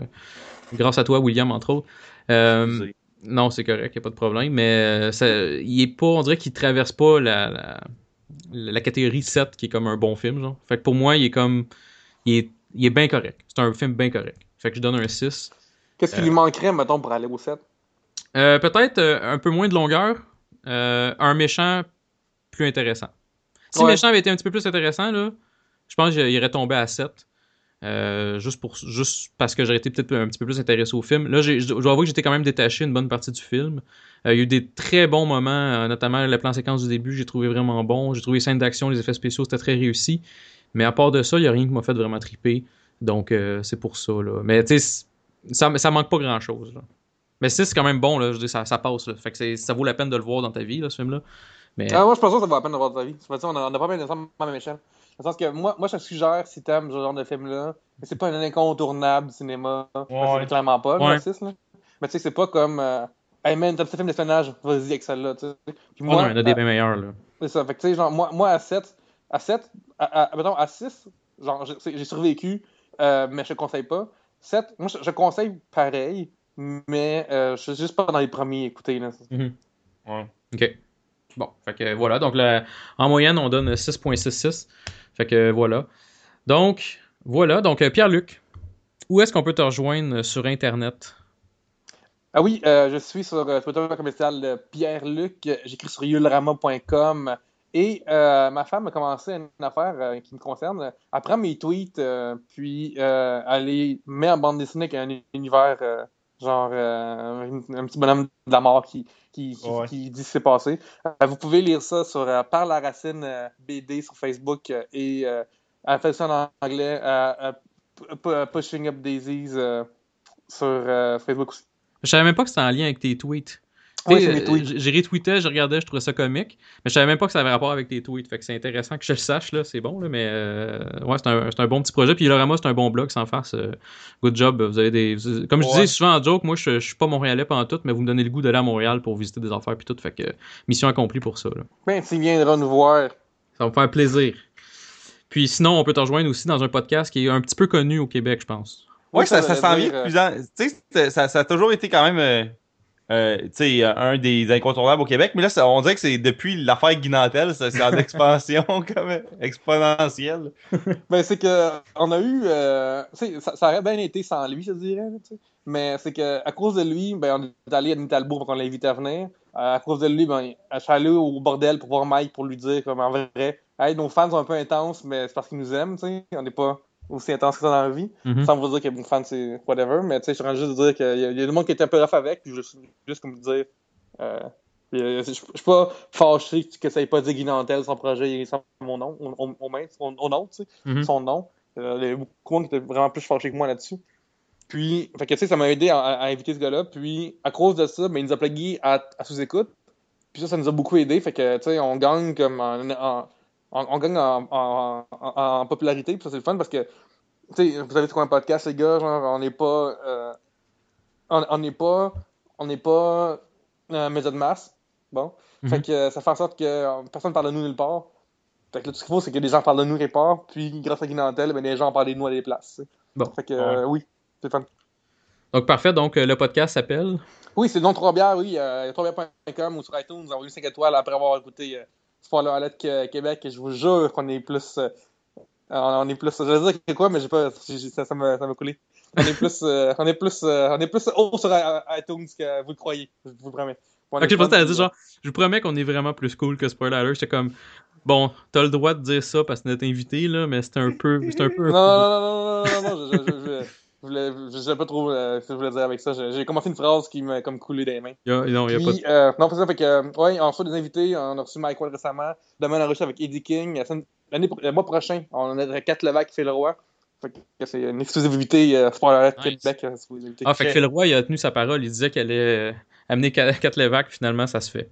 grâce à toi, William, entre autres. Euh, non, c'est correct, y a pas de problème, mais ça, il est pas, on dirait qu'il traverse pas la, la, la catégorie 7 qui est comme un bon film, genre. Fait que pour moi, il est comme, il est, il est bien correct. C'est un film bien correct. Fait que je donne un 6. Qu'est-ce qui lui manquerait, mettons, pour aller au 7 Euh, peut-être euh, un peu moins de longueur, euh, un méchant plus intéressant. Si le méchant avait été un petit peu plus intéressant, là, je pense qu'il aurait tombé à 7. euh, juste, pour, juste parce que j'aurais été peut-être un petit peu plus intéressé au film. Là, j'ai- je dois avouer que j'étais quand même détaché une bonne partie du film. Euh, il y a eu des très bons moments, euh, notamment le plan séquence du début, j'ai trouvé vraiment bon. J'ai trouvé les scènes d'action, les effets spéciaux, c'était très réussi. Mais à part de ça, il n'y a rien qui m'a fait vraiment triper. Donc, c'est pour ça. Là. Mais tu sais, ça, ça manque pas grand-chose. Mais 6, c'est quand même bon, là. Je dire, ça, ça passe. Là. Fait que ça vaut la peine de le voir dans ta vie, là, ce film-là. Mais Ah, moi, je pense que ça vaut la peine de voir ta vie. Sais, on n'a pas à la même échelle. Dans le sens que moi, moi je te suggère, si t'aimes ce genre de film-là, mais c'est pas un incontournable du cinéma. Ouais. c'est clairement pas, le Ouais. Narcisse, là. Mais tu sais, c'est pas comme. euh, hey man, t'as film d'espionnage, vas-y avec celle-là, tu sais. Puis oh, moi, non, il y en a des euh, bien meilleurs, là. c'est ça. Fait que tu sais, genre, moi, moi à 7, à 7, à, à, mettons, à 6, genre, j'ai survécu, euh, mais je te conseille pas. 7, moi, je, je conseille pareil, mais euh, je suis juste pas dans les premiers, écoutez, là. Ouais. OK. Bon, fait que voilà. Donc, la- en moyenne, on donne 6.66. Fait que voilà. Donc, voilà. Donc, euh, Pierre-Luc, où est-ce qu'on peut te rejoindre sur Internet? Ah oui, euh, je suis sur euh, Twitter commercial Pierre-Luc. J'écris sur yulrama.com. Et euh, ma femme a commencé une affaire euh, qui me concerne. Elle prend mes tweets, puis elle les met en bande dessinée avec un univers, genre euh, un, un petit bonhomme de la mort qui, qui, qui, Ouais. qui dit ce qui s'est passé. Euh, vous pouvez lire ça sur euh, Par la racine euh, BD sur Facebook euh, et euh, elle fait ça en anglais, euh, euh, Pushing Up Daisies euh, sur euh, Facebook aussi. Je savais même pas que c'était en lien avec tes tweets. Oui, euh, J'ai retweeté, je regardais, je trouvais ça comique, mais je savais même pas que ça avait rapport avec tes tweets. Fait que c'est intéressant que je le sache, là, c'est bon, là, mais euh, ouais, c'est un, c'est un bon petit projet. Puis Lorama, c'est un bon blog, sans farce. euh, good job. Vous avez des. vous- comme je Ouais. disais souvent en joke, moi, je, je suis pas montréalais pendant tout, mais vous me donnez le goût d'aller à Montréal pour visiter des affaires, puis tout. Fait que mission accomplie pour ça, là. Ben, tu viendras nous voir. Ça va me faire plaisir. Puis sinon, on peut te rejoindre aussi dans un podcast qui est un petit peu connu au Québec, je pense. Ouais, Oui, ça, ça ça veut s'en dire, vient euh, de plus en... Tu sais, c'est- ça, ça a toujours été quand même euh, tu sais, un des incontournables au Québec, mais là, ça- on dirait que c'est depuis l'affaire Guinantel, ça- c'est en expansion comme exponentielle. Ben, c'est que on a eu. euh, ça, ça aurait bien été sans lui, je dirais. Mais c'est que à cause de lui, ben, on est allé à Nitalbo pour qu'on l'a invité à venir. Euh, à cause de lui, ben, je suis allé au bordel pour voir Mike pour lui dire, comme en vrai, hey, nos fans sont un peu intenses, mais c'est parce qu'ils nous aiment, tu sais. On n'est pas aussi intense que ça dans la vie. Mhm. Sans vous dire que mon fan, c'est whatever. Mais tu sais, je suis en train juste de dire qu'il y, a- il y a du monde qui était un peu rough avec, puis je suis juste comme dire, Euh, je je suis pas fâché que ça ait pas dit Guy Nantel, son projet est sans mon nom, au, au, main, au nom, tu sais, Mhm. son nom. Euh, il y a beaucoup de monde qui était vraiment plus fâché que moi là-dessus. Puis, fait que, tu sais, ça m'a aidé à, à inviter ce gars-là. Puis, à cause de ça, ben, il nous a plugué à, à sous-écoute. Puis ça, ça nous a beaucoup aidé. Fait que, tu sais, on gagne comme en, en- on, on gagne en, en- en- en popularité. Puis ça, c'est le fun parce que, tu sais, vous avez trouvé un podcast, les gars, genre, on n'est pas, euh, on on n'est pas, on n'est pas euh, média de masse. Bon. Mhm. Fait que ça fait en sorte que euh, personne parle de nous nulle part. Fait que là, tout ce qu'il faut, c'est que les gens parlent de nous quelque part. Puis, grâce à Guy Nantel, ben, les gens parlent de nous à des places. Bon. Fait que, euh, oui, c'est fun. Donc, parfait. Donc, euh, le podcast s'appelle? Oui, c'est le nom 3 bières, oui. Euh, 3bières.com ou sur iTunes, envoyez 5 étoiles après avoir écouté euh, Spoiler Alert que- Québec. Je vous jure qu'on est plus. euh, on est plus. Je vais dire que quoi, mais j'ai pas. ça ça m'a coulé. On est plus. euh, on est plus. euh, on est plus haut sur iTunes que vous le croyez. Je vous le promets. On Ok, je pensais dire genre, je vous promets qu'on est vraiment plus cool que Spoiler Alert. J'étais comme, bon, t'as le droit de dire ça parce que notre invité, là, mais c'était un peu. C'était un peu. Non, non, non, non, non, non, non, je, je, je, je, voulais, je sais pas trop euh, ce que je voulais dire avec ça. J'ai commencé une phrase qui m'a comme coulé des mains. Non, y a pas de. Puis, euh, non, c'est ça, fait que, euh, ouais, on reçoit des invités, on a reçu Mike Ward récemment, demain on a reçu avec Eddie King, l'année, le mois prochain, on a 4 Levac qui fait le roi. Fait que c'est une exclusivité euh, Spoiler Nice. Québec, euh. Ah, fait que Phil Roy, il a tenu sa parole. Il disait qu'elle allait euh, amener 4 Levac. Finalement, ça se fait.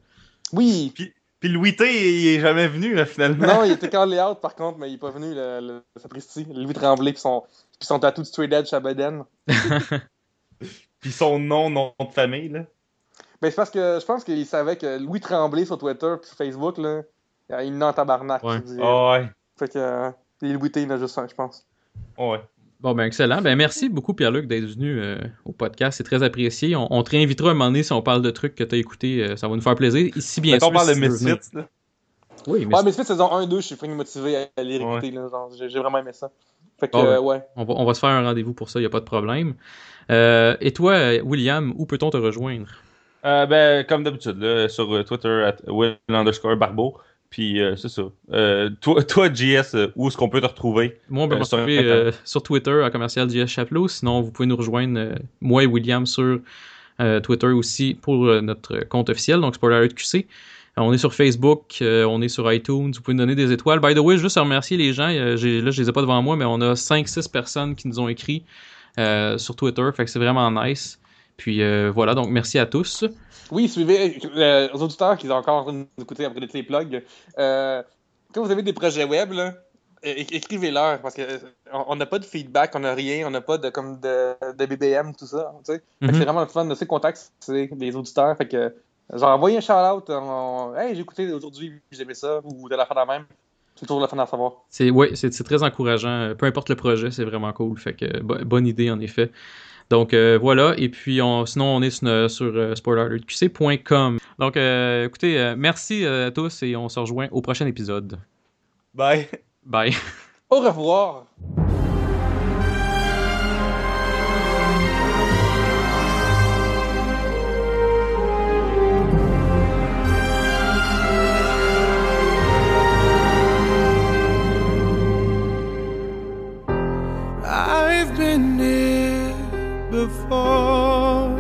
Oui! Puis Louis T, il est jamais venu, là, finalement. Non, il était callé out par contre, mais il est pas venu, le, le, sapristi, Louis Tremblay, puis son, puis son tatou de Straight Edge à Baden. Puis son nom, nom de famille, là. Ben, c'est parce que je pense qu'il savait que Louis Tremblay sur Twitter puis sur Facebook, là, il n'a en tabarnak. Ouais. je dis. Ah ouais. Fait que euh, les Louis T, il en a juste un, je pense. Ouais. Bon, ben excellent. Ben merci beaucoup, Pierre-Luc, d'être venu euh, au podcast. C'est très apprécié. On, on te réinvitera un moment donné si on parle de trucs que t'as écoutés. euh, ça va nous faire plaisir. Ici, bien sûr. on parle de si tu. Misfits, là. Oui, mais Ouais, mais saison 1-2, je suis fucking motivé à aller Ouais. écouter. là, genre, J'ai j'ai vraiment aimé ça. Fait que, Bon, ben. euh, ouais. on, va, on va se faire un rendez-vous pour ça. Il n'y a pas de problème. Euh, et toi, euh, William, où peut-on te rejoindre? Euh, ben, comme d'habitude, là, sur Twitter, at Will underscore Barbeau. Puis, euh, c'est ça. Euh, toi, toi, JS, où est-ce qu'on peut te retrouver? Moi, on peut Euh, me sur retrouver Instagram. euh, sur Twitter à commercial JS Chapelot. Sinon, vous pouvez nous rejoindre, euh, moi et William, sur euh, Twitter aussi pour euh, notre compte officiel, donc Spoiler QC. Euh, on est sur Facebook, euh, on est sur iTunes, vous pouvez nous donner des étoiles. By the way, juste à remercier les gens, euh, là je les ai pas devant moi, mais on a 5-6 personnes qui nous ont écrit sur Twitter, fait que c'est vraiment nice. Puis voilà, donc merci à tous. Oui, suivez aux auditeurs qui sont encore nous écouter après les plugs. Quand vous avez des projets web, là, écrivez-leur parce que on n'a pas de feedback, on n'a rien, on n'a pas de comme de, de BBM, tout ça. tu sais. Mhm. C'est vraiment le fun de ces contacts, les auditeurs. Fait que genre envoyez un shout-out. on- Hey, j'ai écouté aujourd'hui, j'ai aimé ça, ou de la fin de la même. C'est toujours le fun d'en savoir. C'est ouais, c'est très encourageant. Euh, Peu importe le projet, c'est vraiment cool. Fait que bo- bonne idée en effet. Donc euh, voilà. Et puis on, sinon on est sur, sur euh, spoilerqc.com. Donc euh, écoutez, euh, merci euh, à tous et on se rejoint au prochain épisode. Bye. Bye. Au revoir! Before,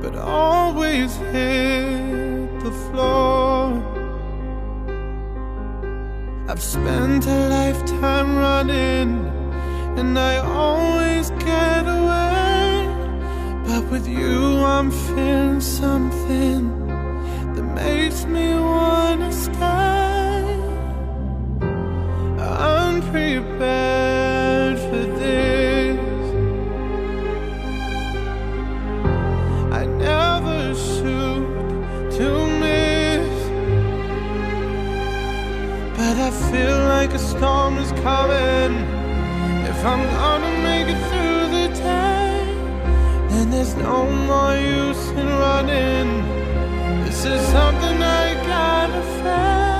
but always hit the floor. I've spent a lifetime running, and I always get away. But with you, I'm feeling something that makes me wanna stay unprepared feel like a storm is coming. If I'm gonna make it through the day, then there's no more use in running. This is something I gotta face.